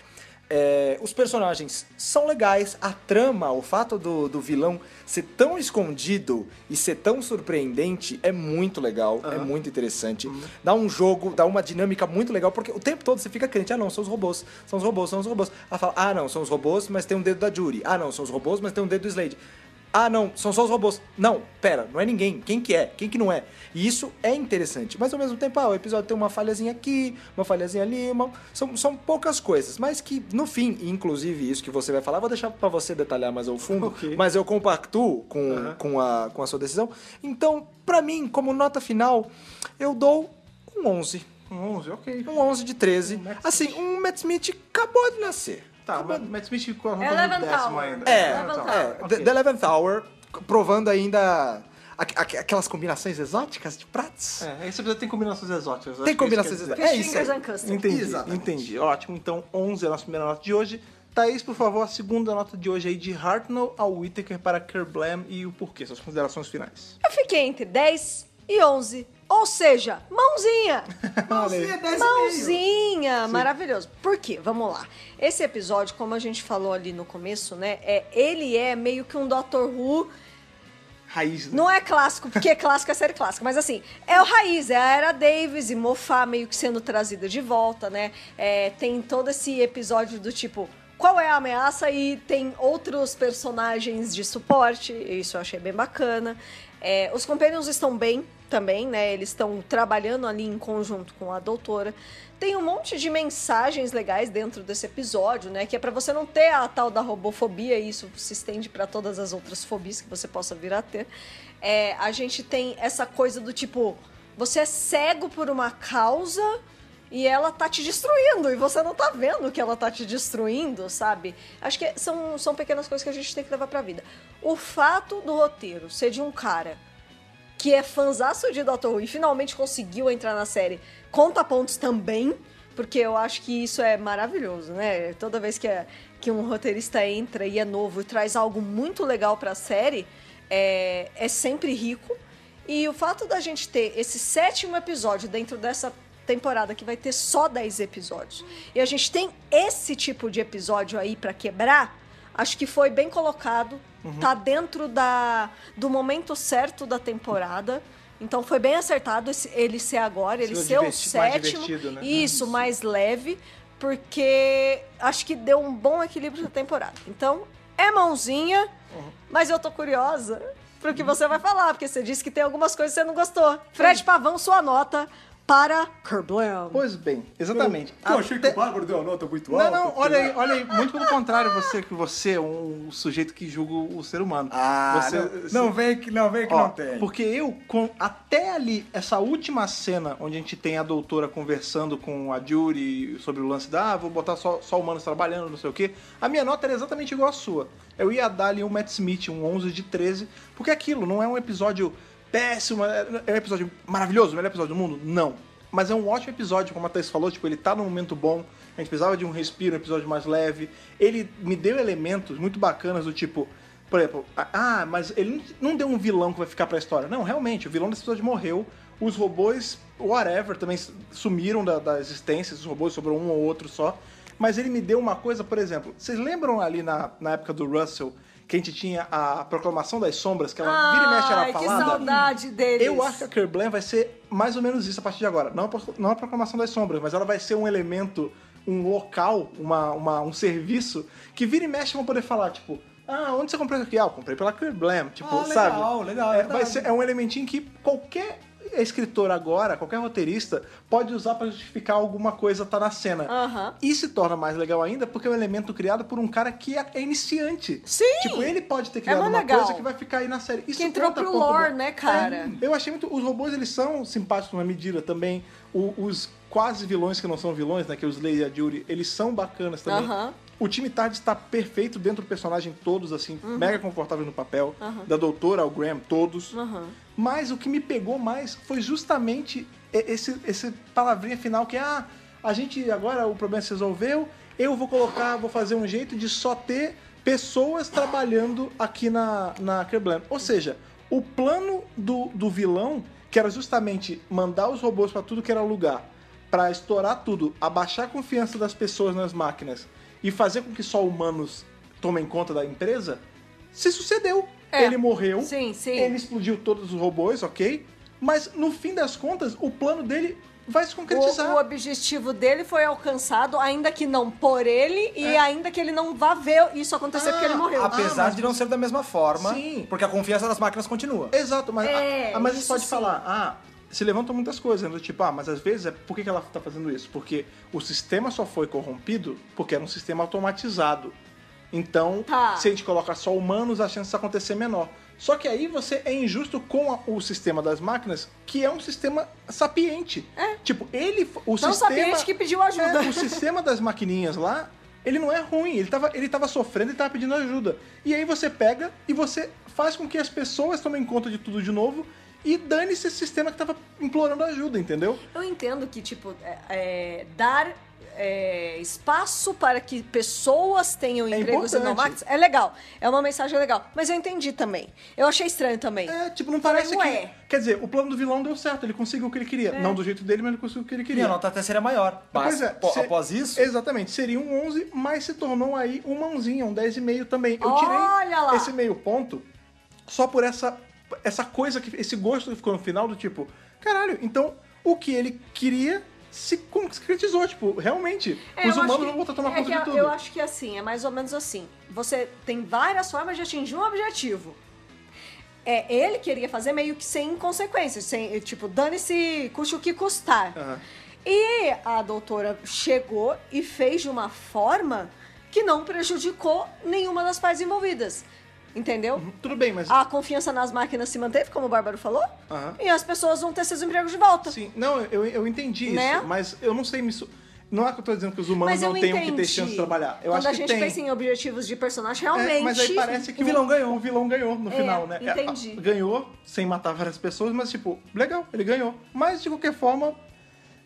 É, os personagens são legais, a trama, o fato do, do vilão ser tão escondido e ser tão surpreendente é muito legal, é muito interessante. Dá um jogo, dá uma dinâmica muito legal, porque o tempo todo você fica crente, ah não, são os robôs, são os robôs, são os robôs. Ela fala, ah não, são os robôs, mas tem um dedo da Judy. Ah não, são os robôs, mas tem um dedo do Slade. Ah, não, são só os robôs. Não, pera, não é ninguém. Quem que é? Quem que não é? E isso é interessante. Mas ao mesmo tempo, ah, o episódio tem uma falhazinha aqui, uma falhazinha ali, uma... São, são poucas coisas. Mas que, no fim, inclusive isso que você vai falar, vou deixar pra você detalhar mais ao fundo. Ok. Mas eu compactuo com, Aham. com, a, com a sua decisão. Então, pra mim, como nota final, eu dou um 11. Um 11, ok. Um 11 de 13. Um assim, um Matt Smith acabou de nascer. Tá, mas Matt Smith ficou no décimo ainda. É, Tower. é Ok. The, Eleventh Hour provando ainda aqu- aqu- aquelas combinações exóticas de pratos. É, esse episódio tem combinações exóticas. acho Tem é combinações exóticas. É isso fingers aí. and custard. Entendi, Exatamente. entendi. Ótimo, então 11 é a nossa primeira nota de hoje. Thaís, por favor, a segunda nota de hoje aí de Hartnell ao Whittaker para Kerblam e o porquê, suas considerações finais. Eu fiquei entre 10 e 11. Ou seja, mãozinha! Mãozinha, 10 Mãozinha! Maravilhoso. Por quê? Vamos lá. Esse episódio, como a gente falou ali no começo, né? É, ele é meio que um Doctor Who Raiz, né? Não é clássico, porque clássico é série clássica, mas assim, é o raiz, é a Era Davis e Mofá meio que sendo trazida de volta, né? É, tem todo esse episódio do tipo, qual é a ameaça? E tem outros personagens de suporte, isso eu achei bem bacana. É, os Companions estão bem também, né? Eles estão trabalhando ali em conjunto com a doutora. Tem um monte de mensagens legais dentro desse episódio, né? Que é pra você não ter a tal da robofobia, e isso se estende pra todas as outras fobias que você possa vir a ter. É, a gente tem essa coisa do tipo, você é cego por uma causa e ela tá te destruindo, e você não tá vendo que ela tá te destruindo, sabe? Acho que são, são pequenas coisas que a gente tem que levar pra vida. O fato do roteiro ser de um cara que é fãzaço de Doctor Who e finalmente conseguiu entrar na série, conta pontos também, porque eu acho que isso é maravilhoso, né? Toda vez que, é, que um roteirista entra e é novo e traz algo muito legal pra série, é, é sempre rico. E o fato da gente ter esse sétimo episódio dentro dessa temporada que vai ter só 10 episódios, e a gente tem esse tipo de episódio aí pra quebrar, acho que foi bem colocado, tá dentro da, do momento certo da temporada. Então foi bem acertado ele ser agora, ele Ser o sétimo. né? Isso, mais leve, porque acho que deu um bom equilíbrio na temporada. Então, é mãozinha, mas eu tô curiosa pro que você vai falar, porque você disse que tem algumas coisas que você não gostou. Fred Pavão, sua nota para Kerblam. Pois bem, exatamente. Eu achei que Até- o Bárbaro deu uma nota muito Não, alta. não, olha aí, olha aí, muito pelo contrário, você que você é um sujeito que julga o ser humano. Ah, você, não, não vem que não, vem que Ó, não tem. Porque eu, com, até ali, essa última cena onde a gente tem a doutora conversando com a Judy sobre o lance da, ah, vou botar só, só humanos trabalhando, não sei o quê, a minha nota era exatamente igual à sua. Eu ia dar ali um Matt Smith, um 11 de 13, porque aquilo não é um episódio péssimo, é é um episódio maravilhoso, o melhor episódio do mundo? Não. Mas é um ótimo episódio, como a Thaís falou, tipo, ele tá num momento bom, a gente precisava de um respiro, um episódio mais leve. Ele me deu elementos muito bacanas do tipo, por exemplo, ah, mas ele não deu um vilão que vai ficar pra história. Não, realmente, o vilão desse episódio morreu. Os robôs, whatever, também sumiram da, da existência. Os robôs sobrou um ou outro só. Mas ele me deu uma coisa, por exemplo, vocês lembram ali na, na época do Russell que a gente tinha a proclamação das sombras, que ela vira e mexe era Ai, que falada? saudade deles. Eu acho que a Kerblam vai ser mais ou menos isso a partir de agora. Não a, não a proclamação das sombras, mas ela vai ser um elemento, um local, uma, uma- um serviço que vira e mexe vão poder falar, tipo, ah, onde você comprou isso aqui? Ah, eu comprei pela Kerblam, tipo, Ah, sabe? legal, legal, É, é vai ser, é um elementinho que qualquer escritor agora, qualquer roteirista, pode usar pra justificar alguma coisa tá na cena. Aham. E se torna mais legal ainda porque é um elemento criado por um cara que é, é iniciante. Sim! Tipo, ele pode ter criado mó uma legal. coisa que vai ficar aí na série. Isso Que entrou pro ponto lore, né, cara? É, eu achei muito. Os robôs, eles são simpáticos numa medida também. O- os quase vilões que não são vilões, né? Que é os Slay e a eles são bacanas também. Aham. O time Tard está perfeito dentro do personagem, todos, assim, Uhum. mega confortável no papel. Da doutora ao Graham, todos. Aham. Mas o que me pegou mais foi justamente esse, esse palavrinha final que é, ah, a gente agora o problema se resolveu, eu vou colocar, vou fazer um jeito de só ter pessoas trabalhando aqui na, na Kerblam. Ou seja, o plano do, do vilão, que era justamente mandar os robôs para tudo que era lugar, para estourar tudo, abaixar a confiança das pessoas nas máquinas e fazer com que só humanos tomem conta da empresa, se sucedeu. É. Ele morreu, Sim, sim. ele explodiu todos os robôs, ok? Mas no fim das contas, o plano dele vai se concretizar. O, o objetivo dele foi alcançado, ainda que não por ele e ainda que ele não vá ver isso acontecer Ah, porque ele morreu. Apesar Ah, mas de não ser da mesma forma, Sim. porque a confiança das máquinas continua. Exato, mas, É, ah, mas você isso pode sim. falar, ah, se levantam muitas coisas, né? Tipo, ah, mas às vezes é por que ela tá fazendo isso? Porque o sistema só foi corrompido porque era um sistema automatizado. Então, Tá. se a gente coloca só humanos, a chance disso acontecer é menor. Só que aí você é injusto com a- o sistema das máquinas, que é um sistema sapiente. É. Tipo, ele. O Não sistema, sapiente que pediu ajuda. É, o sistema das maquininhas lá, ele não é ruim. Ele tava, ele tava sofrendo e tava pedindo ajuda. E aí você pega e você faz com que as pessoas tomem conta de tudo de novo e dane-se esse sistema que tava implorando ajuda, entendeu? Eu entendo que, tipo, é, é, dar é, espaço para que pessoas tenham É empregos e não importante. máquinas é legal. É uma mensagem legal. Mas eu entendi também. Eu achei estranho também. É, tipo, não Falei, parece ué. que. Quer dizer, o plano do vilão deu certo, ele conseguiu o que ele queria. É. Não do jeito dele, mas ele conseguiu o que ele E queria. a nota até seria maior. Mas, Pois é, se- após isso, Exatamente, seria um 11, mas se tornou aí um mãozinha, um 10,5 também. Eu Olha tirei lá! esse meio ponto só por essa, essa coisa, que esse gosto que ficou no final do tipo, caralho, então o que ele queria se concretizou, tipo, realmente, É, os humanos que- vão voltar a tomar é conta de tudo. Eu acho que assim, é mais ou menos assim. Você tem várias formas de atingir um objetivo. É, ele queria fazer meio que sem consequências, sem, tipo, dane-se, custe o que custar. Aham. E a doutora chegou e fez de uma forma que não prejudicou nenhuma das partes envolvidas. Entendeu? Tudo bem, mas... A confiança nas máquinas se manteve, como o Bárbaro falou, Aham. e as pessoas vão ter seus empregos de volta. Sim, não, eu, eu entendi Né? isso, mas eu não sei me... su- Não é que eu tô dizendo que os humanos Mas eu não tenham que ter chance de trabalhar. Eu Quando acho a que gente tem. pensa em objetivos de personagem, É, realmente. mas aí parece que o vilão ganhou. O vilão ganhou no É, final, né? É, entendi. a- ganhou sem matar várias pessoas, mas tipo, legal, ele ganhou. Mas de qualquer forma,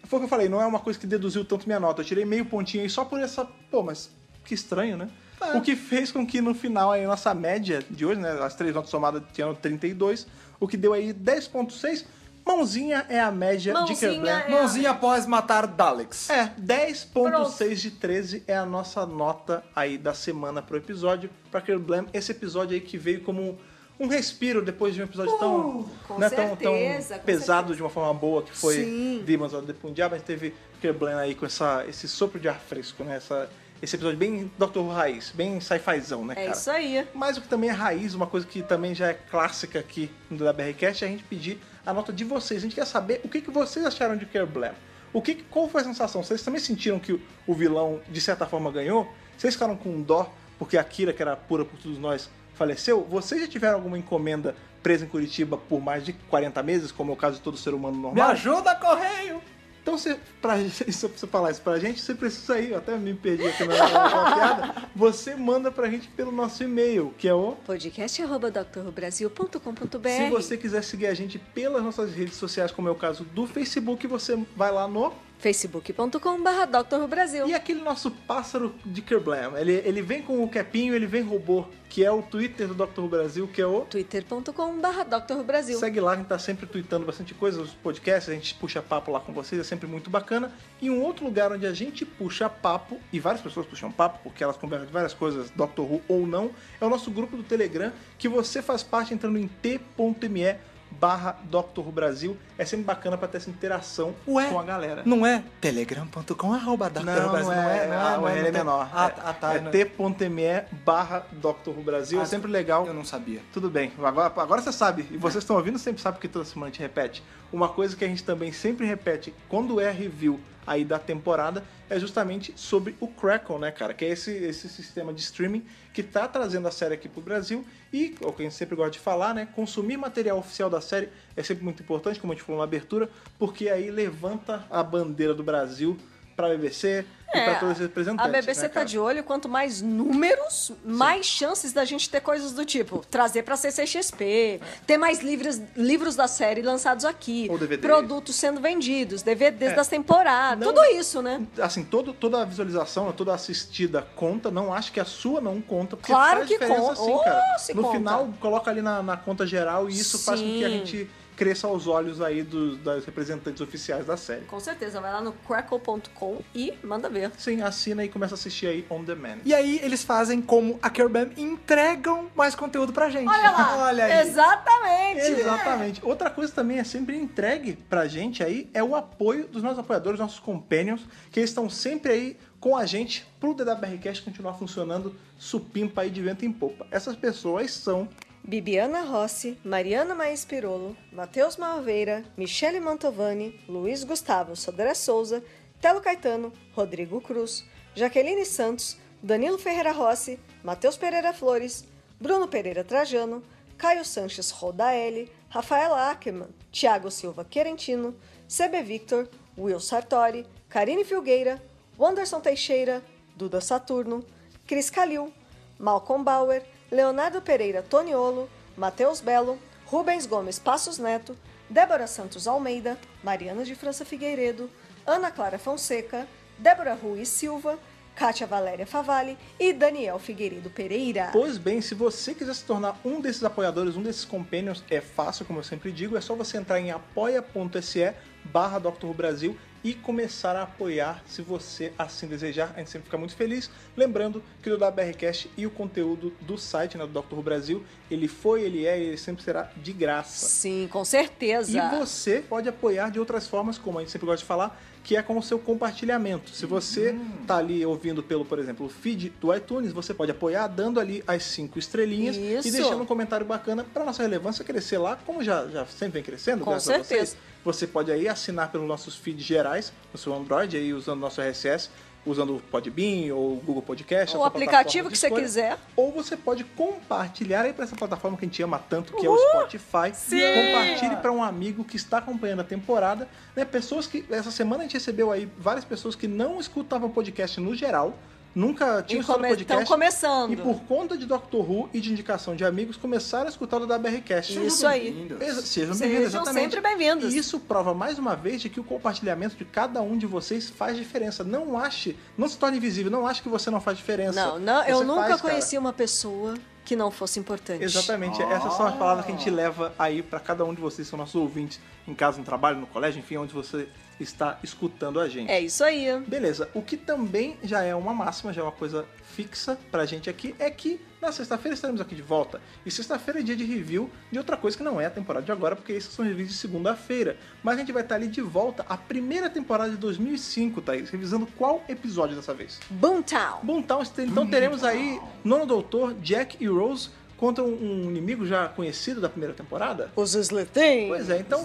foi o que eu falei, não é uma coisa que deduziu tanto minha nota. Eu tirei meio pontinho aí só por essa. Pô, mas que estranho, né? É. O que fez com que no final aí a nossa média de hoje, né? As três notas somadas tinham 32, o que deu aí 10,6. Mãozinha é a média de Mãozinha Kerblem. é- mãozinha após matar Daleks. É, 10.6 de 13 é a nossa nota aí da semana pro episódio pra Kerblem. Esse episódio aí que veio como um respiro depois de um episódio tão, Uh, com né, tão, certeza, tão com pesado certeza. de uma forma boa que foi. Demons of the Punjab, mas teve Kerblem aí com essa, esse sopro de ar fresco, né? Essa, esse episódio bem Dr. Who raiz, bem sci-fizão, né, É cara? isso aí. Mas o que também é raiz, uma coisa que também já é clássica aqui no DBRcast, é a gente pedir a nota de vocês. A gente quer saber o que, que vocês acharam de Kerblem. O que, qual foi a sensação? Vocês também sentiram que o, vilão, de certa forma, ganhou? Vocês ficaram com dó porque a Kira, que era pura por todos nós, faleceu? Vocês já tiveram alguma encomenda presa em Curitiba por mais de 40 meses, como é o caso de todo ser humano Me normal? ajuda, Correio! Então, você, pra, se você falar isso pra gente, você precisa ir, eu até me perdi aqui na, na, piada, você manda pra gente pelo nosso e-mail, que é o podcast.drrubrasil.com.br Se você quiser seguir a gente pelas nossas redes sociais, como é o caso do Facebook, você vai lá no. facebook.com.br Brasil. E aquele nosso pássaro de Kerblem. Ele, ele vem com o capinho, ele vem robô, que é o Twitter do Dr. Brasil, que é o. twitter.com.br Brasil. Segue lá, a gente tá sempre tweetando bastante coisa, os podcasts, a gente puxa papo lá com vocês, é sempre muito bacana. E um outro lugar onde a gente puxa papo, e várias pessoas puxam papo, porque elas conversam de várias coisas, Dr. Who ou não, é o nosso grupo do Telegram, que você faz parte entrando em t.me barra Dr. Who Brasil. É sempre bacana pra ter essa interação Ué? com a galera. Não é telegram.com arroba Dr. Não, Brasil. não é, não a URL é tem- menor. Ah, é, ah, tá. é não- t.me barra. Who Brasil. Ah, é sempre legal. Eu não sabia. Tudo bem, agora, agora você sabe, e vocês estão ouvindo sempre sabe que toda semana a gente repete. Uma coisa que a gente também sempre repete quando é review aí da temporada é justamente sobre o Crackle, né, cara? Que é esse, esse sistema de streaming que tá trazendo a série aqui pro Brasil e, o que a gente sempre gosta de falar, né? Consumir material oficial da série é sempre muito importante, como a gente falou na abertura, porque aí levanta a bandeira do Brasil pra BBC pra todos os representantes. É, a BBC né, tá de olho, quanto mais números, mais chances da gente ter coisas do tipo trazer pra CCXP, ter mais livros, livros da série lançados aqui, produtos sendo vendidos, DVDs É. das temporadas, Não- tudo isso, né? assim, todo, toda a visualização, toda a assistida conta, não acho que a sua não conta, porque Claro faz que diferença conta. sim, Oh, cara. no conta. final, coloca ali na, na conta geral e isso faz com que a Sim. gente cresça aos olhos aí dos, das representantes oficiais da série. Com certeza, vai lá no crackle.com e manda ver. Sim, assina e começa a assistir aí on demand. E aí eles fazem como a Kerbam entregam mais conteúdo pra gente. Olha lá! Olha aí. Exatamente! Exatamente. Outra coisa também é sempre entregue pra gente aí é o apoio dos nossos apoiadores, nossos companions, que eles estão sempre aí com a gente pro DWRcast continuar funcionando supimpa aí de vento em popa. Essas pessoas são Bibiana Rossi, Mariana Maes Pirolo, Matheus Malveira, Michele Mantovani, Luiz Gustavo Sodré Souza, Telo Caetano, Rodrigo Cruz, Jaqueline Santos, Danilo Ferreira Rossi, Matheus Pereira Flores, Bruno Pereira Trajano, Caio Sanches Rodaelli, Rafaela Ackerman, Thiago Silva Querentino, CB Victor, Will Sartori, Karine Filgueira, Wanderson Teixeira, Duda Saturno, Cris Calil, Malcolm Bauer, Leonardo Pereira Toniolo, Matheus Belo, Rubens Gomes Passos Neto, Débora Santos Almeida, Mariana de França Figueiredo, Ana Clara Fonseca, Débora Rui Silva, Kátia Valéria Favalli e Daniel Figueiredo Pereira. Pois bem, se você quiser se tornar um desses apoiadores, um desses companions, é fácil, como eu sempre digo, é só você entrar em apoia.se barra Brasil e começar a apoiar se você assim desejar. A gente sempre fica muito feliz. Lembrando que o WRCast e o conteúdo do site né, do Dr. Who Brasil, ele foi, ele é e ele sempre será de graça. Sim, com certeza. E você pode apoiar de outras formas, como a gente sempre gosta de falar, que é com o seu compartilhamento. Se você tá ali ouvindo pelo, por exemplo, o feed do iTunes, você pode apoiar dando ali as cinco estrelinhas Isso. e deixando um comentário bacana para nossa relevância crescer lá, como já, já sempre vem crescendo, Com graças a certeza. Você pode aí assinar pelos nossos feeds gerais no seu Android, aí usando nosso RSS, usando o Podbean ou o Google Podcast. a O aplicativo que você escolha. quiser. Ou você pode compartilhar aí para essa plataforma que a gente ama tanto, que é o Spotify. Sim! Compartilhe para um amigo que está acompanhando a temporada. Né? Pessoas que. Essa semana a gente recebeu aí várias pessoas que não escutavam podcast no geral. Nunca tinham E escutado come- podcast. tão começando. E por conta de Doctor Who e de indicação de amigos, começaram a escutar o WRCast. Isso aí. Sejam bem-vindos, exatamente. sempre bem-vindos. E isso prova mais uma vez de que o compartilhamento de cada um de vocês faz diferença. Não ache, não se torne invisível, não ache que você não faz diferença. Não, não, eu Você nunca faz, cara. conheci uma pessoa que não fosse importante. Exatamente, essas são as palavras que a gente leva aí pra cada um de vocês, são nossos ouvintes, em casa, no trabalho, no colégio, enfim, onde você está escutando a gente. É isso aí. Beleza, o que também já é uma máxima, já é uma coisa fixa pra gente aqui, é que na sexta-feira estaremos aqui de volta. E sexta-feira é dia de review de outra coisa que não é a temporada de agora, porque esses são reviews de segunda-feira. Mas a gente vai estar ali de volta a primeira temporada de 2005, Thaís, revisando qual episódio dessa vez? Boomtown. Boomtown, então teremos aí Nono Doutor, Jack e Rose contra um inimigo já conhecido da primeira temporada? Os Slitheen. Pois é, então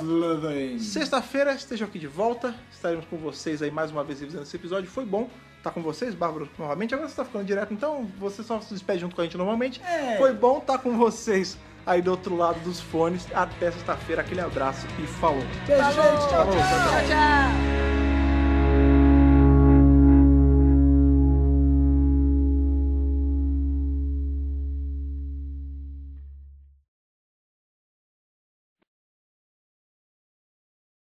Sexta-feira estejam aqui de volta. Estaremos com vocês aí mais uma vez revisando esse episódio. Foi bom estar com vocês, Bárbaro, novamente. Agora você está ficando direto, então você só se despede junto com a gente normalmente. É. Foi bom estar com vocês aí do outro lado dos fones. Até sexta-feira. Aquele abraço e falou. Beijo, gente. Tchau, Falou, tchau, tchau. Tchau, tchau.